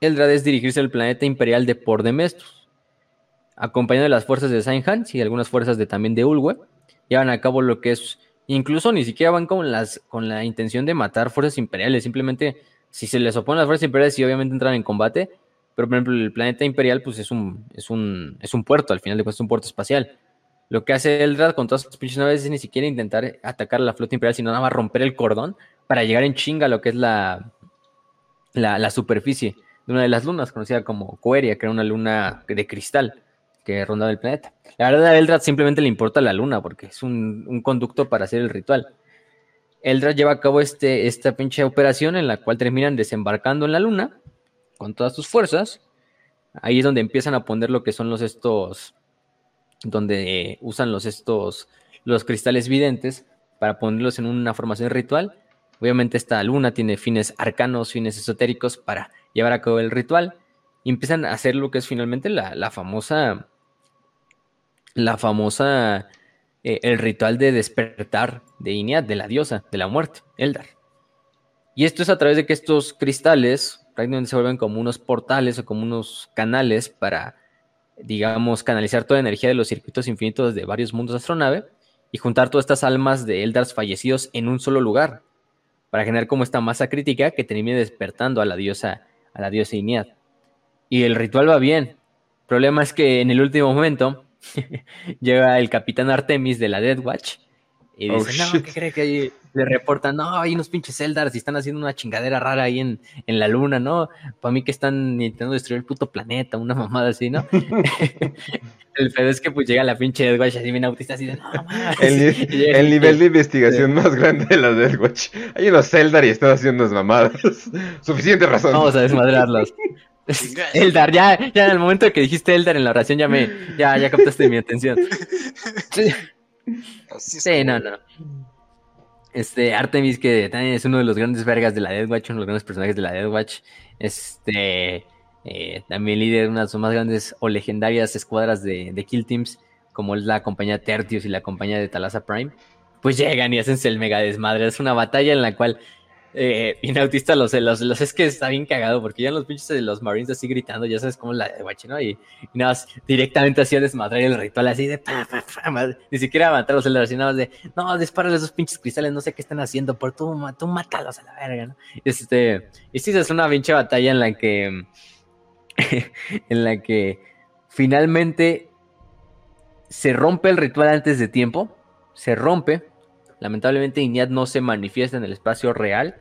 Eldrad es dirigirse al planeta imperial de Pordemestus, acompañado de las fuerzas de Saint y algunas fuerzas de, también de Ulwe. Llevan a cabo lo que es, incluso ni siquiera van con, las, con la intención de matar fuerzas imperiales, simplemente si se les oponen las fuerzas imperiales, sí obviamente entran en combate, pero por ejemplo el planeta imperial pues es un, es un, es un puerto, al final de cuentas es un puerto espacial. Lo que hace Eldrad con todas sus pinches naves es ni siquiera intentar atacar a la flota imperial, sino nada más romper el cordón para llegar en chinga a lo que es la, la, la superficie de una de las lunas, conocida como Coeria, que era una luna de cristal que rondaba el planeta. La verdad, a Eldrad simplemente le importa la luna, porque es un, conducto para hacer el ritual. Eldrad lleva a cabo este, esta pinche operación en la cual terminan desembarcando en la luna con todas sus fuerzas. Ahí es donde empiezan a poner lo que son los estos, donde usan los estos, los cristales videntes para ponerlos en una formación ritual. Obviamente esta luna tiene fines arcanos, fines esotéricos para llevar a cabo el ritual y empiezan a hacer lo que es finalmente la, famosa, la famosa, eh, el ritual de despertar de Inead, de la diosa, de la muerte, Eldar. Y esto es a través de que estos cristales prácticamente se vuelven como unos portales o como unos canales para, digamos, canalizar toda la energía de los circuitos infinitos de varios mundos de astronave y juntar todas estas almas de Eldars fallecidos en un solo lugar, para generar como esta masa crítica que termine despertando a la diosa a la diosa Inead. Y el ritual va bien. El problema es que en el último momento llega el capitán Artemis de la Dead Watch y oh, dice, no, ¿qué cree que le reportan? No, hay unos pinches Eldars y están haciendo una chingadera rara ahí en, en la luna, ¿no? Para mí que están intentando destruir el puto planeta, una mamada así, ¿no? el pedo es que pues llega la pinche Deathwatch así bien autista, así de, no, El, el nivel de investigación más grande de la Deathwatch. Hay unos Eldar y están haciendo unas mamadas. Suficiente razón. Vamos a desmadrarlos. Eldar, ya, ya en el momento que dijiste Eldar en la oración ya me, ya, ya captaste mi atención. Sí. Sí, no, no. Este, Artemis, que también es uno de los grandes vergas de la Death Watch, uno de los grandes personajes de la Death Watch. Este, eh, también líder de una de sus más grandes o legendarias escuadras de, de, Kill Teams, como es la compañía Tertius y la compañía de Talasa Prime. Pues llegan y hacen el mega desmadre. Es una batalla en la cual eh, bien autista los, los, los, es que está bien cagado porque ya los pinches de los Marines así gritando, ya sabes cómo la de guachi, ¿no? Y, nada más directamente hacía desmadrar el ritual así de pa, pa, pa, ni siquiera matar los celdas, nada más de no, dispárale esos pinches cristales, no sé qué están haciendo, por tú, tú mátalos a la verga, ¿no? Este, y sí, es una pinche batalla en la que en la que finalmente se rompe el ritual antes de tiempo, se rompe Lamentablemente Iñat no se manifiesta en el espacio real.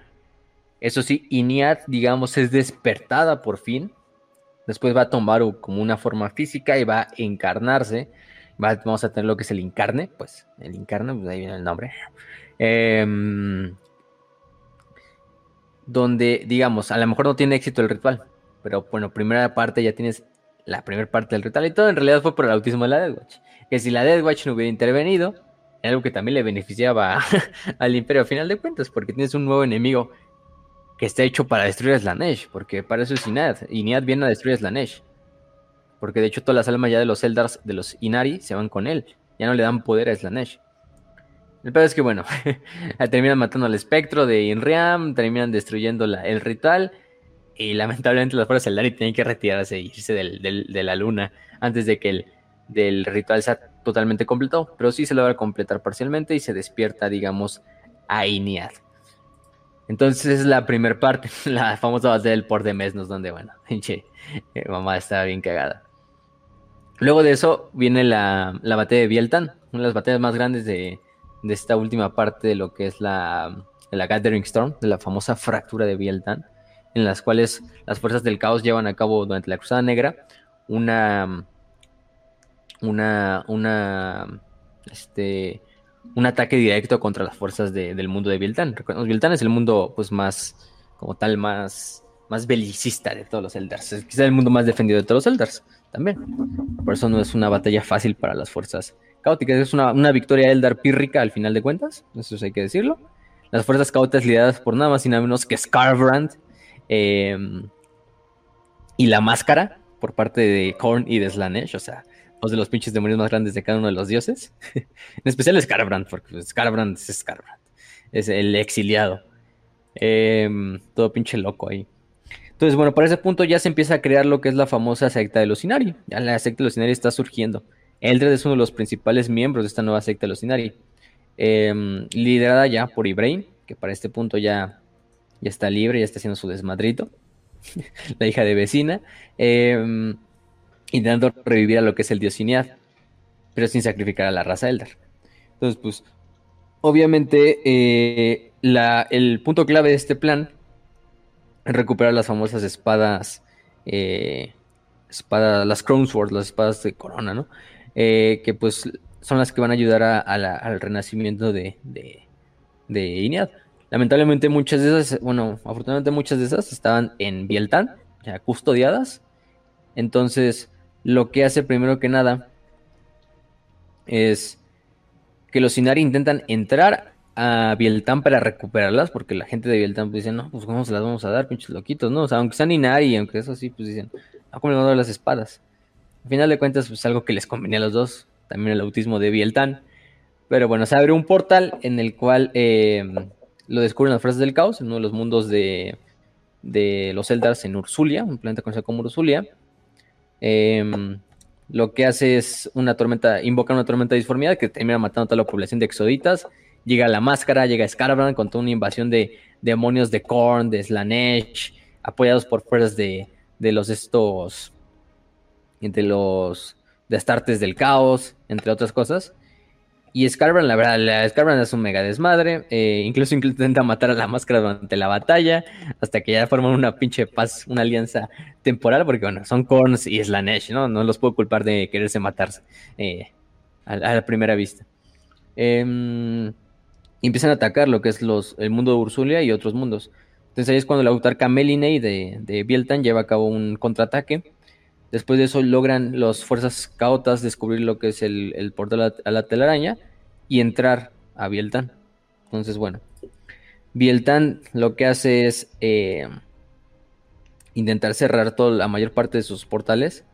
Eso sí, Iñat, digamos, es despertada por fin. Después va a tomar como una forma física y va a encarnarse. vamos a tener lo que es el encarne, pues el encarne, pues ahí viene el nombre. Em, donde, digamos, a lo mejor no tiene éxito el ritual, pero bueno, primera parte ya tienes la primera parte del ritual y todo en realidad fue por el autismo de la Dead Watch. Que si la Dead Watch no hubiera intervenido, algo que también le beneficiaba al Imperio a final de cuentas, porque tienes un nuevo enemigo que está hecho para destruir a Slanesh, porque para eso es Inad, Inad viene a destruir a Slanesh. Porque de hecho todas las almas ya de los Eldars, de los Inari, se van con él, ya no le dan poder a Slanesh. El peor es que bueno, terminan matando al espectro de Inriam, terminan destruyendo el ritual, y lamentablemente las fuerzas Eldari tienen que retirarse e irse de la luna antes de que el del ritual sea totalmente completado, pero sí se logra completar parcialmente y se despierta, digamos, a Inead. Entonces es la primera parte, la famosa base del por de Mesnos, donde, bueno, pinche eh, mamá está bien cagada. Luego de eso viene la, la batalla de Bieltan, una de las batallas más grandes de, de esta última parte de lo que es la, la Gathering Storm, de la famosa fractura de Bieltan, en las cuales las fuerzas del caos llevan a cabo durante la Cruzada Negra una, una, una, este, un ataque directo contra las fuerzas del mundo de. Recordemos, Viltán es el mundo, pues, más, como tal, más, más belicista de todos los Eldars. Es quizá el mundo más defendido de todos los Eldars, también. Por eso no es una batalla fácil para las fuerzas caóticas. Es una, victoria Eldar pírrica al final de cuentas, eso hay que decirlo. Las fuerzas caóticas lideradas por nada más y nada menos que Scarbrand em, y la máscara por parte de Korn y de Slanesh, o sea, dos de los pinches demonios más grandes de cada uno de los dioses. en especial Scarbrand, porque Scarbrand es Scarbrand, es el exiliado. Em, todo pinche loco ahí. Entonces, bueno, para ese punto ya se empieza a crear lo que es la famosa secta de los Inari. Ya la secta de los Inari está surgiendo. Eldred es uno de los principales miembros de esta nueva secta de los Inari. Em, liderada ya por Ibrain, que para este punto ya, ya está libre, ya está haciendo su desmadrito. la hija de vecina. Eh, intentando revivir a lo que es el dios pero sin sacrificar a la raza Eldar. Entonces, pues, obviamente, eh, el punto clave de este plan es recuperar las famosas espadas, eh, las Crown Swords, las espadas de corona, ¿no? Eh, que pues son las que van a ayudar al renacimiento de, de, de Lamentablemente muchas de esas, bueno, afortunadamente muchas de esas estaban en Bieltan, ya custodiadas. Entonces, lo que hace primero que nada es que los Inari intentan entrar a Bieltan para recuperarlas, porque la gente de Bieltan pues, dice, no, pues cómo se las vamos a dar, pinches loquitos, ¿no? O sea, aunque sean Inari, aunque eso sí, pues dicen, ¿a cómo le vamos a dar las espadas? Al final de cuentas, pues algo que les convenía a los dos, también el autismo de Bieltan. Pero bueno, se abre un portal en el cual eh, lo descubren las fuerzas del caos, en uno de los mundos de, de los Eldars en Ursulia, un planeta conocido como Ursulia. Em, lo que hace es una tormenta, invoca una tormenta de disformidad que termina matando a toda la población de exoditas. Llega la máscara, llega Scarbrand con toda una invasión de demonios de Korn, de Slanesh, apoyados por fuerzas de, de los estos, de los de del Caos, entre otras cosas. Y Scarbrand, la verdad, la Scarbrand es un mega desmadre. Eh, incluso intenta matar a la máscara durante la batalla. Hasta que ya forman una pinche paz, una alianza temporal. Porque bueno, son Korns y Slanesh, ¿no? No los puedo culpar de quererse matarse eh, a, la primera vista. Em, empiezan a atacar lo que es los, el mundo de Ursulia y otros mundos. Entonces ahí es cuando la autarca Melinei de, de Bieltan lleva a cabo un contraataque Después de eso logran las fuerzas caotas descubrir lo que es el, portal a la telaraña y entrar a Bieltan. Entonces, bueno, Bieltan lo que hace es eh, intentar cerrar toda la mayor parte de sus portales.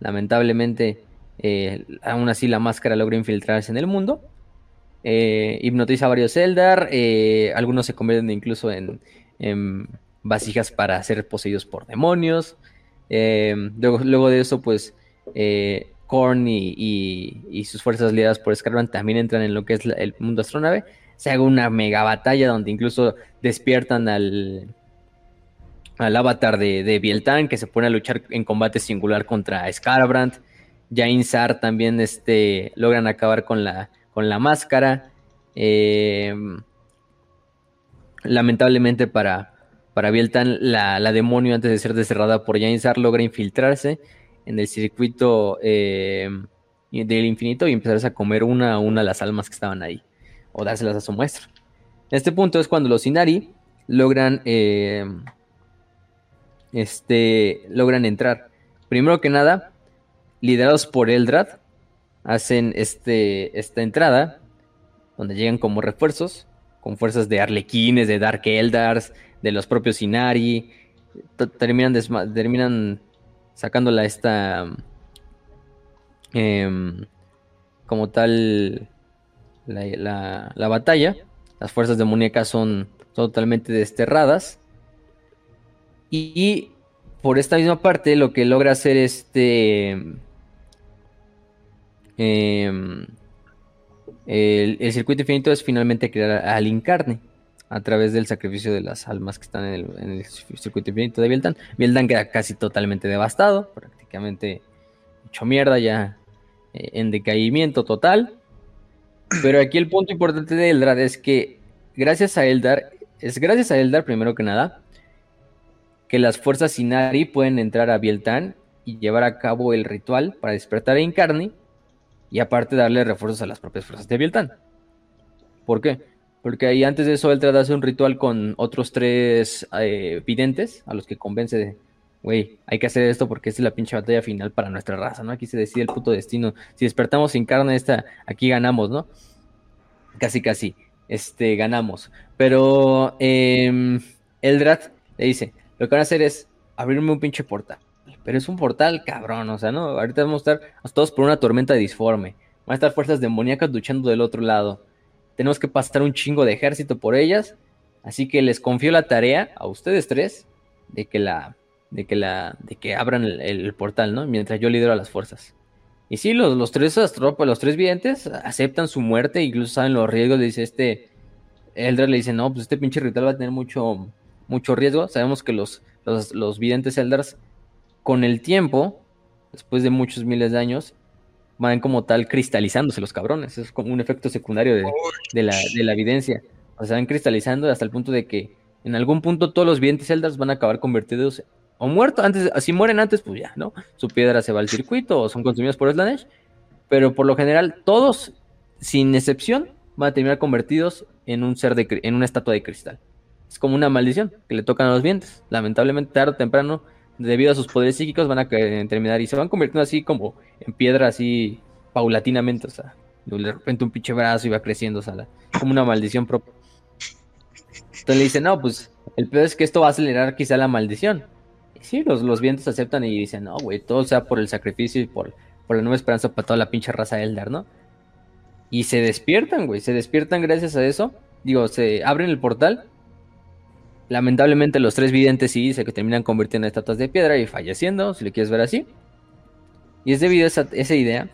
Lamentablemente, eh, aún así la máscara logra infiltrarse en el mundo. Eh, hipnotiza a varios Eldar. algunos se convierten incluso en, en vasijas para ser poseídos por demonios. Em, luego, de eso, pues, eh, Korn y, sus fuerzas lideradas por Scarbrand también entran en lo que es el mundo astronave. Se haga una mega batalla donde incluso despiertan al, al avatar de, de Bieltan, que se pone a luchar en combate singular contra Scarbrand. Jain Sar también este, logran acabar con la, con la máscara. Em, lamentablemente para, para Bieltan, la, demonio, antes de ser desterrada por Jainsar, logra infiltrarse en el circuito eh, del infinito y empezarse a comer una a una las almas que estaban ahí, o dárselas a su muestra. En este punto es cuando los Inari logran, eh, este, logran entrar. Primero que nada, liderados por Eldrad, hacen este, esta entrada, donde llegan como refuerzos, con fuerzas de arlequines, de Dark Eldars, de los propios Inari. Terminan, terminan sacándola esta. Em, como tal. La, la, batalla. Las fuerzas demoníacas son totalmente desterradas. Y, por esta misma parte, lo que logra hacer este. Em, el, el, circuito infinito es finalmente crear al Incarne a través del sacrificio de las almas que están en el, circuito infinito de Bieltan. Bieltan queda casi totalmente devastado, prácticamente hecho mierda ya eh, en decaimiento total. Pero aquí el punto importante de Eldar es que gracias a Eldar, es gracias a Eldar primero que nada, que las fuerzas Inari pueden entrar a Bieltan y llevar a cabo el ritual para despertar a Incarni y aparte darle refuerzos a las propias fuerzas de Bieltan. ¿Por qué? Porque ahí antes de eso Eldrad hace un ritual con otros tres eh, videntes a los que convence de, güey, hay que hacer esto porque esta es la pinche batalla final para nuestra raza, ¿no? Aquí se decide el puto destino. Si despertamos sin carne esta, aquí ganamos, ¿no? Casi, casi, este, ganamos. Pero eh, Eldrad le dice, lo que van a hacer es abrirme un pinche portal. Pero es un portal cabrón, o sea, ¿no? Ahorita vamos a estar todos por una tormenta disforme. Van a estar fuerzas demoníacas luchando del otro lado. Tenemos que pasar un chingo de ejército por ellas. Así que les confío la tarea a ustedes tres de que la. de que la. de que abran el, portal, ¿no? Mientras yo lidero a las fuerzas. Y sí, los, los tres los tres videntes, aceptan su muerte, incluso saben los riesgos. Dice este. Eldra le dice, no, pues este pinche ritual va a tener mucho, mucho riesgo. Sabemos que los, los, los videntes Eldars, con el tiempo, después de muchos miles de años, van como tal cristalizándose los cabrones. Es como un efecto secundario de, la, de la, evidencia. O sea, van cristalizando hasta el punto de que en algún punto todos los videntes Eldars van a acabar convertidos o muertos. Antes, si mueren antes, pues ya, ¿no? Su piedra se va al circuito o son consumidos por Slanesh. Pero por lo general, todos, sin excepción, van a terminar convertidos en un ser de en una estatua de cristal. Es como una maldición que le tocan a los vientos. Lamentablemente, tarde o temprano, debido a sus poderes psíquicos, van a terminar y se van convirtiendo así como en piedra, así paulatinamente. O sea, de repente un pinche brazo iba creciendo, o sea, como una maldición propia. Entonces le dice, no, pues el peor es que esto va a acelerar quizá la maldición. Y sí, los, los vientos aceptan y dicen, no, güey, todo sea por el sacrificio y por, por la nueva esperanza para toda la pinche raza Eldar, ¿no? Y se despiertan, güey, se despiertan gracias a eso. Digo, se abren el portal Lamentablemente los tres videntes sí se que terminan convirtiendo en estatuas de piedra y falleciendo, si lo quieres ver así. Y es debido a esa, idea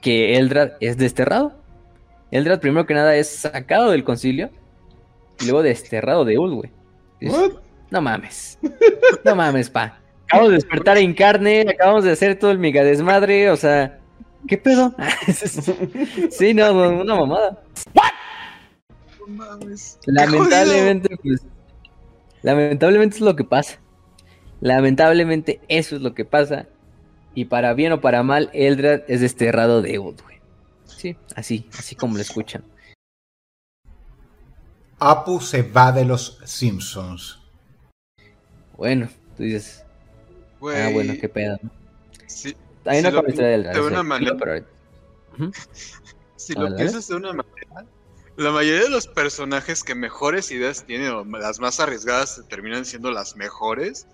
que Eldrad es desterrado. Eldrad primero que nada es sacado del concilio y luego desterrado de Ul, No mames. No mames, pa. Acabamos de despertar en carne, acabamos de hacer todo el mega desmadre, o sea, ¿qué pedo? sí, no, una mamada. No mames. Lamentablemente, pues, Lamentablemente es lo que pasa. Lamentablemente eso es lo que pasa. Y para bien o para mal, Eldrad es desterrado de Eud, güey. Sí, así, así como lo escuchan. Apu se va de los Simpsons. Bueno, tú dices. ah, bueno, qué pedo. Sí, Hay una si de Eldrad. De una manera. Si lo piensas de una manera, la mayoría de los personajes que mejores ideas tienen, o las más arriesgadas, terminan siendo las mejores,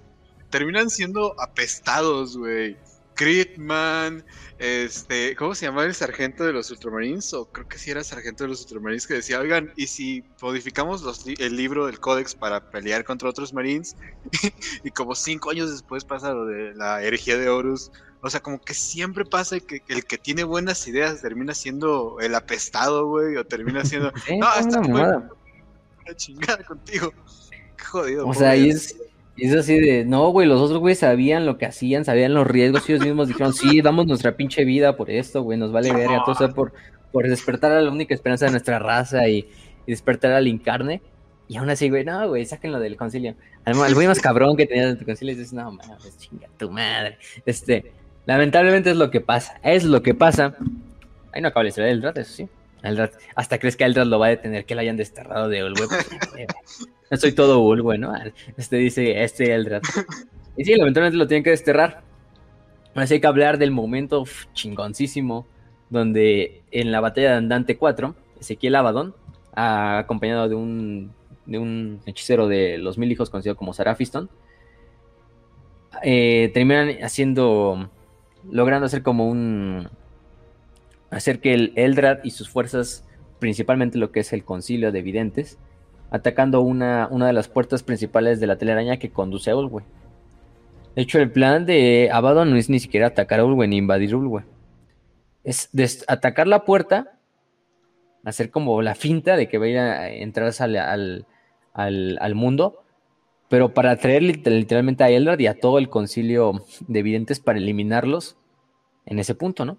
terminan siendo apestados, güey. Critman, este, ¿cómo se llama el sargento de los Ultramarines? O creo que sí era sargento de los Ultramarines que decía, oigan, ¿y si modificamos el libro del códex para pelear contra otros Marines? y como cinco años después pasa lo de la herejía de Horus, o sea, como que siempre pasa que el que tiene buenas ideas termina siendo el apestado, güey, o termina siendo... no, está una chingada contigo. Qué jodido. O sea, y es, es así de, no, güey, los otros güey sabían lo que hacían, sabían los riesgos, ellos mismos dijeron, sí, damos nuestra pinche vida por esto, güey, nos vale verga, todo, sea, por, por despertar a la única esperanza de nuestra raza y, despertar al incarne. Y aún así, güey, no, güey, sáquenlo del concilio. el güey más cabrón que tenía en tu concilio dices, no, mames, chinga tu madre. Este, Lamentablemente es lo que pasa. Es lo que pasa. Ahí no acaba la historia del Drat, eso sí. El hasta crees que Eldrat lo va a detener, que lo hayan desterrado de Ulwe. no soy todo Ulwe, ¿no? Este dice, este Eldrat. Y sí, lamentablemente lo tienen que desterrar. Así hay que hablar del momento chingoncísimo donde en la batalla de Andante 4, Ezequiel Abaddon, acompañado de un, de un hechicero de los mil hijos conocido como Sarafiston, eh, terminan haciendo logrando hacer como un... hacer que el Eldrad y sus fuerzas, principalmente lo que es el concilio de videntes, atacando una, una de las puertas principales de la telaraña que conduce a Ulwe. De hecho, el plan de Abaddon no es ni siquiera atacar a Ulwe ni invadir Ulwe. Es atacar la puerta, hacer como la finta de que vaya a entrar al, al, al mundo pero para traer literalmente a Eldrad y a todo el concilio de videntes para eliminarlos en ese punto, ¿no?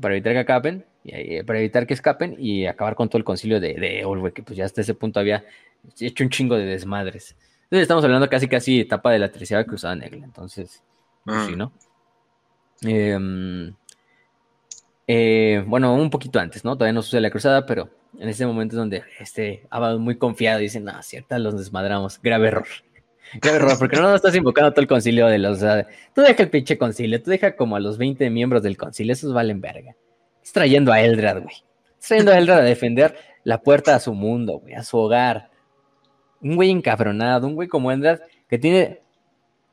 Para evitar que acaben, y, eh, para evitar que escapen y acabar con todo el concilio de, de que pues ya hasta ese punto había hecho un chingo de desmadres. Entonces estamos hablando casi casi etapa de la tercera cruzada negra. Entonces, pues Ah. sí, ¿no? Em, eh, bueno, un poquito antes, ¿no? Todavía no sucede la cruzada, pero en ese momento es donde este Abaddon muy confiado dice, no, cierta, los desmadramos. Grave error. Grave error, porque no nos estás invocando todo el concilio de los... o sea, tú deja el pinche concilio, tú deja como a los 20 miembros del concilio, esos valen verga. Estás trayendo a Eldrad, güey. Estás trayendo a Eldrad a defender la puerta a su mundo, güey, a su hogar. Un güey encabronado, un güey como Eldrad que tiene...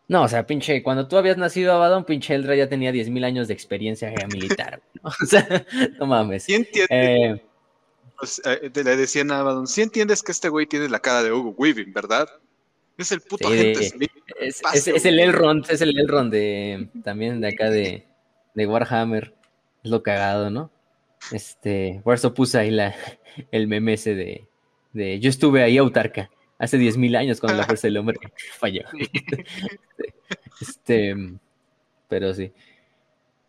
No, o sea, pinche, cuando tú habías nacido Abaddon, pinche Eldrad ya tenía 10.000 años de experiencia militar, güey, ¿no? O sea, no mames. Entiendes, Eh, pues, eh, le decían a Abaddon, sí entiendes que este güey tiene la cara de Hugo Weaving, ¿verdad? Es el puto Sí, Smith. Es, es- Espacio, es el. Elrond, es el Elrond de también de acá de, de Warhammer. Es lo cagado, ¿no? Este, por eso puse ahí la, el meme ese de, de yo estuve ahí autarca hace 10.000 años cuando la fuerza del hombre falló. Este, pero sí.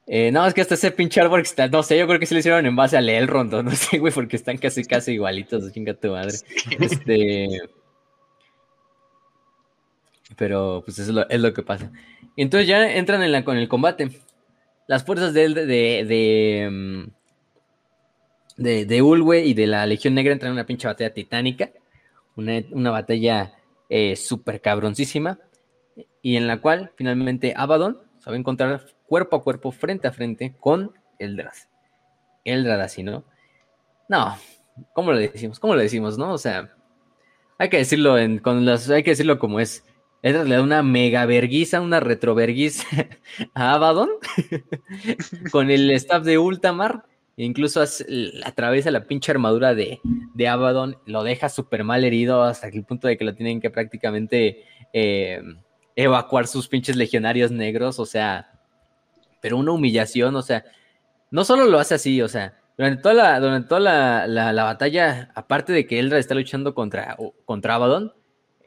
Eh, no, es que hasta ese pinche árbol que está, no sé, yo creo que se lo hicieron en base al Elrond, no sé, güey, porque están casi, casi igualitos, chinga tu madre. Este. Pero pues eso es lo, que pasa. Entonces ya entran en la, con el combate. Las fuerzas de, de, de, mm, de, de Ulwe y de la Legión Negra entran en una pinche batalla titánica. Una, una batalla eh, súper cabroncísima. Y en la cual finalmente Abaddon se va a encontrar cuerpo a cuerpo, frente a frente con Eldrad. Eldrad así, ¿no? No, ¿cómo lo decimos? ¿Cómo lo decimos, no? O sea, hay que decirlo en, con las, hay que decirlo como es. Le da una mega verguiza, una retroverguiza a Abaddon con el staff de Ultamar. Incluso atraviesa la pinche armadura de, de Abaddon, lo deja súper mal herido hasta el punto de que lo tienen que prácticamente eh, evacuar sus pinches legionarios negros. O sea, pero una humillación, o sea, no solo lo hace así, o sea, durante toda la, durante toda la, la- la batalla, aparte de que Eldrad está luchando contra, contra Abaddon,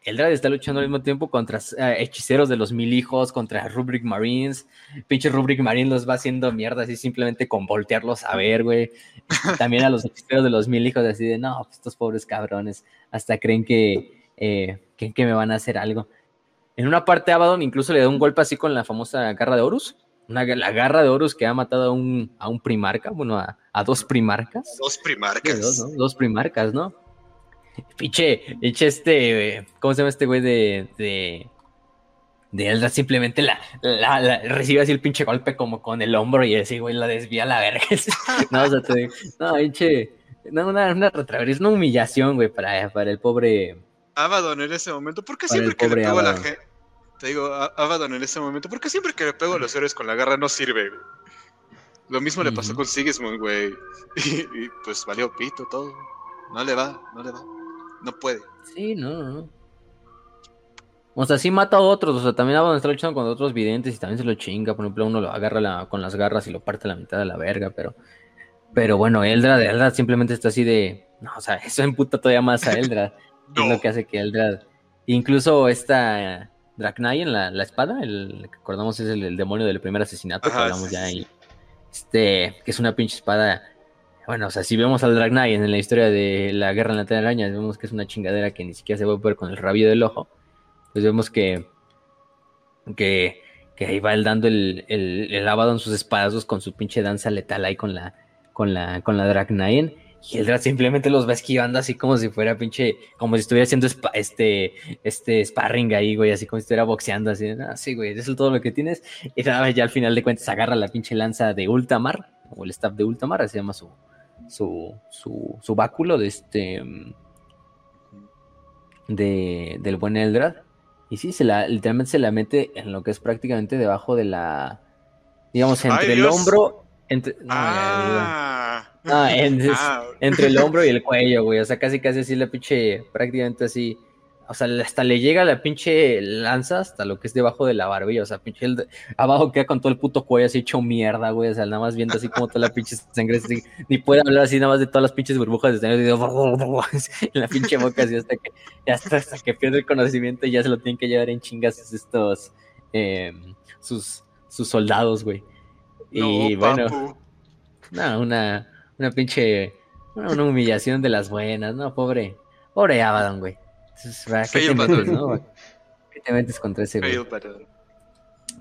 Eldrad está luchando al mismo tiempo contra eh, hechiceros de los mil hijos, contra Rubric Marines. Pinche Rubric Marine los va haciendo mierda así simplemente con voltearlos a ver, güey. También a los hechiceros de los mil hijos, así de no, pues estos pobres cabrones, hasta creen que, eh, creen que me van a hacer algo. En una parte, Abaddon incluso le da un golpe así con la famosa garra de Horus. Una, la garra de Horus que ha matado a un, a un primarca, bueno, a, a dos primarcas. Dos primarcas. Dos, ¿no? Dos primarcas, ¿no? Pinche, pinche este, ¿cómo se llama este güey de, de, de Eldrad? Simplemente la, la, la- recibe así el pinche golpe como con el hombro y ese güey la desvía a la verga. no, o sea, te digo, no, pinche, no, una, una retraverisa, una humillación, güey, para, para el pobre, Abaddon en ese momento, ¿por qué siempre que le pego a la gente? Te digo, Abaddon en ese momento, ¿por qué siempre que le pego a los héroes con la garra no sirve? güey? Lo mismo le pasó con Sigismund, güey. Y, y, pues valió pito todo. No le va, no le va. No puede. Sí, no, no, no. O sea, sí mata a otros, o sea, también Abaddon está luchando con otros videntes y también se lo chinga, por ejemplo, uno lo agarra la- con las garras y lo parte a la mitad de la verga, pero pero bueno, Eldrad, Eldrad simplemente está así de, no, o sea, eso emputa todavía más a Eldrad, es lo que hace que Eldrad, incluso esta Draknayen, la, la espada, el que recordamos es el, el demonio del primer asesinato que hablamos sí, ya sí, ahí, este, que es una pinche espada bueno, o sea, si vemos al Draknayen en la historia de la guerra en la telaraña, vemos que es una chingadera que ni siquiera se puede ver con el rabillo del ojo. Pues vemos que, que, que ahí va él dando el, el, el Abaddon sus espadazos con su pinche danza letal ahí con la, con la, con la Draknayen. Y el Drak simplemente los va esquivando así como si fuera pinche, como si estuviera haciendo este, este sparring ahí, güey, así como si estuviera boxeando, así, ah, sí, güey, eso es todo lo que tienes. Y nada, ya al final de cuentas agarra la pinche lanza de Ultamar, o el staff de Ultamar, así se llama su, su, su, su báculo de este mm, de, del buen Eldrad. Y sí, se la, literalmente se la mete en lo que es prácticamente debajo de la. Digamos, Ay, entre el Dios. hombro. Entre, no, Ah. Ah, Ah, entre el hombro y el cuello, güey. O sea, casi casi así la pinche. Prácticamente así. O sea, hasta le llega la pinche lanza hasta lo que es debajo de la barbilla. O sea, pinche el- abajo queda con todo el puto cuello así hecho mierda, güey. O sea, nada más viendo así como toda la pinche sangre. así, ni puede hablar así nada más de todas las pinches burbujas de sangre. así, en la pinche boca así hasta que, hasta, hasta que pierde el conocimiento y ya se lo tienen que llevar en chingas estos. eh, sus, sus soldados, güey. Y no, bueno. No, una, una pinche, una, una humillación de las buenas, ¿no? Pobre, pobre Abaddon, güey. Entonces, ¿para qué te metes, no? ¿Qué te metes contra ese güey?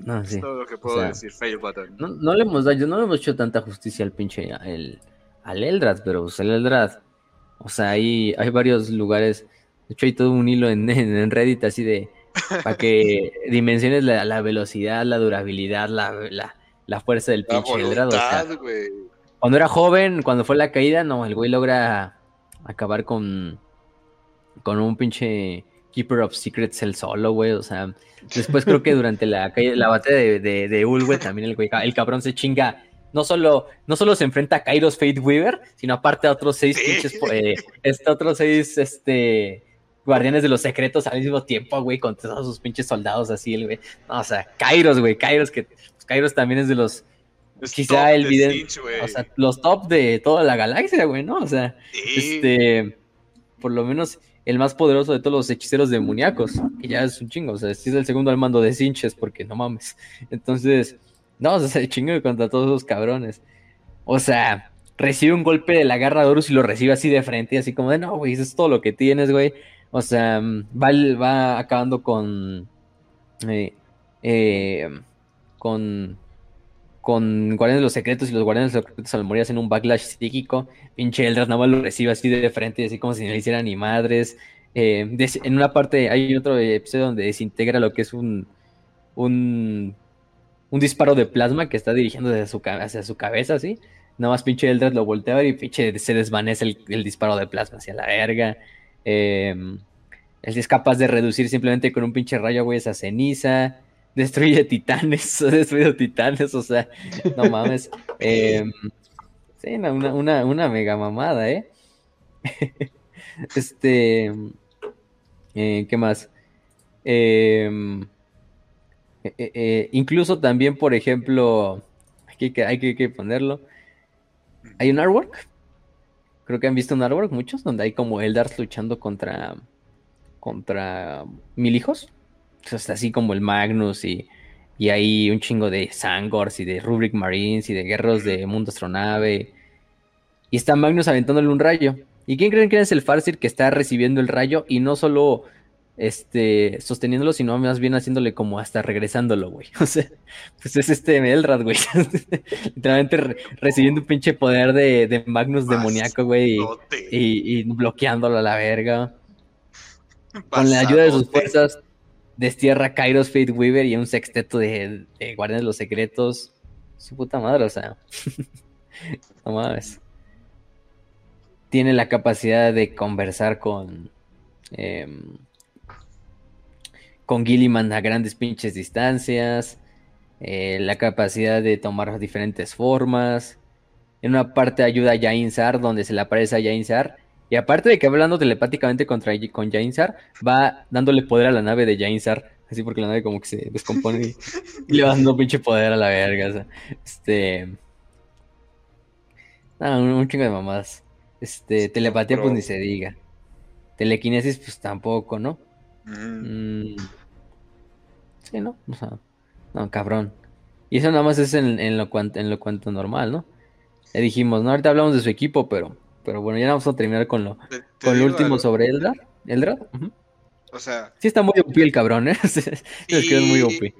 No, Es sí. todo lo que O puedo sea, decir. No, no le hemos dado, no le hemos hecho tanta justicia al pinche el, al Eldrad, pero pues, el Eldrad, o sea, hay, hay varios lugares, de hecho hay todo un hilo en, en, Reddit así de para que dimensiones la, la velocidad, la durabilidad, la, la, la fuerza del pinche Eldrad. O sea, cuando era joven, cuando fue la caída, no, el güey logra acabar con, con un pinche Keeper of Secrets el solo, güey. O sea, después creo que durante la la batalla de, de, de Ulwe también el güey, el cabrón se chinga. No solo, no solo se enfrenta a Kairos Fate Weaver, sino aparte a otros seis pinches, eh, este, otros seis, este, guardianes de los secretos al mismo tiempo, güey, con todos sus pinches soldados así, el güey. No, o sea, Kairos, güey, Kairos, que pues, Kairos también es de los, Es quizá el de video- güey. o sea, los top de toda la galaxia, güey, ¿no? O sea, Sí. este, por lo menos el más poderoso de todos los hechiceros demoníacos, que ya es un chingo, o sea, es el segundo al mando de Sinches, porque no mames. Entonces, no, o sea, se chingo contra todos esos cabrones. O sea, recibe un golpe de la garra de Horus y lo recibe así de frente, y así como de, no, güey, eso es todo lo que tienes, güey. O sea, va, va acabando con, eh, eh, con, con Guardianes de los Secretos y los Guardianes de los Secretos al morir hacen un backlash psíquico. Pinche Eldras nada más lo recibe así de frente, así como si no le hiciera ni madres. Eh, en una parte hay otro episodio donde desintegra lo que es un, un, disparo de plasma que está dirigiendo hacia su, hacia su cabeza, así. Nada más pinche Eldras lo voltea y pinche se desvanece el, el disparo de plasma hacia la verga. Eh, él es capaz de reducir simplemente con un pinche rayo, güey, esa ceniza. Destruye titanes, ha destruido titanes, o sea, no mames. Eh, sí, una, una, una mega mamada, ¿eh? este. eh, ¿Qué más? Eh, eh, eh, incluso también, por ejemplo, hay que, hay que, que ponerlo. Hay un artwork. Creo que han visto un artwork, muchos, donde hay como Eldars luchando contra. contra mil hijos. Entonces, así como el Magnus y, y hay un chingo de Sangors y de Rubric Marines y de guerreros de Mundo Astronave. Y está Magnus aventándole un rayo. ¿Y quién creen que es el Farseer que está recibiendo el rayo y no solo este, sosteniéndolo, sino más bien haciéndole como hasta regresándolo, güey? O sea, pues es este Elrad, güey. Literalmente re- recibiendo un pinche poder de, de Magnus demoníaco, güey. y-. Y, bloqueándolo a la verga. Con la ayuda de sus fuerzas, destierra Kairos Fate Weaver y un sexteto de, de Guardianes de los Secretos. Su puta madre, o sea. no mames. Tiene la capacidad de conversar con. em, con Gilliman a grandes pinches distancias. eh, la capacidad de tomar diferentes formas. En una parte ayuda a Jainsar, donde se le aparece a Jainsar. Y aparte de que hablando telepáticamente contra, con Jainsar, va dándole poder a la nave de Jainsar. Así porque la nave como que se descompone y, y le va dando pinche poder a la verga. o sea, este. No, un, un chingo de mamadas. Este, telepatía, pues ni se diga. Telequinesis, pues tampoco, ¿no? Ujú. Mm, sí, ¿no? O sea, no, cabrón. Y eso nada más es en, en lo cuanto, en lo cuanto normal, ¿no? Ya dijimos, ¿no? Ahorita hablamos de su equipo, pero, pero bueno, ya vamos a terminar con lo, Te- te con lo último algo, sobre Eldar. Eldar, ujú. O sea, Sí está muy OP el cabrón, ¿eh? Es que es muy OP.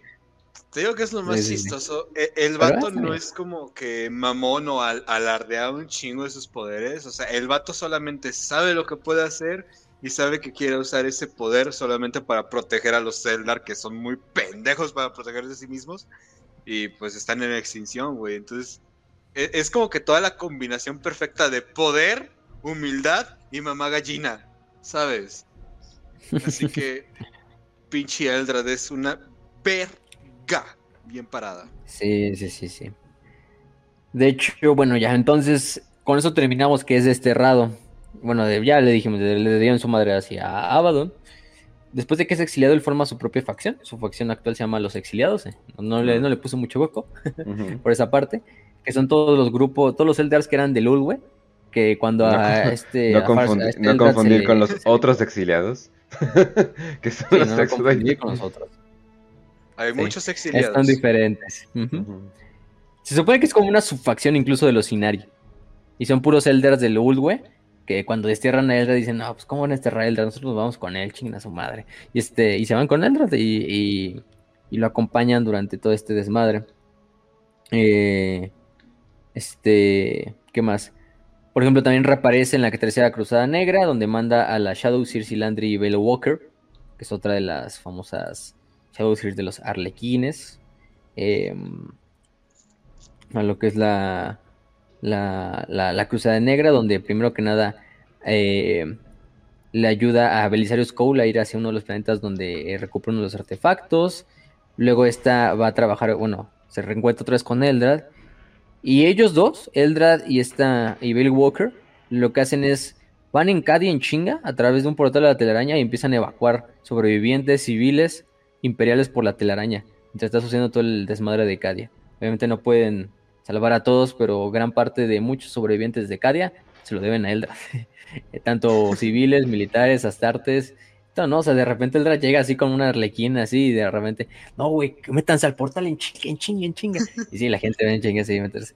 te digo que es lo más Sí, sí, sí. chistoso. E- El vato no es como que mamón o al- alardea un chingo de sus poderes. O sea, el vato solamente sabe lo que puede hacer y sabe que quiere usar ese poder solamente para proteger a los Zeldar, que son muy pendejos para protegerse de sí mismos. Y pues están en extinción, güey. Entonces, es como que toda la combinación perfecta de poder, humildad y mamá gallina, ¿sabes? Así que, pinche Eldrad es una verga bien parada. Sí, sí, sí, sí. De hecho, bueno, ya entonces, con eso terminamos que es desterrado. Bueno, ya le dijimos, le, dieron su madre hacia Abaddon. Después de que es exiliado, él forma su propia facción. Su facción actual se llama Los Exiliados. eh. No, no le, no le puso mucho hueco por esa parte. Que son todos los grupos, todos los Eldars que eran de Lulwe. Que cuando No a este. No, a Fars- confundi- a este no Eldar se confundir le- con los otros exiliados. que son Sí, los no, no ex- confundir con los otros. Hay Sí, muchos exiliados. Están diferentes. Se supone que es como una subfacción incluso de los Inari. Y son puros Elders del Ulwe, que que cuando destierran a Eldrad dicen, no, pues cómo van a desterrar a Eldrad, nosotros nos vamos con él, chinguen a su madre. Y este, y se van con Eldrad y, y, y lo acompañan durante todo este desmadre. Eh, este, ¿qué más? Por ejemplo, también reaparece en la tercera Cruzada Negra, donde manda a la Shadow Circe Landry y Velo Walker, que es otra de las famosas Shadow de los Arlequines. Em, a lo que es la, la, la, Cruzada Negra, donde primero que nada eh, le ayuda a Belisario Skull a ir hacia uno de los planetas donde recupera uno de los artefactos. Luego esta va a trabajar, bueno, se reencuentra otra vez con Eldrad y ellos dos, Eldrad y esta y Bill Walker, lo que hacen es van en Cadia en chinga a través de un portal de la telaraña y empiezan a evacuar sobrevivientes civiles imperiales por la telaraña. Mientras está sucediendo todo el desmadre de Cadia. Obviamente no pueden salvar a todos, pero gran parte de muchos sobrevivientes de Cadia se lo deben a Eldrad. Tanto civiles, militares, astartes no, o sea, de repente el llega así con una arlequina así y de repente, no, güey, métanse al portal en chinga, en chinga, en chinga. Y sí, la gente va en chinga así, meterse.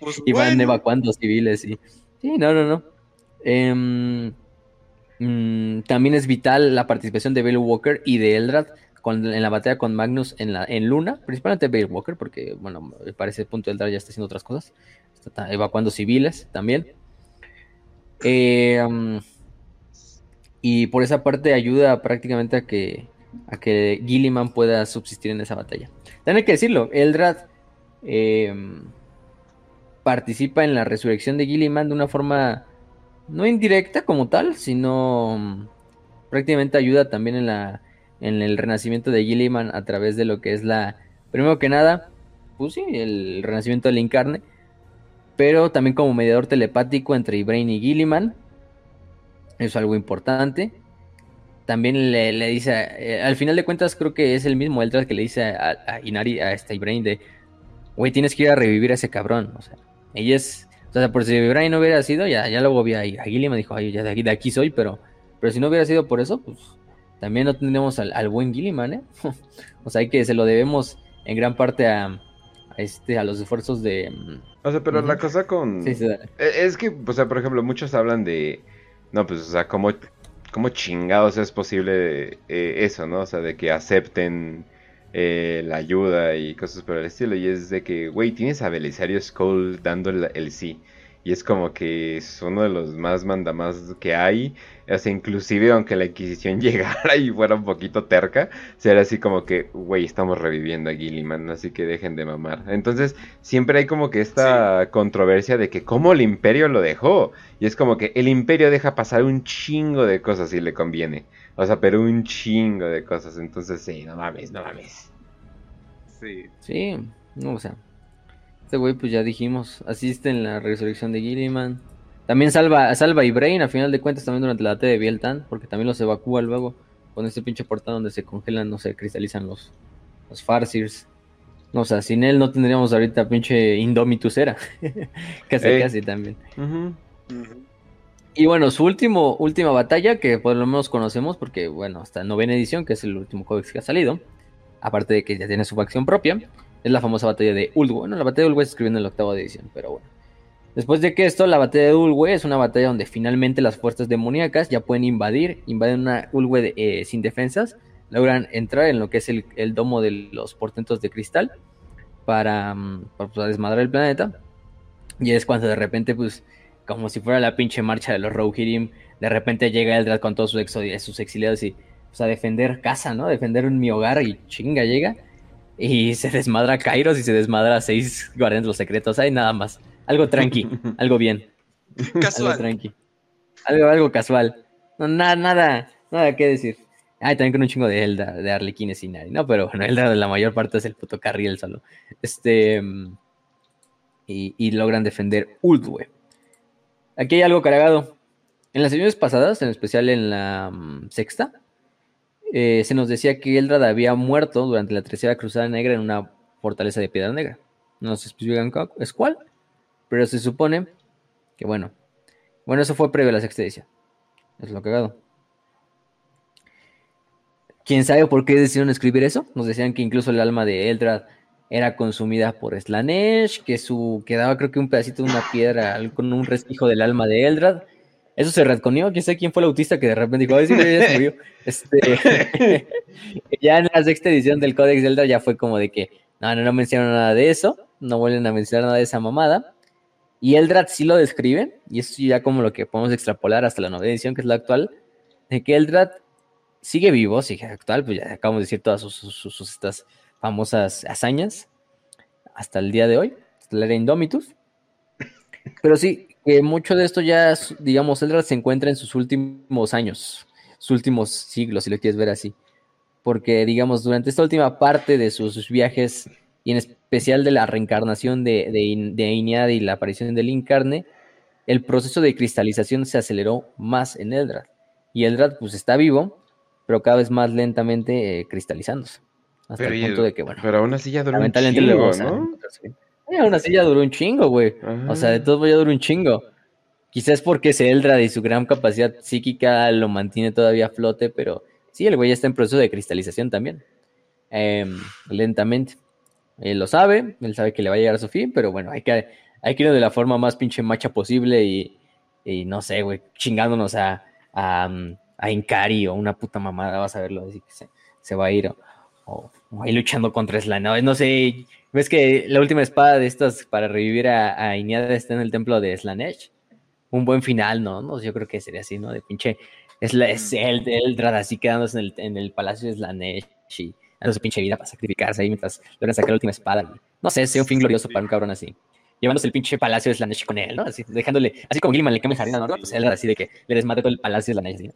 Pues y van evacuando civiles y... Sí, no, no, no. Em, mm, también es vital la participación de Bale Walker y de Eldrad en la batalla con Magnus en, la, en Luna, principalmente Bale Walker, porque, bueno, para ese punto Eldrad ya está haciendo otras cosas. Está evacuando civiles también. Eh, y por esa parte ayuda prácticamente a que, a que Gilliman pueda subsistir en esa batalla. Hay que decirlo, Eldrad em, participa en la resurrección de Gilliman de una forma no indirecta como tal, sino mm, prácticamente ayuda también en, la, en el renacimiento de Gilliman a través de lo que es la, primero que nada, pues sí, el renacimiento del Incarne, pero también como mediador telepático entre Ibrain y Gilliman, es algo importante. También le, dice, eh, al final de cuentas creo que es el mismo Eldrad que le dice a, Inari, a este Ibrahim de, güey, tienes que ir a revivir a ese cabrón. O sea, ella es, o sea, por si Ibrahim no hubiera sido, ya, ya luego vi a, a me dijo, ay, ya de aquí, de aquí soy, pero, pero si no hubiera sido por eso, pues también no tendríamos al, buen Gilliman, ¿eh? o sea, hay que se lo debemos en gran parte a, este, a los esfuerzos de... Mm, o sea, pero la cosa con... Sí, sí, e, es que, o sea, por ejemplo, muchos hablan de no, pues, o sea, ¿cómo, cómo chingados es posible eh, eso, no? O sea, de que acepten eh, la ayuda y cosas por el estilo. Y es de que, güey, tienes a Belisario Skull dando el, sí. Y es como que es uno de los más mandamás que hay. O sea, inclusive aunque la Inquisición llegara y fuera un poquito terca, será así como que, güey, estamos reviviendo a Gilliman, así que dejen de mamar. Entonces, siempre hay como que esta controversia de que cómo el imperio lo dejó. Y es como que el imperio deja pasar un chingo de cosas si le conviene. O sea, pero un chingo de cosas. Entonces, sí, no mames, no mames. Sí. Sí, no, o sea, este güey, pues ya dijimos, asiste en la resurrección de Gilliman. También salva, salva a Ibrain, a final de cuentas, también durante la batalla de Bieltan, porque también los evacúa luego con este pinche portal donde se congelan, no sé, cristalizan los, los Farsirs. No, o sea, sin él no tendríamos ahorita pinche Indomitus era. casi, casi también. Y bueno, su último, última batalla, que por lo menos conocemos, porque bueno, hasta novena edición, que es el último códex que ha salido, aparte de que ya tiene su facción propia, es la famosa batalla de Ulwe. Bueno, la batalla de Ulwe se escribió en la octava edición, pero bueno. Después de que esto, la batalla de Ulwe es una batalla donde finalmente las fuerzas demoníacas ya pueden invadir, invaden una Ulwe eh, sin defensas, logran entrar en lo que es el, domo de los portentos de cristal para, mm, pues, desmadrar el planeta. Y es cuando de repente, pues, como si fuera la pinche marcha de los Rohirrim, de repente llega Eldrad con todos sus, sus exiliados y, pues, a defender casa, ¿no? defender mi hogar y chinga llega y se desmadra Kairos y se desmadra seis guardianes los secretos. Hay nada más. Algo tranqui, algo bien. Casual. Algo tranqui. Algo, algo casual. No, nada, nada, nada que decir. Ay, también con un chingo de Elda, de Arlequines y nadie. No, pero bueno, Elda de la mayor parte es el puto carril solo. Este. Y, y logran defender Uldwe. Aquí hay algo cargado. En las sesiones pasadas, en especial en la mm, sexta, eh, se nos decía que Eldrad había muerto durante la tercera cruzada negra en una fortaleza de piedra negra. No se especifican es cuál, pero se supone que bueno. Bueno, eso fue previo a la sexta edición. Es lo cagado. ¿Quién sabe por qué decidieron escribir eso? Nos decían que incluso el alma de Eldrad era consumida por Slanesh, que su quedaba creo que un pedacito de una piedra con un resquicio del alma de Eldrad Eso se retconió, quién sé quién fue el autista que de repente dijo, ay, sí, ya se murió. Este, ya en la sexta edición del Codex Zelda ya fue como de que, no, no, no mencionan nada de eso, no vuelven a mencionar nada de esa mamada. Y Eldrad sí lo describe, y eso ya como lo que podemos extrapolar hasta la novena edición, que es la actual, de que Eldrad sigue vivo, sigue actual, pues ya acabamos de decir todas sus, estas famosas hazañas hasta el día de hoy, hasta la era Indomitus. Pero sí, que mucho de esto ya, es, digamos, Eldrad se encuentra en sus últimos años, sus últimos siglos, si lo quieres ver así. Porque, digamos, durante esta última parte de sus, sus viajes, y en especial de la reencarnación de, de, de y la aparición del Incarne, el proceso de cristalización se aceleró más en Eldrad. Y Eldrad, pues, está vivo, pero cada vez más lentamente eh, cristalizándose. Hasta Pero, el punto de que, bueno, pero aún así ya duró un chingo, luego, o sea, ¿no? eh, aún así ya duró un chingo, güey. O sea, de todos modos ya duró un chingo. Quizás porque ese Eldrad y su gran capacidad psíquica lo mantiene todavía a flote, pero sí, el güey ya está en proceso de cristalización también. Em, lentamente. Él lo sabe, él sabe que le va a llegar a su fin, pero bueno, hay que, hay que irlo de la forma más pinche macha posible y, y no sé, güey, chingándonos a, a, um, a Inkari o una puta mamada, vas a verlo, así que se, se va a ir. O, o, ahí luchando contra Slanesh, no sé, ves que la última espada de estas para revivir a, a Ineada está en el templo de Slanesh. Un buen final, ¿no? no yo creo que sería así, ¿no? De pinche. Es, la, es el, Eldrad así quedándose en el, en el palacio de Slanesh y dando su pinche vida para sacrificarse ahí mientras logran sacar la última espada. No sé, sería un fin glorioso para un cabrón así. Llevándose el pinche palacio de Slanesh con él, ¿no? Dejándole, así como Gilman le el jardín, ¿no? Pues Eldrad así de que le desmate todo el palacio de Slanesh.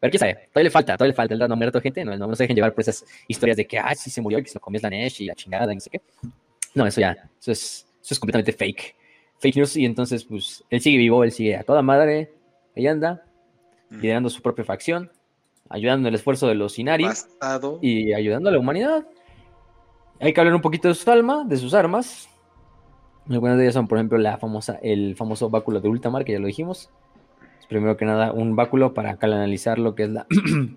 pero quién sabe, todavía le falta, todavía le falta. Eldrad no muerto gente, no, no, no se dejen llevar por esas historias de que, ah, sí se murió y que se lo comió Slanesh y la chingada y no sé qué. No, eso ya, eso es, eso es completamente fake. Fake news y entonces, pues, él sigue vivo, él sigue a toda madre, ahí anda, liderando su propia facción, ayudando en el esfuerzo de los Inari Bastado. y ayudando a la humanidad. Hay que hablar un poquito de su alma, de sus armas. Algunas de ellas son, por ejemplo, la famosa, el famoso báculo de Ultamar, que ya lo dijimos. Es primero que nada un báculo para canalizar lo que es la,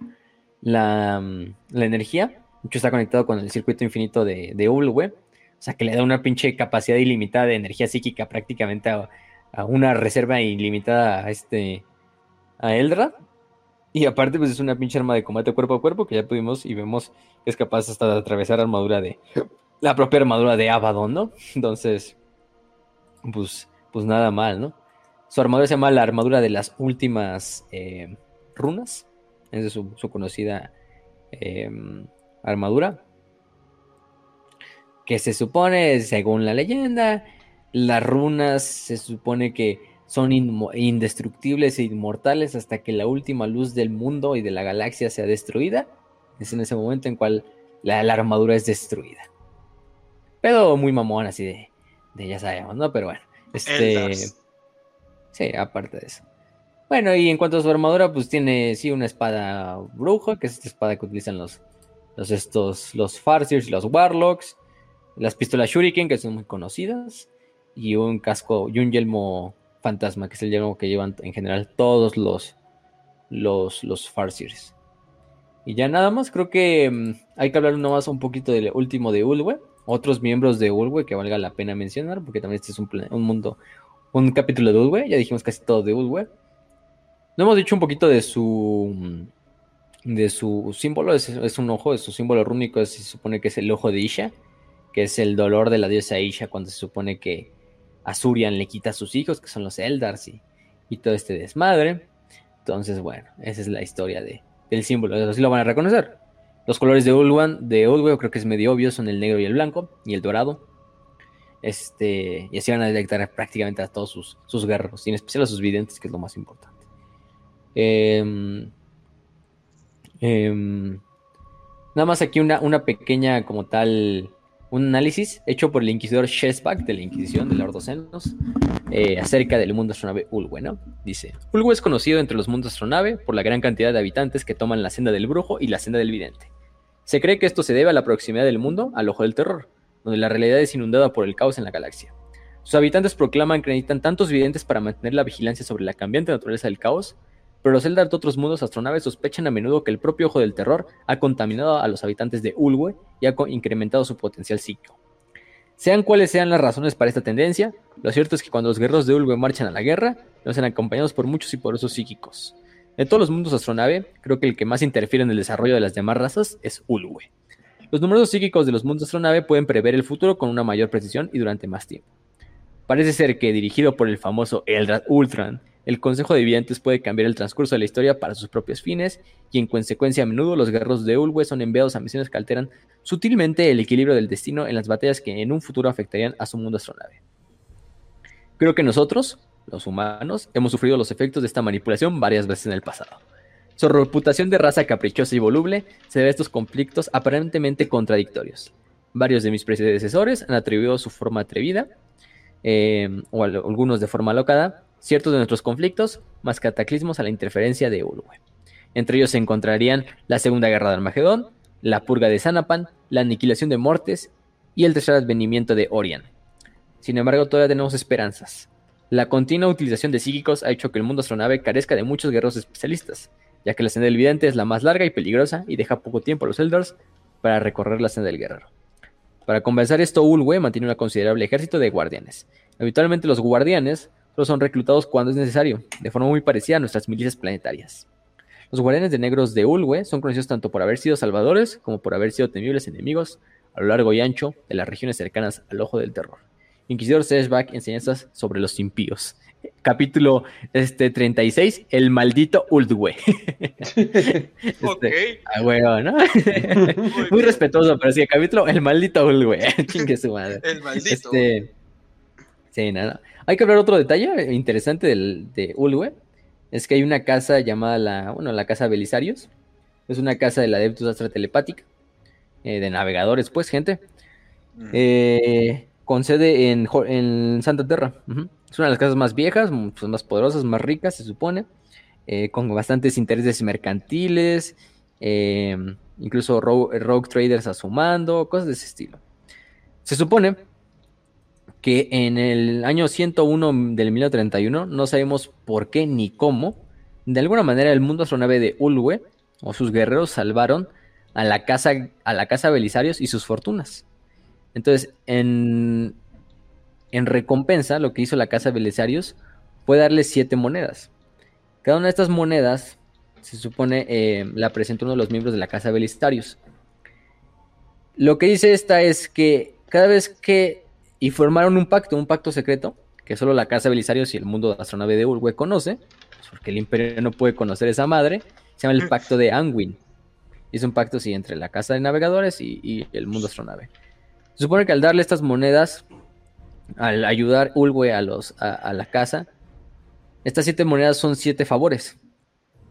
la, mm, la energía. De hecho, está conectado con el circuito infinito de, de Ulwe. O sea, que le da una pinche capacidad ilimitada de energía psíquica prácticamente a, a una reserva ilimitada a este a Eldrad. Y aparte, pues es una pinche arma de combate cuerpo a cuerpo que ya pudimos y vemos que es capaz hasta de atravesar armadura de. La propia armadura de Abaddon, ¿no? Entonces, pues, pues nada mal, ¿no? Su armadura se llama la armadura de las últimas eh, runas. Esa es su, su conocida eh, armadura. Que se supone, según la leyenda, las runas se supone que son indestructibles e inmortales hasta que la última luz del mundo y de la galaxia sea destruida. Es en ese momento en cual la, la armadura es destruida. Pero muy mamón, así de, de ya sabemos, ¿no? Pero bueno, este. Sí, aparte de eso. Bueno, y en cuanto a su armadura, pues tiene, sí, una espada bruja, que es esta espada que utilizan los, los estos, los Farsirs y los Warlocks. Las pistolas Shuriken, que son muy conocidas. Y un casco, y un yelmo fantasma, que es el yelmo que llevan en general todos los, los, los Farsirs. Y ya nada más, creo que mm, hay que hablar nomás un poquito del último de Ulwe. Otros miembros de Ulwe que valga la pena mencionar, porque también este es un, un mundo, un capítulo de Ulwe. Ya dijimos casi todo de Ulwe. No hemos dicho un poquito de su mm, de su símbolo, es, es un ojo, es su símbolo rúnico, es- se supone que es el ojo de Isha, que es el dolor de la diosa Isha cuando se supone que Azurian le quita a sus hijos, que son los Eldars, y, y todo este desmadre. Entonces, bueno, esa es la historia de, del símbolo, así lo van a reconocer. Los colores de Ulwan, de Ulwe, creo que es medio obvio, son el negro y el blanco, y el dorado. Este, y así van a detectar prácticamente a todos sus, sus guerreros, y en especial a sus videntes, que es lo más importante. Em, em, nada más aquí una, una pequeña, como tal, un análisis hecho por el inquisidor Shesbach de la Inquisición de los Docenos eh, acerca del mundo astronave Ulwe, ¿no? Dice, Ulwe es conocido entre los mundos astronave por la gran cantidad de habitantes que toman la senda del brujo y la senda del vidente. Se cree que esto se debe a la proximidad del mundo al ojo del terror, donde la realidad es inundada por el caos en la galaxia. Sus habitantes proclaman que necesitan tantos videntes para mantener la vigilancia sobre la cambiante naturaleza del caos, pero los Eldar de otros mundos astronaves sospechan a menudo que el propio Ojo del Terror ha contaminado a los habitantes de Ulwe y ha incrementado su potencial psíquico. Sean cuales sean las razones para esta tendencia, lo cierto es que cuando los guerreros de Ulwe marchan a la guerra, nos han acompañados por muchos y poderosos psíquicos. De todos los mundos astronave, creo que el que más interfiere en el desarrollo de las demás razas es Ulwe. Los numerosos psíquicos de los mundos astronave pueden prever el futuro con una mayor precisión y durante más tiempo. Parece ser que, dirigido por el famoso Eldrad Ultran, el Consejo de Vivientes puede cambiar el transcurso de la historia para sus propios fines, y en consecuencia a menudo los guerreros de Ulwe son enviados a misiones que alteran sutilmente el equilibrio del destino en las batallas que en un futuro afectarían a su mundo astronave. Creo que nosotros, los humanos, hemos sufrido los efectos de esta manipulación varias veces en el pasado. Su reputación de raza caprichosa y voluble se debe a estos conflictos aparentemente contradictorios. Varios de mis predecesores han atribuido su forma atrevida, eh, o algunos de forma alocada, ciertos de nuestros conflictos, más cataclismos a la interferencia de Ulwe. Entre ellos se encontrarían la Segunda Guerra de Armagedón, la purga de Sanapan, la aniquilación de Mortes y el tercer advenimiento de Orion. Sin embargo, todavía tenemos esperanzas. La continua utilización de psíquicos ha hecho que el mundo astronave carezca de muchos guerreros especialistas, ya que la senda del vidente es la más larga y peligrosa y deja poco tiempo a los Eldars para recorrer la senda del guerrero. Para compensar esto, Ulwe mantiene un considerable ejército de guardianes. Habitualmente los guardianes solo son reclutados cuando es necesario, de forma muy parecida a nuestras milicias planetarias. Los guardianes de negros de Ulwe son conocidos tanto por haber sido salvadores como por haber sido temibles enemigos a lo largo y ancho de las regiones cercanas al ojo del terror. Inquisidor Seshback, enseñanzas sobre los impíos. Capítulo este, 36, el maldito Uldwe. este, ah, bueno, ¿no? Muy, Muy respetuoso, pero sí, el capítulo, el maldito Uldwe. Chingue su madre. El maldito. Este, sí, nada. Hay que hablar otro detalle interesante del, de Ulwe. Es que hay una casa llamada la, bueno, la Casa Belisarios. Es una casa de la Adeptus Astra Telepática. Eh, de navegadores, pues, gente. Mm. Eh, con sede en, en Santa Terra. Es una de las casas más viejas, pues, más poderosas, más ricas, se supone. eh, con bastantes intereses mercantiles. eh, incluso ro- rogue traders a su mando, cosas de ese estilo. Se supone que en el año 101 del 1931, no sabemos por qué ni cómo, de alguna manera el mundo astronave de Ulwe o sus guerreros salvaron a la casa, a la casa Belisarios y sus fortunas. Entonces, en, en recompensa, lo que hizo la casa Belisarios fue darle siete monedas. Cada una de estas monedas, se supone, eh, la presentó uno de los miembros de la casa Belisarios. Lo que dice esta es que cada vez que y formaron un pacto, un pacto secreto, que solo la casa Belisarios y el mundo de astronave de Ulwe conoce, pues porque el imperio no puede conocer esa madre, se llama el pacto de Anguin. Es un pacto, sí, entre la casa de navegadores y, y el mundo astronave. Se supone que al darle estas monedas, al ayudar Ulwe a, los, a, a la casa, estas siete monedas son siete favores.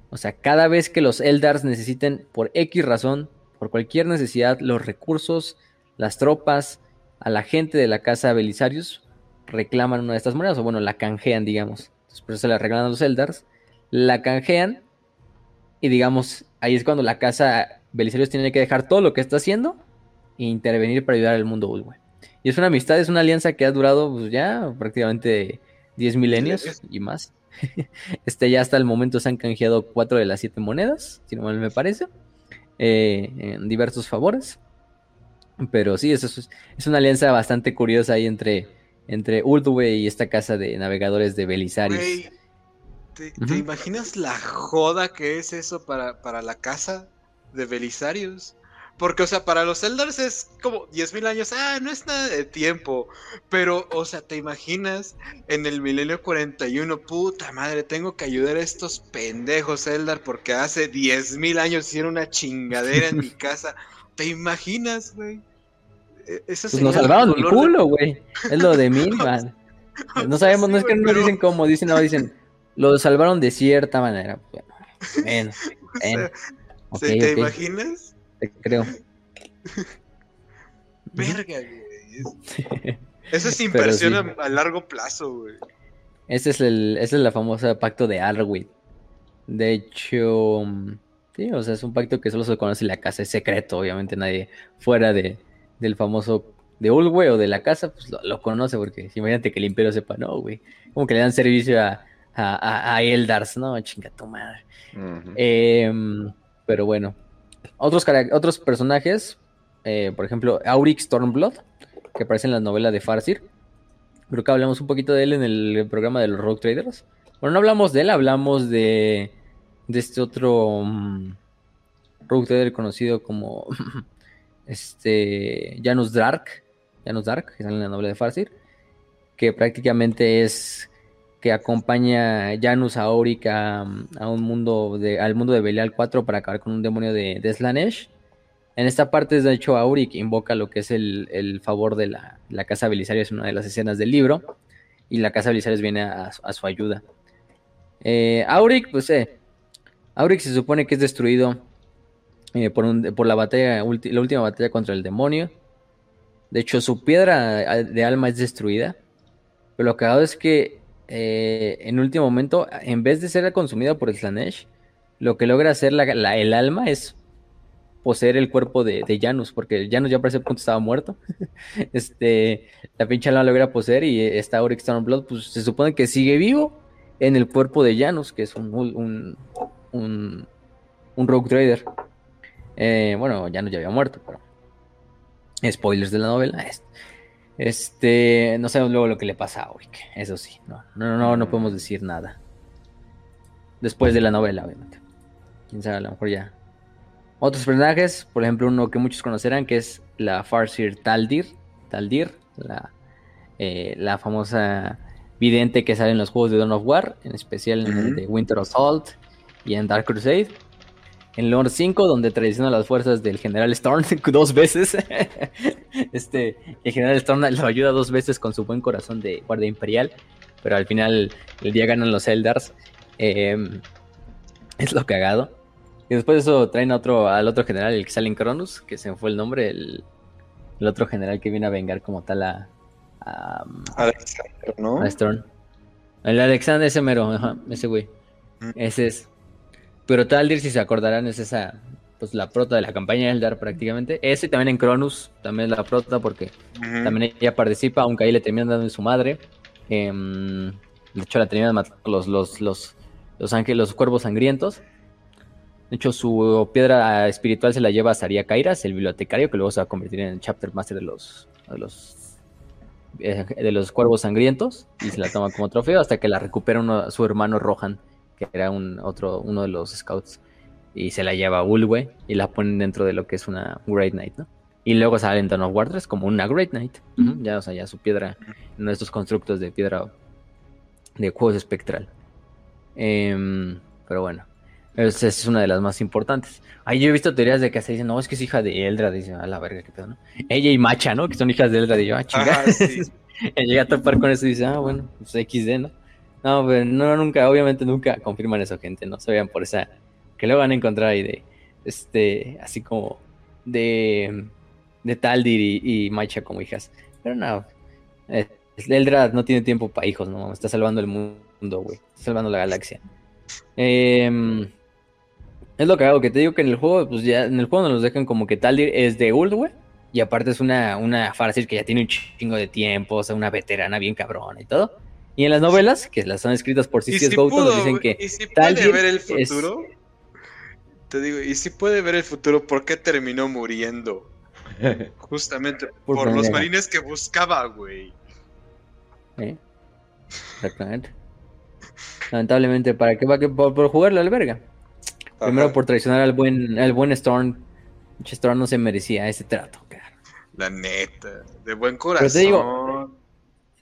O sea, cada vez que los Eldars necesiten, por X razón, por cualquier necesidad, los recursos, las tropas, a la gente de la casa Belisarius, reclaman una de estas monedas, o bueno, la canjean, digamos. Entonces, por eso se la regalan a los Eldars, la canjean, y digamos, ahí es cuando la casa Belisarius tiene que dejar todo lo que está haciendo e intervenir para ayudar al mundo Ulwe. Y es una amistad, es una alianza que ha durado pues, ya prácticamente 10 milenios y más. Este ya hasta el momento se han canjeado cuatro de las siete monedas, si no mal me parece, eh, en diversos favores. Pero sí, eso es, es una alianza bastante curiosa ahí entre, entre Uldwe y esta casa de navegadores de Belisarius. ¿te, imaginas la joda que es eso para, para la casa de Belisarius? Porque, o sea, para los Eldars es como 10.000 años, ah, no es nada de tiempo. Pero, o sea, ¿te imaginas en el milenio 41? Puta madre, tengo que ayudar a estos pendejos Eldar porque hace 10.000 años hicieron una chingadera en mi casa. ¿Te imaginas, güey? E- Eso Pues nos salvaron el culo, güey. Es lo de Milman. No sabemos, sí, no es que no nos dicen cómo, dicen, no, dicen, lo salvaron de cierta manera. Bueno, o sea, bueno, ok, ¿se- ¿Te imaginas? te creo. Verga, güey. Eso es inversión sí. a, a largo plazo, güey. Ese es el, esa es la famosa pacto de Arwid. De hecho, mm, sí, o sea, es un pacto que solo se conoce en la casa, es secreto, obviamente nadie fuera de, del famoso de Ulwe o de la casa, pues lo, lo conoce, porque imagínate que el imperio sepa, no, güey, como que le dan servicio a, a, a- Eldars, no, chinga tu madre. Em, pero bueno, otros, otros personajes, eh, por ejemplo, Auric Stormblood, que aparece en la novela de Farsir. Creo que hablamos un poquito de él en el programa de los Rogue Traders. Bueno, no hablamos de él, hablamos de, de este otro um, Rogue Trader conocido como este Janus Dark. Janus Dark, que sale en la novela de Farsir. Que prácticamente es que acompaña a Janus a Auric a, un mundo al mundo de Belial 4 para acabar con un demonio de, de Slanesh. En esta parte, de hecho, Auric invoca lo que es el, favor de la, Casa Belisario, es una de las escenas del libro, y la Casa Belisario viene a, su ayuda. Eh, Auric, pues, eh, Auric se supone que es destruido eh, por, la batalla, la última batalla contra el demonio. De hecho, su piedra de alma es destruida. Pero lo hago es que eh, en último momento, en vez de ser consumida por el Slanesh, lo que logra hacer el alma es poseer el cuerpo de, Janus, porque Janus ya para ese punto estaba muerto. este, la pinche alma logra poseer y esta Auric Stormblood, pues se supone que sigue vivo en el cuerpo de Janus, que es un, un, un, un Rogue Trader. Eh, bueno, Janus ya había muerto, pero. Spoilers de la novela. Este, no sabemos luego lo que le pasa a Auric, eso sí, no, no, no, no podemos decir nada. Después de la novela, obviamente. Quién sabe, a lo mejor ya otros personajes, por ejemplo, uno que muchos conocerán, que es la Farsir Taldir, Taldir, la, eh, la famosa vidente que sale en los juegos de Dawn of War, en especial en el de Winter Assault y en Dark Crusade. En Lord 5, donde traiciona las fuerzas del General Storm dos veces. este, el General Storm lo ayuda dos veces con su buen corazón de Guardia Imperial, pero al final el día ganan los Eldars. Em, es lo cagado. Y después de eso traen a otro, al otro general, el que sale en Cronus, que se me fue el nombre, el, otro general que viene a vengar como tal a. a Alexander, ¿no? A Storm. El Alexander, ese mero, ese güey. Ese es. Pero Taldir, si se acordarán, es esa. Pues la prota de la campaña de Eldar prácticamente. Ese también en Cronus, también es la prota porque también ella participa, aunque ahí le terminan dando en su madre. Em, de hecho, la terminan matando los, los, los, los ángeles, los cuervos sangrientos. De hecho, su piedra espiritual se la lleva a Saria Kairas, el bibliotecario, que luego se va a convertir en el chapter master de los, de los, eh, de los cuervos sangrientos y se la toma como trofeo hasta que la recupera su hermano Rohan, que era un, otro, uno de los scouts, y se la lleva a Ulwe y la ponen dentro de lo que es una Great Knight, ¿no? Y luego sale en Dawn of War como una Great Knight. Ya, o sea, ya su piedra, uno de estos constructos de piedra de juegos espectral. Em, pero bueno. Esa es una de las más importantes. Ahí yo he visto teorías de que se dicen, no, es que es hija de Eldra. Dicen, a la verga, qué pedo, ¿no? Ella y Macha, ¿no? Que son hijas de Eldra. Y yo, ah, chingada. llega a topar con eso y dice, ah, bueno, pues XD, ¿no? No, pero no, nunca, obviamente nunca confirman eso, gente. No se vean por esa. Que luego van a encontrar ahí de. Este, así como. De. De Taldir y, Macha como hijas. Pero no. Eh, Eldra no tiene tiempo para hijos, ¿no? Está salvando el mundo, güey. Está salvando la galaxia. Eh. Es lo que hago, que te digo que en el juego, pues ya en el juego nos dejan como que Taldir es de Uld, güey. Y aparte es una, una Farsil que ya tiene un chingo de tiempo, o sea, una veterana bien cabrona y todo. Y en las novelas, que las han escritas por Sisius si Gouton, nos dicen que. ¿Y si puede ver el futuro? Te digo, ¿y si puede ver el futuro? ¿Por qué terminó muriendo? Justamente por, los marines que buscaba, güey. ¿Eh? Exactamente. Lamentablemente, ¿para qué va que por, por jugarle al verga? Primero por traicionar al buen, al buen Storm. Storm no se merecía ese trato, cara. La neta, de buen corazón.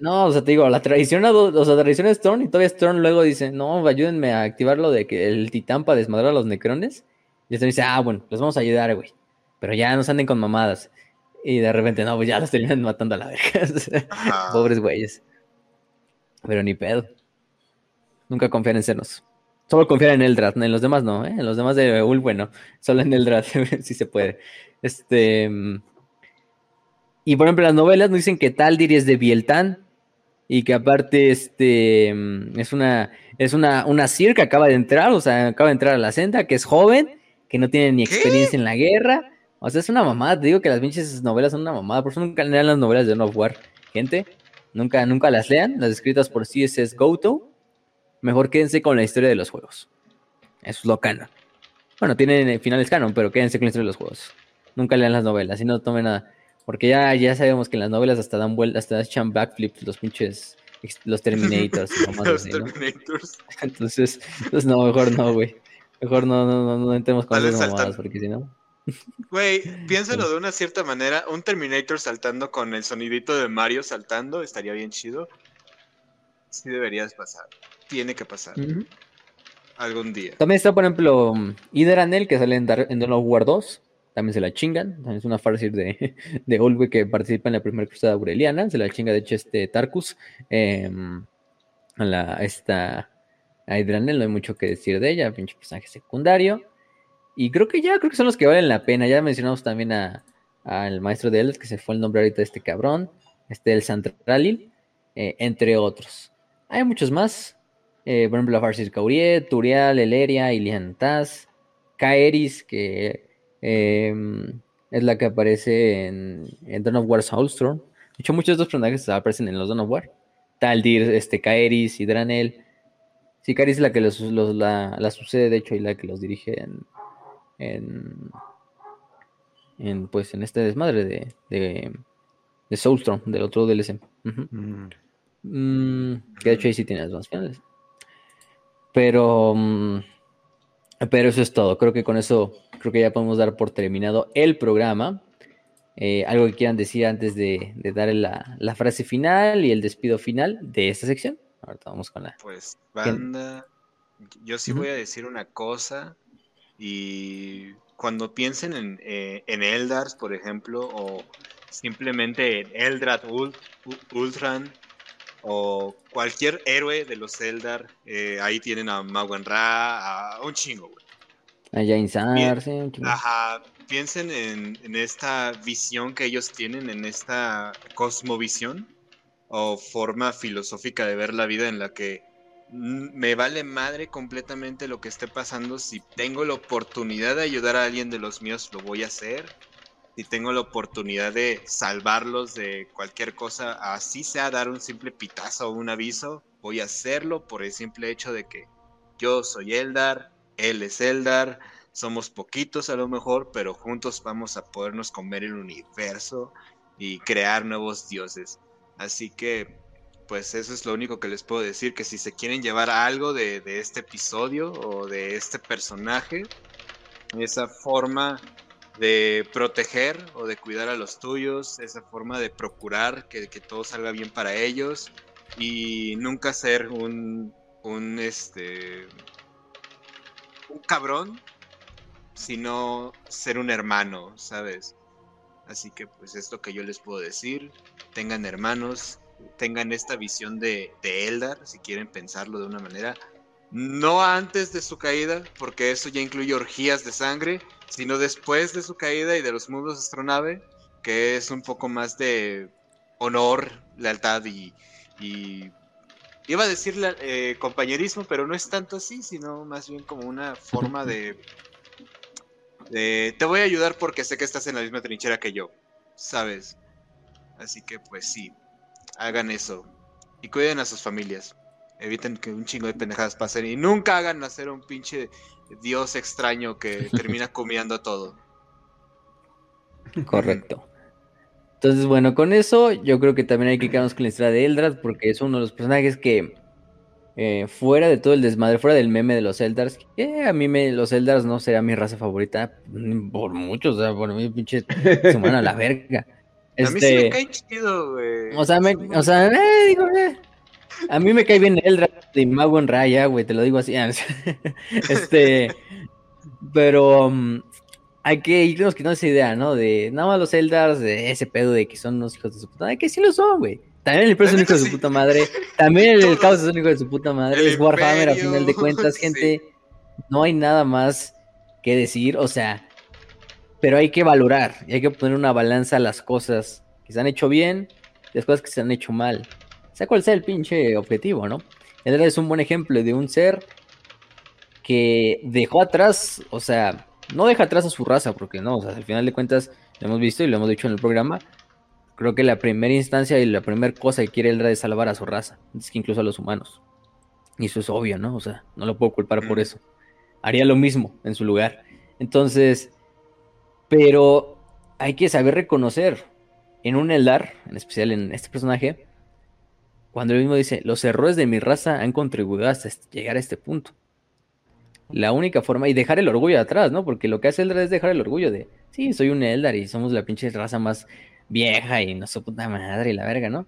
No, o sea, te digo, la traición a, o sea, traiciona a Storm y todavía Storm luego dice, no, ayúdenme a activar lo de que el titán para desmadrar a los necrones. Y Storm dice, ah, bueno, los vamos a ayudar, güey. Pero ya no se anden con mamadas. Y de repente, no, pues ya los terminan matando a la verga. Pobres güeyes. Pero ni pedo. Nunca confían en sernos. Solo confiar en Eldrad, en los demás no, ¿eh? En los demás de Ul, bueno, solo en Eldrad, si se puede. Este. Y por ejemplo, las novelas nos dicen que Taldir es de Bieltan y que aparte este es una es una, una Sir que acaba de entrar, o sea, acaba de entrar a la senda, que es joven, que no tiene ni experiencia en la guerra. O sea, es una mamada, te digo que las pinches novelas son una mamada, por eso nunca lean las novelas de No War, gente. Nunca, nunca las lean, las escritas por CSS Goto mejor quédense con la historia de los juegos. Eso es lo canon. Bueno, tienen finales canon, pero quédense con la historia de los juegos. Nunca lean las novelas y no tomen nada. Porque ya, ya sabemos que en las novelas hasta dan vueltas, hasta echan backflips los pinches los Terminators. Los así, ¿no? Terminators. Entonces, pues no, mejor no, güey. Mejor no, no, no, no entremos con esas saltando. porque si no. Güey, piénsalo de una cierta manera. Un Terminator saltando con el sonidito de Mario saltando estaría bien chido. Sí deberías pasar. Tiene que pasar. Ujú. Algún día. También está, por ejemplo, Hyderanel, que sale en, en Dawn of War 2. También se la chingan. También es una Farseer de, de Olwe que participa en la primera cruzada aureliana. Se la chinga, de hecho, este Tarkus. eh, a la, esta a Hyderanel, no hay mucho que decir de ella. Pinche personaje secundario. Y creo que ya, creo que son los que valen la pena. Ya mencionamos también al maestro de Eldar, que se fue el nombre ahorita de este cabrón. Este, el Santralil, eh, entre otros. Hay muchos más. Eh, por ejemplo, la Farseer Cauriet, Turial, Eleria, Ilian Taz, Kaeris, que eh, es la que aparece en, en Dawn of War Soulstorm. De hecho, muchos de estos personajes aparecen en los Dawn of War. Taldir, este, Kaeris, Hidranel. Sí, Kaeris es la que los, la, la sucede, de hecho, y la que los dirige en, en, en, pues, en este desmadre de, de, de Soulstorm, del otro DLC. Mm, que de hecho ahí sí tienes más finales. Pero, mm, pero eso es todo. Creo que con eso, creo que ya podemos dar por terminado el programa. Eh, algo que quieran decir antes de, de dar la, la frase final y el despido final de esta sección. Ahorita vamos con la. Pues, banda, yo sí voy a decir una cosa y cuando piensen en, eh, en Eldars, por ejemplo, o simplemente en Eldrad Ul- U- Ultran o cualquier héroe de los Eldar, eh, ahí tienen a Mawen Ra, a un chingo, güey. Allá Insar, Bien. Ajá, piensen en, en esta visión que ellos tienen, en esta cosmovisión o forma filosófica de ver la vida en la que me vale madre completamente lo que esté pasando. Si tengo la oportunidad de ayudar a alguien de los míos, lo voy a hacer. Si tengo la oportunidad de salvarlos de cualquier cosa, así sea dar un simple pitazo o un aviso, voy a hacerlo por el simple hecho de que yo soy Eldar, él es Eldar, somos poquitos a lo mejor, pero juntos vamos a podernos comer el universo y crear nuevos dioses. Así que, pues eso es lo único que les puedo decir, que si se quieren llevar algo de, este episodio o de este personaje, esa forma de proteger o de cuidar a los tuyos, esa forma de procurar que, que todo salga bien para ellos y nunca ser un, un este un cabrón, sino ser un hermano, ¿sabes? Así que pues es lo que yo les puedo decir. Tengan hermanos, tengan esta visión de, de Eldar, si quieren pensarlo de una manera. No antes de su caída, porque eso ya incluye orgías de sangre, sino después de su caída y de los mundos astronave, que es un poco más de honor, lealtad y iba a decir la- eh, compañerismo, pero no es tanto así, sino más bien como una forma de, de... Te voy a ayudar porque sé que estás en la misma trinchera que yo, ¿sabes? Así que pues sí, hagan eso. Y cuiden a sus familias. Eviten que un chingo de pendejadas pasen y nunca hagan nacer un pinche dios extraño que termina comiendo todo. Correcto. Entonces, bueno, con eso yo creo que también hay que quedarnos con la historia de Eldrad porque es uno de los personajes que eh, fuera de todo el desmadre, fuera del meme de los Eldars, que a mí me, los Eldars no será mi raza favorita mm, por mucho, o sea, por mí pinche se van a la verga. A mí sí me Este, cae chido, güey. o sea, me, o sea, eh, digo, eh, a mí me cae bien Eldrad y Mago en Raya, güey, te lo digo así. este, pero um, hay que irnos quitando esa idea, ¿no? De nada más los Eldars, de ese pedo de que son unos hijos de su puta madre, que sí lo son, güey. También el Imperio es un hijo de su puta madre. También el. Caos es un hijo de su puta madre. El es Warhammer, a Imperio, final de cuentas, sí. gente. No hay nada más que decir, o sea, pero hay que valorar y hay que poner una balanza a las cosas que se han hecho bien y las cosas que se han hecho mal. Sea cual sea el pinche objetivo, ¿no? Él es un buen ejemplo de un ser que dejó atrás, o sea, no deja atrás a su raza, porque no, o sea, al final de cuentas, lo hemos visto y lo hemos dicho en el programa, creo que la primera instancia y la primera cosa que quiere Eldra es salvar a su raza, es que incluso a los humanos. Y eso es obvio, ¿no? O sea, no lo puedo culpar por Mm. eso. Haría lo mismo en su lugar. Entonces, pero hay que saber reconocer en un Eldar, en especial en este personaje, Cuando él mismo dice, los errores de mi raza han contribuido hasta llegar a este punto. La única forma, y dejar el orgullo atrás, ¿no? Porque lo que hace Eldar es dejar el orgullo de, sí, soy un Eldar y somos la pinche raza más vieja y no su puta madre y la verga, ¿no?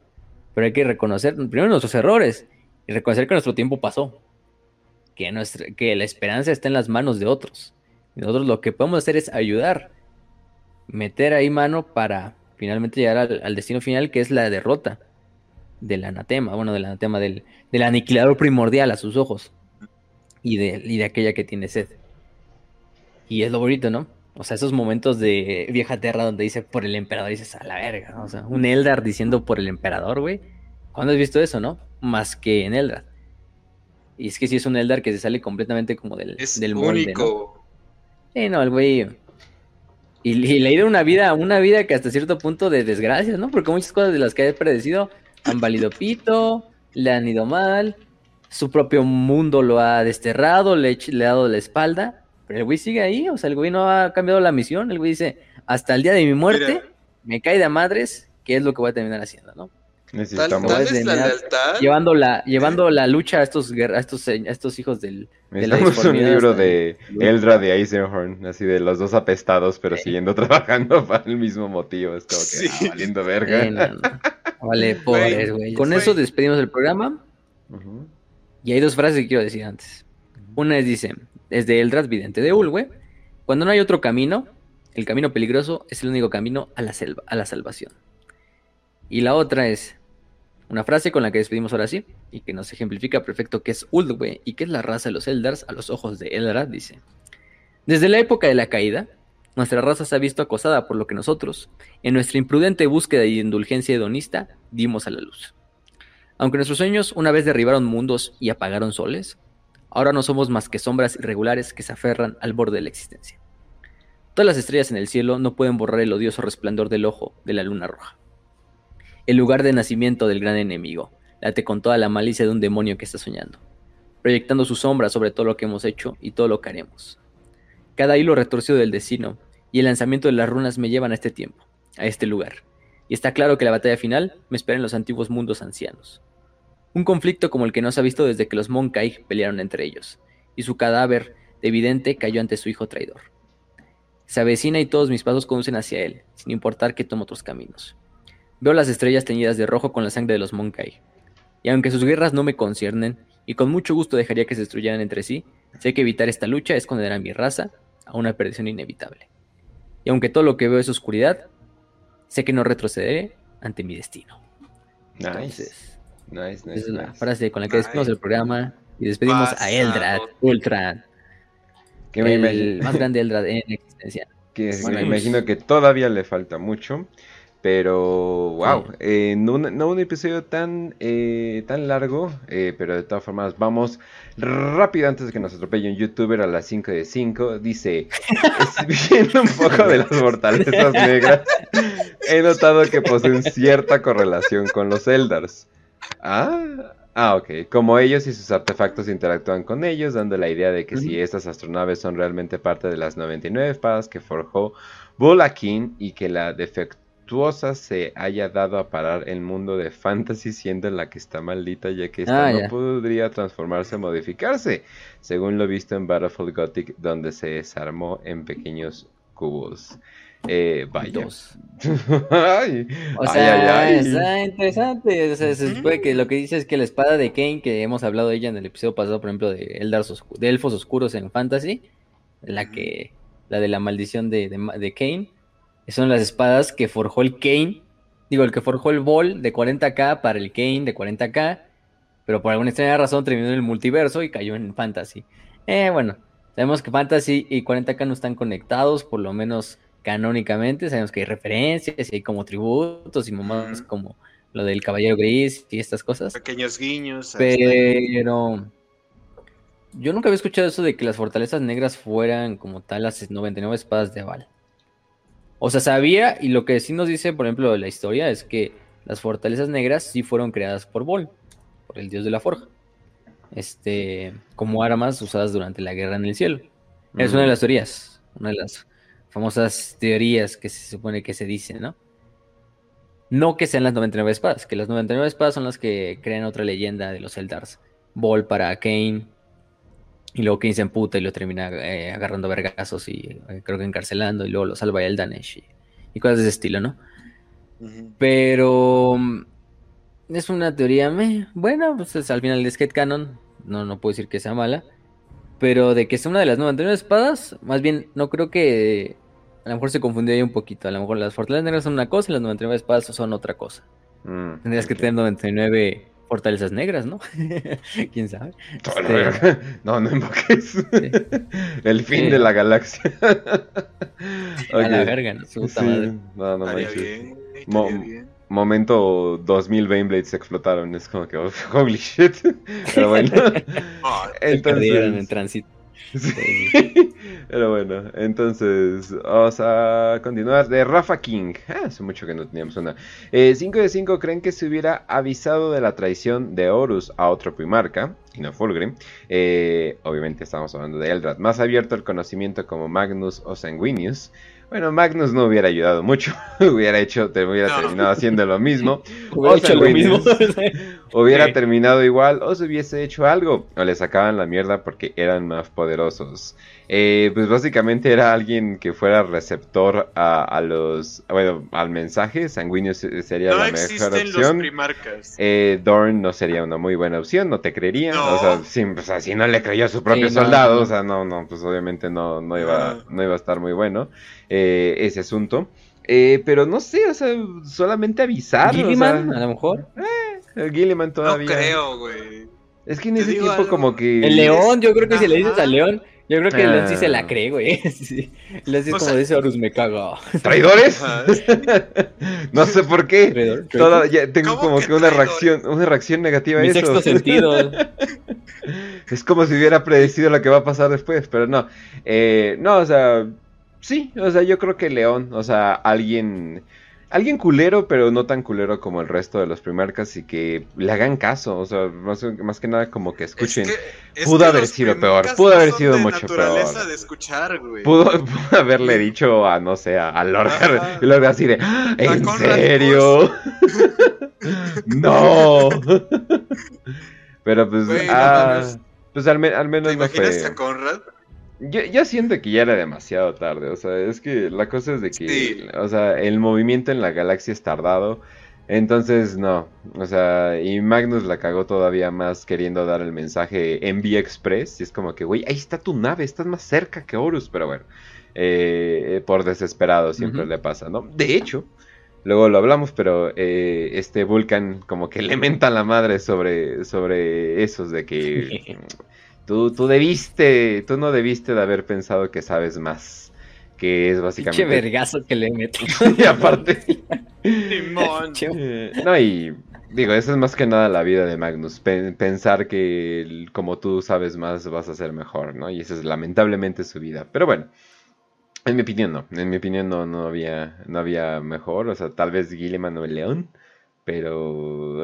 Pero hay que reconocer primero nuestros errores y reconocer que nuestro tiempo pasó. Que, nuestra, que la esperanza está en las manos de otros. Y nosotros lo que podemos hacer es ayudar, meter ahí mano para finalmente llegar al, al destino final, que es la derrota del anatema, bueno, del anatema, del, del aniquilador primordial a sus ojos y de, y de aquella que tiene sed. Y es lo bonito, ¿no? O sea, esos momentos de vieja tierra donde dice por el emperador, dices a la verga, ¿no? O sea, un Eldar diciendo por el emperador, güey. ¿Cuándo has visto eso, no? Más que en Eldar. Y es que sí es un Eldar que se sale completamente como del, Es del molde, ¿no? único. Sí, no, el güey. Y, y le ha ido una vida, una vida que hasta cierto punto de desgracias, ¿no? Porque muchas cosas de las que ha predecido han valido pito, le han ido mal, su propio mundo lo ha desterrado, le, le ha dado la espalda, pero el güey sigue ahí, o sea, el güey no ha cambiado la misión, el güey dice, hasta el día de mi muerte, Mira. me cae de a madres, ¿qué es lo que voy a terminar haciendo, no? Tal, Necesitamos, tal de es la lealtad. Llevando la, llevando la lucha a estos, a estos, a estos hijos del... de la necesitamos un disformidad libro de Eldra de Eisenhorn, así de los dos apestados, pero Sí. siguiendo trabajando para el mismo motivo. Es como que, Sí. ah, valiendo verga. Sí, no, no. Vale, pobres, güey. Con güey. eso despedimos el programa. Ujú. Y hay dos frases que quiero decir antes. Una es, dice, es de Eldras, vidente de Ulwe. Cuando no hay otro camino, el camino peligroso es el único camino a la, selva, a la salvación. Y la otra es una frase con la que despedimos ahora sí, y que nos ejemplifica perfecto qué es Uldwe y qué es la raza de los Eldars a los ojos de Eldra, dice. Desde la época de la caída, nuestra raza se ha visto acosada por lo que nosotros, en nuestra imprudente búsqueda y indulgencia hedonista, dimos a la luz. Aunque nuestros sueños una vez derribaron mundos y apagaron soles, ahora no somos más que sombras irregulares que se aferran al borde de la existencia. Todas las estrellas en el cielo no pueden borrar el odioso resplandor del ojo de la luna roja. El lugar de nacimiento del gran enemigo late con toda la malicia de un demonio que está soñando, proyectando su sombra sobre todo lo que hemos hecho y todo lo que haremos. Cada hilo retorcido del destino y el lanzamiento de las runas me llevan a este tiempo, a este lugar, y está claro que la batalla final me espera en los antiguos mundos ancianos. Un conflicto como el que no se ha visto desde que los Monkai pelearon entre ellos, y su cadáver de evidente cayó ante su hijo traidor. Se avecina y todos mis pasos conducen hacia él, sin importar que tome otros caminos. Veo las estrellas teñidas de rojo con la sangre de los Monkai, y aunque sus guerras no me conciernen, y con mucho gusto dejaría que se destruyeran entre sí, sé que evitar esta lucha es condenar a mi raza a una perdición inevitable. Y aunque todo lo que veo es oscuridad, sé que no retrocederé ante mi destino. Nice. Entonces, Nice, esa nice, es la nice. frase con la que despedimos Nice. el programa y despedimos a. Eldrad, Ultra, Que me el imagino- más grande Eldrad en existencia. que Bueno, me pues- imagino que todavía le falta mucho. Pero, wow, Sí. eh, no, un- no un episodio tan, eh, tan largo, eh, pero de todas formas vamos rápido antes de que nos atropelle un youtuber a las 5 de 5. Dice, "Es- viendo un poco de las fortalezas negras, he notado que poseen cierta correlación con los Eldars. Ah, ah, ok. Como ellos y sus artefactos interactúan con ellos, dando la idea de que si estas astronaves son realmente parte de las 99 espadas que forjó Bulakin y que la defectuosa se haya dado a parar el mundo de fantasy siendo la que está maldita ya que esta Ah, no podría transformarse o modificarse, según lo visto en Battlefield Gothic donde se desarmó en pequeños cubos. Eh, vaya. Dos. Ay, O sea, ay, ay. está interesante. O sea, se supone que lo que dice es que la espada de Kane, que hemos hablado de ella en el episodio pasado, por ejemplo, de, Eldars oscu- de elfos oscuros en Fantasy, la que la de la maldición de, de Kane, son las espadas que forjó el Kane, digo, el que forjó el Ball de 40k para el Kane de 40k, pero por alguna extraña razón terminó en el multiverso y cayó en Fantasy. Eh, bueno, sabemos que Fantasy y 40k no están conectados, por lo menos canónicamente, sabemos que hay referencias y hay como tributos y Ujú. como lo del Caballero Gris y estas cosas. Pequeños guiños. está. Pero yo nunca había escuchado eso de que las fortalezas negras fueran como tal las 99 espadas de Aval. O sea, sabía, y lo que sí nos dice, por ejemplo, la historia es que las fortalezas negras sí fueron creadas por Vol, por el dios de la forja. Este, como armas usadas durante la guerra en el cielo. Es una de las teorías, una de las famosas teorías que se supone que se dicen, ¿no? No que sean las 99 espadas, que las 99 espadas son las que crean otra leyenda de los Eldars. Ball para Kane, y luego Kane se emputa y lo termina eh, agarrando vergazos y eh, creo que encarcelando, y luego lo salva el Danesh y, y cosas de ese estilo, ¿no? Pero mm, es una teoría, meh, bueno, pues es, al final es Canon, no, no puedo decir que sea mala, pero de que es una de las 99 espadas, más bien no creo que a lo mejor se confundió ahí un poquito, a lo mejor las fortalezas negras son una cosa y las 99 espadas son otra cosa. Mm, Tendrías que ok. tener 99 fortalezas negras, ¿no? ¿Quién sabe? Este. No, no invoques. El fin Sí. de la galaxia. A la verga, ¿no? Su puta Sí, madre. no, no manches. bien, Mo- bien. Momento 2000 Baneblades explotaron. Es como que, oh, holy shit. Pero bueno. Ah, Se perdieron en Entonces. tránsito. Sí. Pero bueno, entonces vamos a continuar. De Rafa King. Ah, hace mucho que no teníamos una. 5 de 5 creen que se hubiera avisado de la traición de Horus a otro Primarca, y no Fulgrim. Eh, obviamente estamos hablando de Eldrad. Más abierto el conocimiento como Magnus o Sanguinius. Bueno, Magnus no hubiera ayudado mucho. hubiera hecho, te hubiera No. terminado haciendo lo mismo. Hubiera hecho lo mismo. Sanguinius. Hubiera Sí. terminado igual o se hubiese hecho algo. O le sacaban la mierda porque eran más poderosos. Eh, pues básicamente era alguien que fuera receptor a, a los... Bueno, al mensaje. Sanguíneo se- sería no la mejor existen los opción. primarcas. Eh, Dorn no sería una muy buena opción, no te creería. No. O sea, sí, o sea, si no le creyó a su propio Sí, no, soldado, no. o sea, no, no, pues obviamente no, no, iba, No. no iba a estar muy bueno eh, ese asunto. Eh, pero no sé, o sea, solamente avisar. o Gilliman, sea, a lo mejor. el Gilliman No todavía. creo, güey. Es que en Te ese tiempo algo. como que... El León, yo creo que si le dices Ajá. a León, yo creo que León sí se Ah. la cree, güey. Sí. León sí es O como sea- dice Horus, me cago. ¿Traidores? No sé por qué. Traidor, Toda- ya tengo ¿Cómo como que que una reacción, una reacción negativa a eso. sexto sentido. Es como si hubiera predecido lo que va a pasar después, pero no. Eh, no, o sea, sí, o sea, yo creo que León, o sea, alguien, alguien culero, pero no tan culero como el resto de los primarcas y que le hagan caso, o sea, más, más que nada como que escuchen. Es que- es Pudo que haber sido peor, pudo no haber son sido de mucho naturaleza peor. de escuchar, güey. Pudo, pudo haberle dicho a, no sé, a, Lorgar, y Lorgar así de, "¿Ah, ¿en serio? no. pero pues, no ah, pues al, me- al ¿Te menos no imaginas fue... a Conrad? Yo, yo siento que ya era demasiado tarde, o sea, es que la cosa es de que, Sí. o sea, el movimiento en la galaxia es tardado, entonces no, o sea, y Magnus la cagó todavía más queriendo dar el mensaje en Vía Express, y es como que, güey, ahí está tu nave, estás más cerca que Horus, pero bueno, eh, por desesperado siempre le pasa, ¿no? De hecho, luego lo hablamos, pero eh, este Vulcan como que le menta la madre sobre, sobre esos de que... Tú, tú debiste, tú no debiste de haber pensado que sabes más. Que es Pinche básicamente. vergazo que le mete. y aparte. Eh, no, y digo, eso es más que nada la vida de Magnus. pen- pensar que el- como tú sabes más, vas a ser mejor, ¿no? Y esa es lamentablemente su vida. Pero bueno. En mi opinión no, en mi opinión no, no había, no había mejor, o sea, tal vez Gilliman o el León, pero ugh,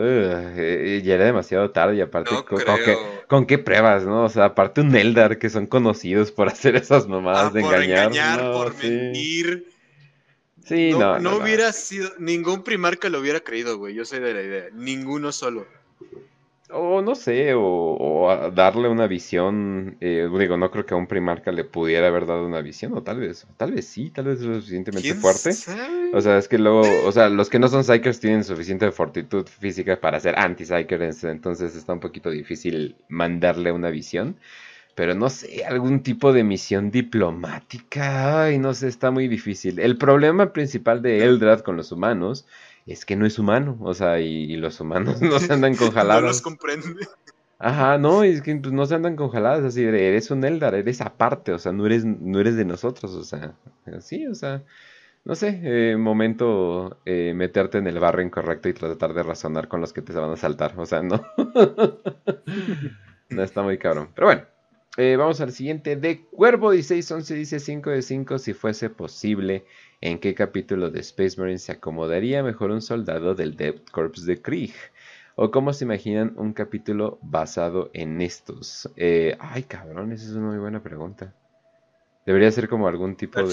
eh, ya era demasiado tarde y aparte No co- como que, creo. ¿Con qué pruebas, no? O sea, aparte un Eldar que son conocidos por hacer esas mamadas Ah, de por engañar. engañar, no, por sí. mentir. Sí, no, no, no no, no. hubiera sido, ningún primarca lo hubiera creído, güey. Yo soy de la idea. Ninguno solo. O no sé, o, o a darle una visión. eh, digo, no creo que a un primarca le pudiera haber dado una visión, o tal vez, tal vez sí, tal vez es lo suficientemente ¿Quién fuerte. sabe? O sea, es que luego, o sea, los que no son Psychers tienen suficiente fortitud física para ser anti-Psychers, entonces está un poquito difícil mandarle una visión. Pero no sé, algún tipo de misión diplomática, ay, no sé, está muy difícil. El problema principal de Eldrad con los humanos es que no es humano, o sea, y, y los humanos no se andan con no jaladas. los comprende. Ajá, no, es que pues, no se andan con jaladas, así, de, eres un Eldar, eres aparte, o sea, no eres, no eres de nosotros, o sea, sí, o sea, no sé, eh, momento eh, meterte en el barrio incorrecto y tratar de razonar con los que te van a saltar, o sea, no, no está muy cabrón, pero bueno, eh, vamos al siguiente, de Cuervo 1611 dice 5 de 5, si fuese posible, ¿en qué capítulo de Space Marine se acomodaría mejor un soldado del Death Corps de Krieg? ¿O cómo se imaginan un capítulo basado en estos? Eh, ay, cabrón, esa es una muy buena pregunta. Debería ser como algún tipo de...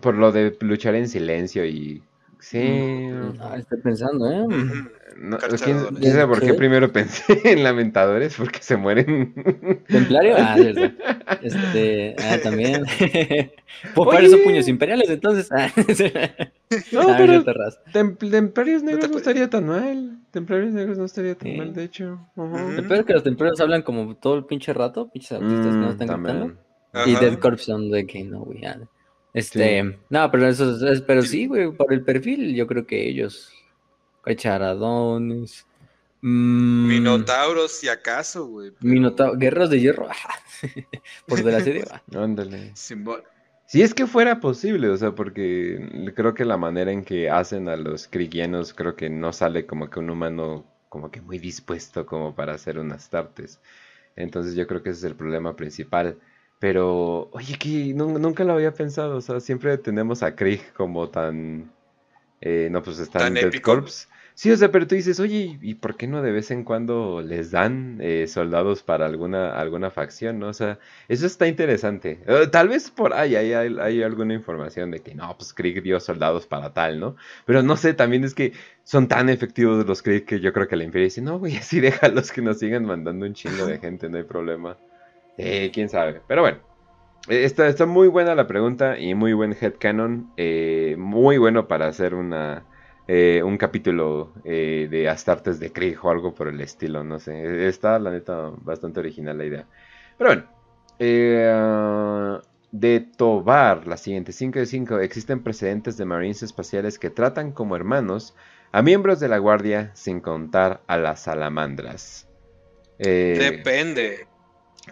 Por lo de luchar en silencio y Sí. Ah, estoy pensando, ¿eh? No. ¿quién, quién sabe por qué ¿Qué? primero pensé en lamentadores? Porque se mueren. ¿Templario? Ah, es verdad. Este, ah, también. pues para Oye. eso puños imperiales, entonces. Ah, No, Ah, pero Templarios negros no estaría tan mal. Templarios negros no estaría tan Sí. mal, de hecho. Ujú. Ujú. Lo peor es que los templarios hablan como todo el pinche rato, pinches artistas que no Mm, están también. gritando. Y. Dead Corps son de que no, güey. Este, no, pero eso es, es- pero sí, güey, por el perfil, yo creo que ellos. Cacharadones. mm, Minotauros, si acaso, güey. pero- Minotau- guerreros de hierro. por de la serie. va. Ándale. Simbol- Si es que fuera posible, o sea, porque creo que la manera en que hacen a los krigianos, creo que no sale como que un humano como que muy dispuesto como para hacer unas tartes. Entonces yo creo que ese es el problema principal. Pero, oye, que nu- nunca lo había pensado, o sea, siempre tenemos a Krieg como tan... eh, no, pues está en Dead épico. Corps. Sí, o sea, pero tú dices, oye, ¿y por qué no de vez en cuando les dan eh, soldados para alguna, alguna facción, no? O sea, eso está interesante. Eh, tal vez por ahí hay, hay, hay alguna información de que no, pues Krieg dio soldados para tal, ¿no? Pero no sé, también es que son tan efectivos los Krieg que yo creo que la Imperio dice, no, güey, así déjalos que nos sigan mandando un chingo de gente, no hay problema. Eh, quién sabe. Pero bueno, eh, está, está muy buena la pregunta y muy buen headcanon. eh, muy bueno para hacer una, eh, un capítulo eh, de Astartes de Krieg o algo por el estilo, no sé. Está, la neta, bastante original la idea. Pero bueno, eh, de Tobar, la siguiente 5 de 5. Existen precedentes de Marines espaciales que tratan como hermanos a miembros de la Guardia sin contar a las salamandras. Depende.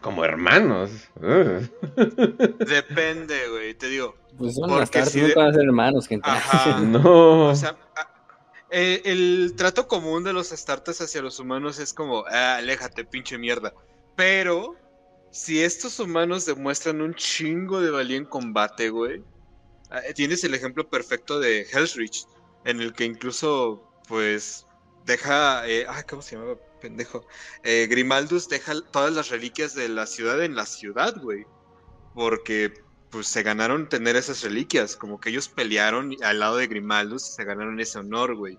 Como hermanos. Depende, güey. Te digo. Pues son Porque si nunca de- van a ser hermanos, gente. Ajá. no. O sea, a- eh, el trato común de los astartes hacia los humanos es como, ah, aléjate, pinche mierda. Pero, si estos humanos demuestran un chingo de valía en combate, güey, ah, tienes el ejemplo perfecto de Hellsreach, en el que incluso, pues, deja, eh, ah, ¿cómo se llamaba, pendejo? Eh, Grimaldus deja todas las reliquias de la ciudad en la ciudad, güey. Porque, pues, se ganaron tener esas reliquias. Como que ellos pelearon al lado de Grimaldus y se ganaron ese honor, güey.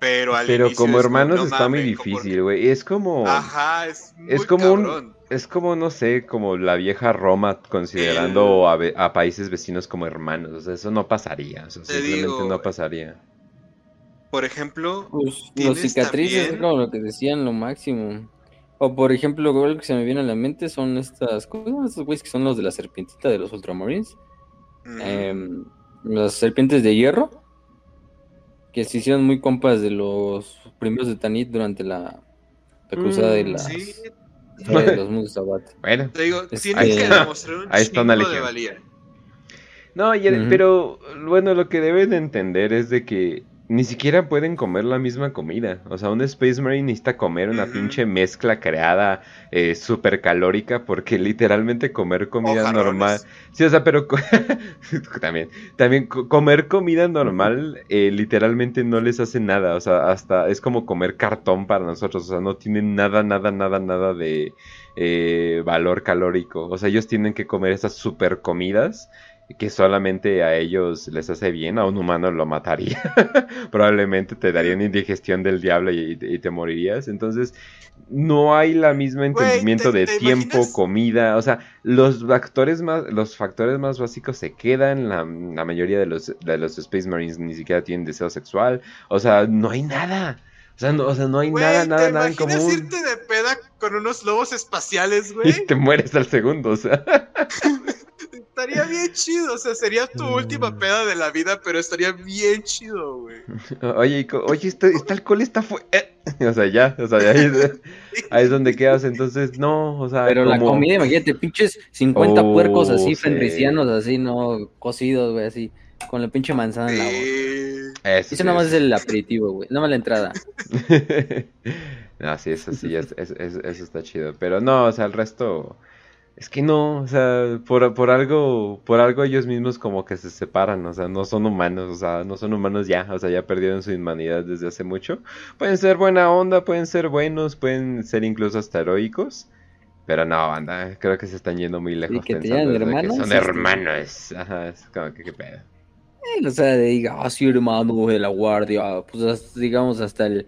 Pero al Pero como hermanos no está muy difícil, güey. Es como. Ajá, es muy Es como un-. Es como, no sé, como la vieja Roma considerando a, a países vecinos como hermanos. O sea, eso no pasaría. O sea, Te simplemente digo, no pasaría. Por ejemplo, Pues los Tienes cicatrices es como lo que decían, lo máximo. O por ejemplo, algo que se me viene a la mente son estas, ¿cómo estos güeyes que son los de la serpientita de los Ultramarines? mm, Em, las serpientes de hierro, que se hicieron muy compas de los primeros de Tanit durante la, la cruzada de Mm, las sí, de los mundos Sabat. Bueno. te digo, Es- tienen ahí que está. demostrar un Ahí está una de valía. No, y el- Ujú. pero bueno, lo que deben de entender es de que ni siquiera pueden comer la misma comida. O sea, un Space Marine necesita comer una pinche mezcla creada eh, súper calórica porque literalmente comer comida normal... Sí, o sea, pero también, también co- comer comida normal eh, literalmente no les hace nada. O sea, hasta es como comer cartón para nosotros. O sea, no tienen nada, nada, nada, nada de eh, valor calórico. O sea, ellos tienen que comer esas super comidas que solamente a ellos les hace bien, a un humano lo mataría. Probablemente te daría una indigestión del diablo y, y te morirías. Entonces, no hay la misma entendimiento ¿te- de te tiempo, imaginas? comida. O sea, los factores más, los factores más básicos se quedan. La, la mayoría de los, de los Space Marines ni siquiera tienen deseo sexual. O sea, no hay nada. O sea, no, o sea, no hay Güey, nada, nada, ¿te nada en imaginas común. irte de peda con unos lobos espaciales, Y güey? te mueres al segundo, o sea. Estaría bien chido, o sea, sería tu última Mm. peda de la vida, pero estaría bien chido, güey. Oye, oye, este, este alcohol está fue. eh. O sea, ya, o sea, ahí, es- ahí es donde quedas. Entonces, no, o sea, Pero la comida, imagínate, pinches 50 Oh, puercos así, sí. fenricianos, así, no cocidos, güey, así, con la pinche manzana en la boca. Eso, Eso sí, nada más es el aperitivo, güey, nada más la entrada. no, sí, eso sí, es- es- es- eso está chido. Pero no, o sea, el resto. Es que no, o sea, por, por algo, por algo ellos mismos como que se separan, o sea, no son humanos, o sea, no son humanos ya, o sea, ya perdieron su humanidad desde hace mucho. Pueden ser buena onda, pueden ser buenos, pueden ser incluso hasta heroicos, pero no, anda, creo que se están yendo muy lejos que pensando que hermanos, son este- hermanos, ajá, es como que qué pedo. Eh, o sea, diga, ah, sí, hermano de la guardia, pues as- digamos hasta el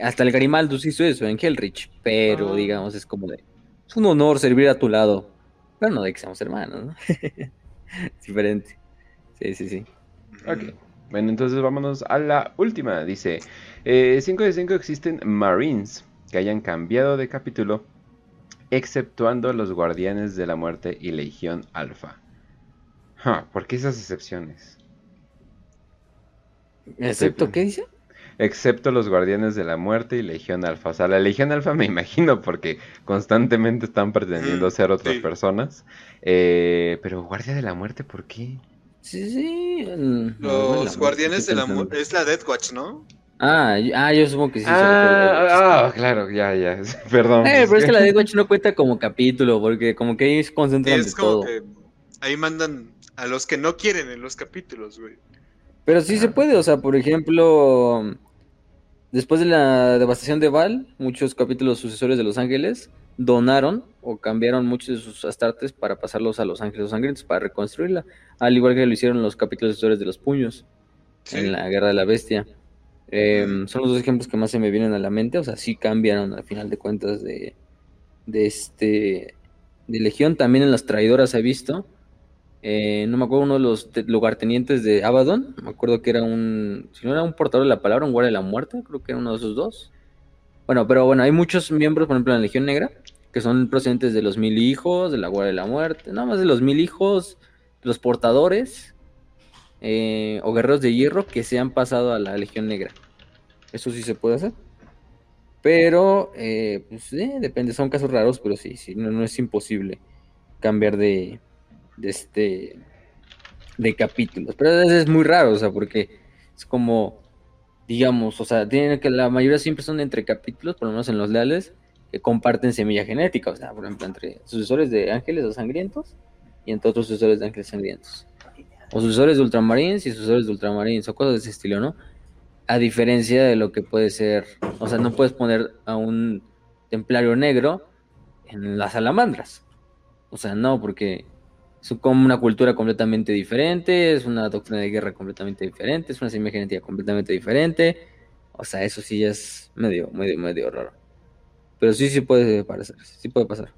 hasta el Grimaldus hizo eso en Hellrich, pero Ah. digamos es como de es un honor servir a tu lado, pero no de que seamos hermanos, ¿no? Es diferente. Sí, sí, sí. Ok. Bueno, entonces vámonos a la última. Dice, 5 de 5 existen Marines que hayan cambiado de capítulo, exceptuando los Guardianes de la Muerte y Legión Alpha. Ja, ¿Por qué esas excepciones? Excepto, ¿qué dice? Excepto los Guardianes de la Muerte y Legión Alpha. O sea, la Legión Alpha me imagino porque constantemente están pretendiendo Mm, ser otras sí. personas. Eh, pero Guardia de la Muerte, ¿por qué? Sí, sí. el- Los guardianes de la muerte. Es la Death Watch, ¿no? Ah, yo- ah, yo supongo que sí. se refiere a- Ah, ah, claro, ya, ya. Perdón. Eh, pero es que la de Watch no cuenta como capítulo, porque como que ahí se concentran de Es como todo. que ahí mandan a los que no quieren en los capítulos, güey. Pero sí se puede, o sea, por ejemplo, después de la devastación de Val, muchos capítulos sucesores de Los Ángeles donaron o cambiaron muchos de sus astartes para pasarlos a Los Ángeles Sangrientos para reconstruirla, al igual que lo hicieron los capítulos sucesores de Los Puños Sí. en la Guerra de la Bestia. Eh, son los dos ejemplos que más se me vienen a la mente, o sea, sí cambiaron al final de cuentas de, de este de Legión, también en las traidoras he visto. Eh, no me acuerdo uno de los te- lugartenientes de Abaddon, me acuerdo que era un, si no era un portador de la palabra, un guardia de la muerte, creo que era uno de esos dos. Bueno, pero bueno, hay muchos miembros, por ejemplo, en la Legión Negra, que son procedentes de los mil hijos, de la guardia de la muerte, nada más de los mil hijos, los portadores eh, o guerreros de hierro que se han pasado a la Legión Negra. Eso sí se puede hacer. Pero, eh, pues, eh, depende, son casos raros, pero sí, sí, no, no es imposible cambiar de, de este, de capítulos. Pero a veces es muy raro, o sea, porque es como, digamos, o sea, tienen que la mayoría siempre son entre capítulos, por lo menos en los leales, que comparten semilla genética, o sea, por ejemplo, entre sucesores de ángeles o sangrientos y entre otros sucesores de ángeles sangrientos. O sucesores de ultramarines y sucesores de ultramarines, o cosas de ese estilo, ¿no? A diferencia de lo que puede ser, o sea, no puedes poner a un templario negro en las salamandras. O sea, no, porque es como una cultura completamente diferente, es una doctrina de guerra completamente diferente, es una semilla genética completamente diferente. O sea, eso sí es medio, medio, medio raro. Pero sí, sí puede parecer, sí puede pasar.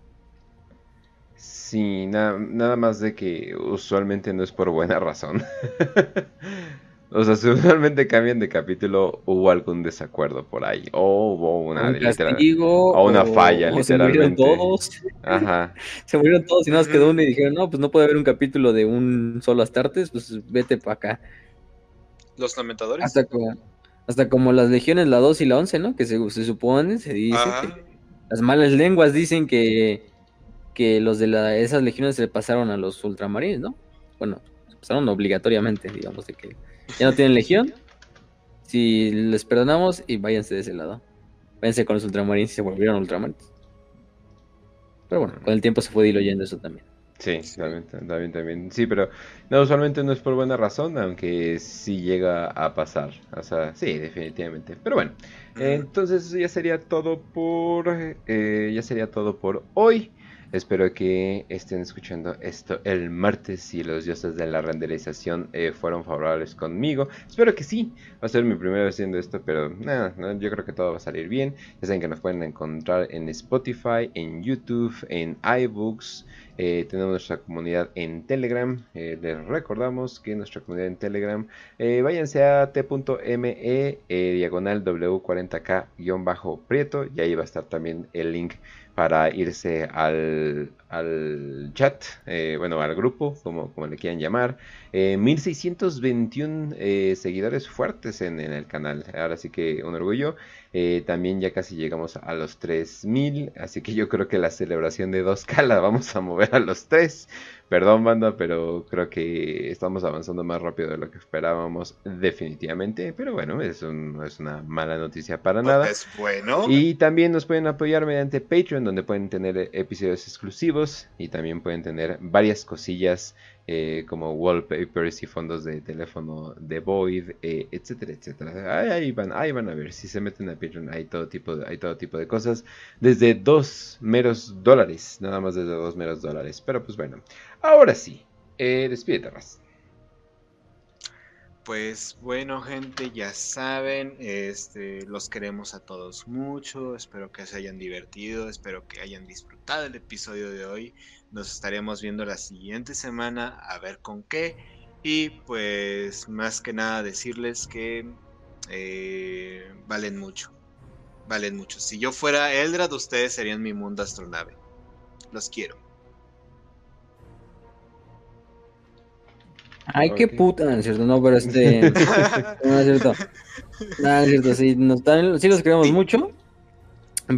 Sí, na- nada más de que usualmente no es por buena razón. o sea, si usualmente cambian de capítulo, hubo algún desacuerdo por ahí. O hubo una, un literal- castigo o una falla, o se murieron literalmente. todos. Ajá. Se murieron todos y nada más quedó uno y dijeron, no, pues no puede haber un capítulo de un solo Astartes, pues vete para acá. Los lamentadores. Hasta como, hasta como las legiones, la 2 y la 11, ¿no? Que se, se supone, se dice Ajá. que las malas lenguas dicen que, que los de la, esas legiones se pasaron a los ultramarines, ¿no? Bueno, se pasaron obligatoriamente, digamos, de que ya no tienen legión. Si les perdonamos y váyanse de ese lado. Váyanse con los ultramarines y se volvieron ultramarines. Pero bueno, con el tiempo se fue diluyendo eso también. Sí, también, también, también. Sí, pero no, usualmente no es por buena razón, aunque sí llega a pasar. O sea, sí, definitivamente. Pero bueno, entonces eso ya sería todo por eh, ya sería todo por hoy. Espero que estén escuchando esto el martes y los dioses de la renderización eh, fueron favorables conmigo. Espero que sí. Va a ser mi primera vez haciendo esto, pero nada, yo creo que todo va a salir bien. Ya saben que nos pueden encontrar en Spotify, en YouTube, en iBooks. Eh, tenemos nuestra comunidad en Telegram. Eh, les recordamos que nuestra comunidad en Telegram, eh, váyanse a t.me diagonal w40k-prieto y ahí va a estar también el link para irse al, al chat, eh, bueno, al grupo, como, como le quieran llamar. Eh, 1621 eh, seguidores fuertes en, en el canal. Ahora sí que un orgullo. Eh, también ya casi llegamos a los 3000. Así que yo creo que la celebración de 2K la vamos a mover a los 3. Perdón, banda, pero creo que estamos avanzando más rápido de lo que esperábamos, definitivamente. Pero bueno, es un- no es una mala noticia para nada. Es bueno. Y también nos pueden apoyar mediante Patreon, donde pueden tener episodios exclusivos y también pueden tener varias cosillas eh, como wallpapers y fondos de teléfono de Void, eh, etcétera, etcétera. Ahí, ahí van, ahí van a ver, si se meten a Patreon hay todo tipo de, hay todo tipo de cosas, desde dos meros dólares, nada más desde dos meros dólares. Pero pues bueno, ahora sí, eh, despídete, Raz. pues bueno, gente, ya saben, este, los queremos a todos mucho. Espero que se hayan divertido, espero que hayan disfrutado el episodio de hoy. Nos estaremos viendo la siguiente semana a ver con qué. Y pues más que nada decirles que eh, valen mucho. Valen mucho. Si yo fuera Eldrad, ustedes serían mi mundo astronave. Los quiero. Ay, qué puta, no es cierto, no, pero este. no es cierto. No, es cierto, sí, nos, sí los queremos mucho,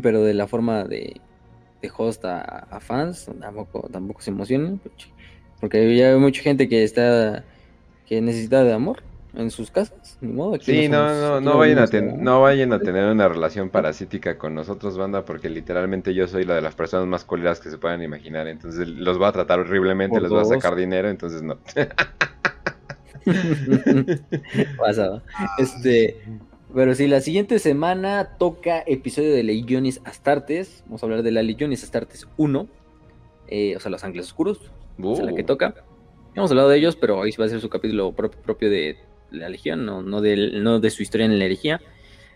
pero de la forma de, de host a, fans, tampoco, tampoco se emocionen, porque ya hay mucha gente que está. que necesita de amor en sus casas, ni modo. Sí, no, no, no, vayan a no vayan a tener una relación parasítica con nosotros, banda, porque literalmente yo soy la de las personas más coleras que se puedan imaginar, entonces los va a tratar horriblemente, les va a sacar dinero, entonces no. Pasado. Este, pero si la siguiente semana toca episodio de Legiones Astartes, vamos a hablar de la Legiones Astartes 1, eh, o sea, los Ángeles Oscuros, es la que uh. toca. Hemos hablado de ellos, pero hoy va a ser su capítulo propio de la Legión, no, no, de, no de su historia en la herejía.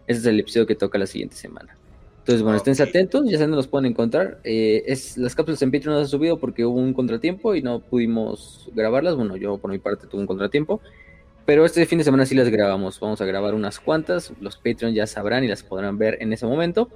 Ese es el episodio que toca la siguiente semana. Entonces, bueno, estén atentos, ya saben los pueden encontrar. Eh, es, las cápsulas en Patreon no se han subido porque hubo un contratiempo y no pudimos grabarlas. Bueno, yo por mi parte tuve un contratiempo. Pero este fin de semana sí las grabamos. Vamos a grabar unas cuantas. Los Patreon ya sabrán y las podrán ver en ese momento.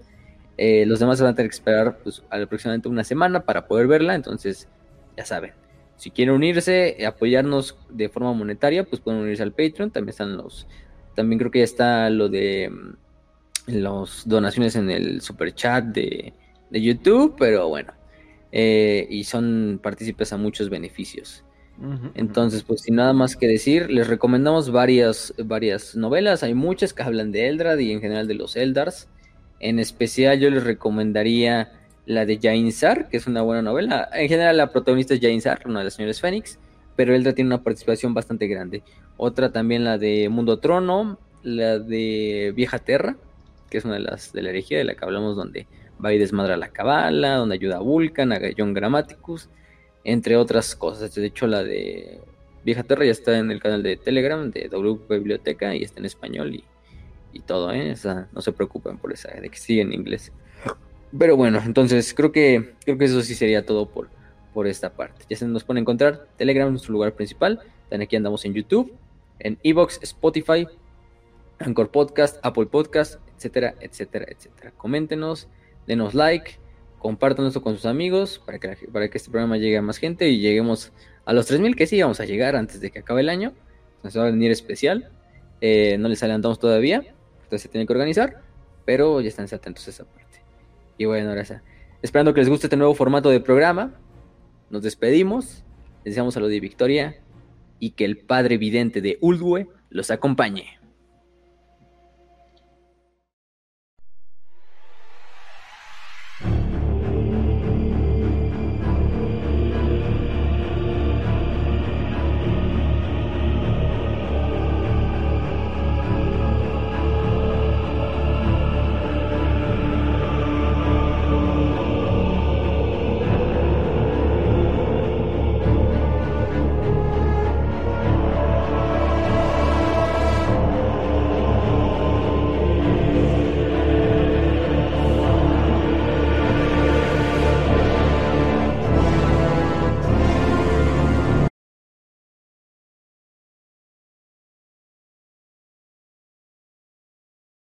Eh, los demás van a tener que esperar pues, aproximadamente una semana para poder verla. Entonces, ya saben. Si quieren unirse, apoyarnos de forma monetaria, pues pueden unirse al Patreon. También están los. También creo que ya está lo de mm, los donaciones en el super chat de, de YouTube, pero bueno. Eh, y son partícipes a muchos beneficios. Entonces, pues sin nada más que decir, les recomendamos varias, varias novelas. Hay muchas que hablan de Eldrad y en general de los Eldars. En especial yo les recomendaría la de Jainsar, que es una buena novela. En general, la protagonista es Jainsar, una de las señores Fénix, pero Eldra tiene una participación bastante grande. Otra también la de Mundo Trono, la de Vieja Terra, que es una de las de la herejía de la que hablamos, donde va y desmadra la cabala, donde ayuda a Vulcan, a John Grammaticus, entre otras cosas. De hecho, la de Vieja Terra ya está en el canal de Telegram de W Biblioteca y está en español y, y todo, ¿eh? no se preocupen por esa, de que sigue en inglés. Pero bueno, entonces creo que creo que eso sí sería todo por, por esta parte. Ya se nos puede encontrar Telegram, nuestro lugar principal. También aquí andamos en YouTube, en Evox, Spotify, Anchor Podcast, Apple Podcast, etcétera, etcétera, etcétera. Coméntenos, denos like, compartan esto con sus amigos para que, para que este programa llegue a más gente y lleguemos a los 3000 que sí vamos a llegar antes de que acabe el año. Nos va a venir especial. Eh, no les adelantamos todavía, entonces se tienen que organizar, pero ya están atentos a esa parte. Y bueno, ahora esperando que les guste este nuevo formato de programa, nos despedimos, les deseamos salud y victoria y que el Padre Vidente de Uldue los acompañe.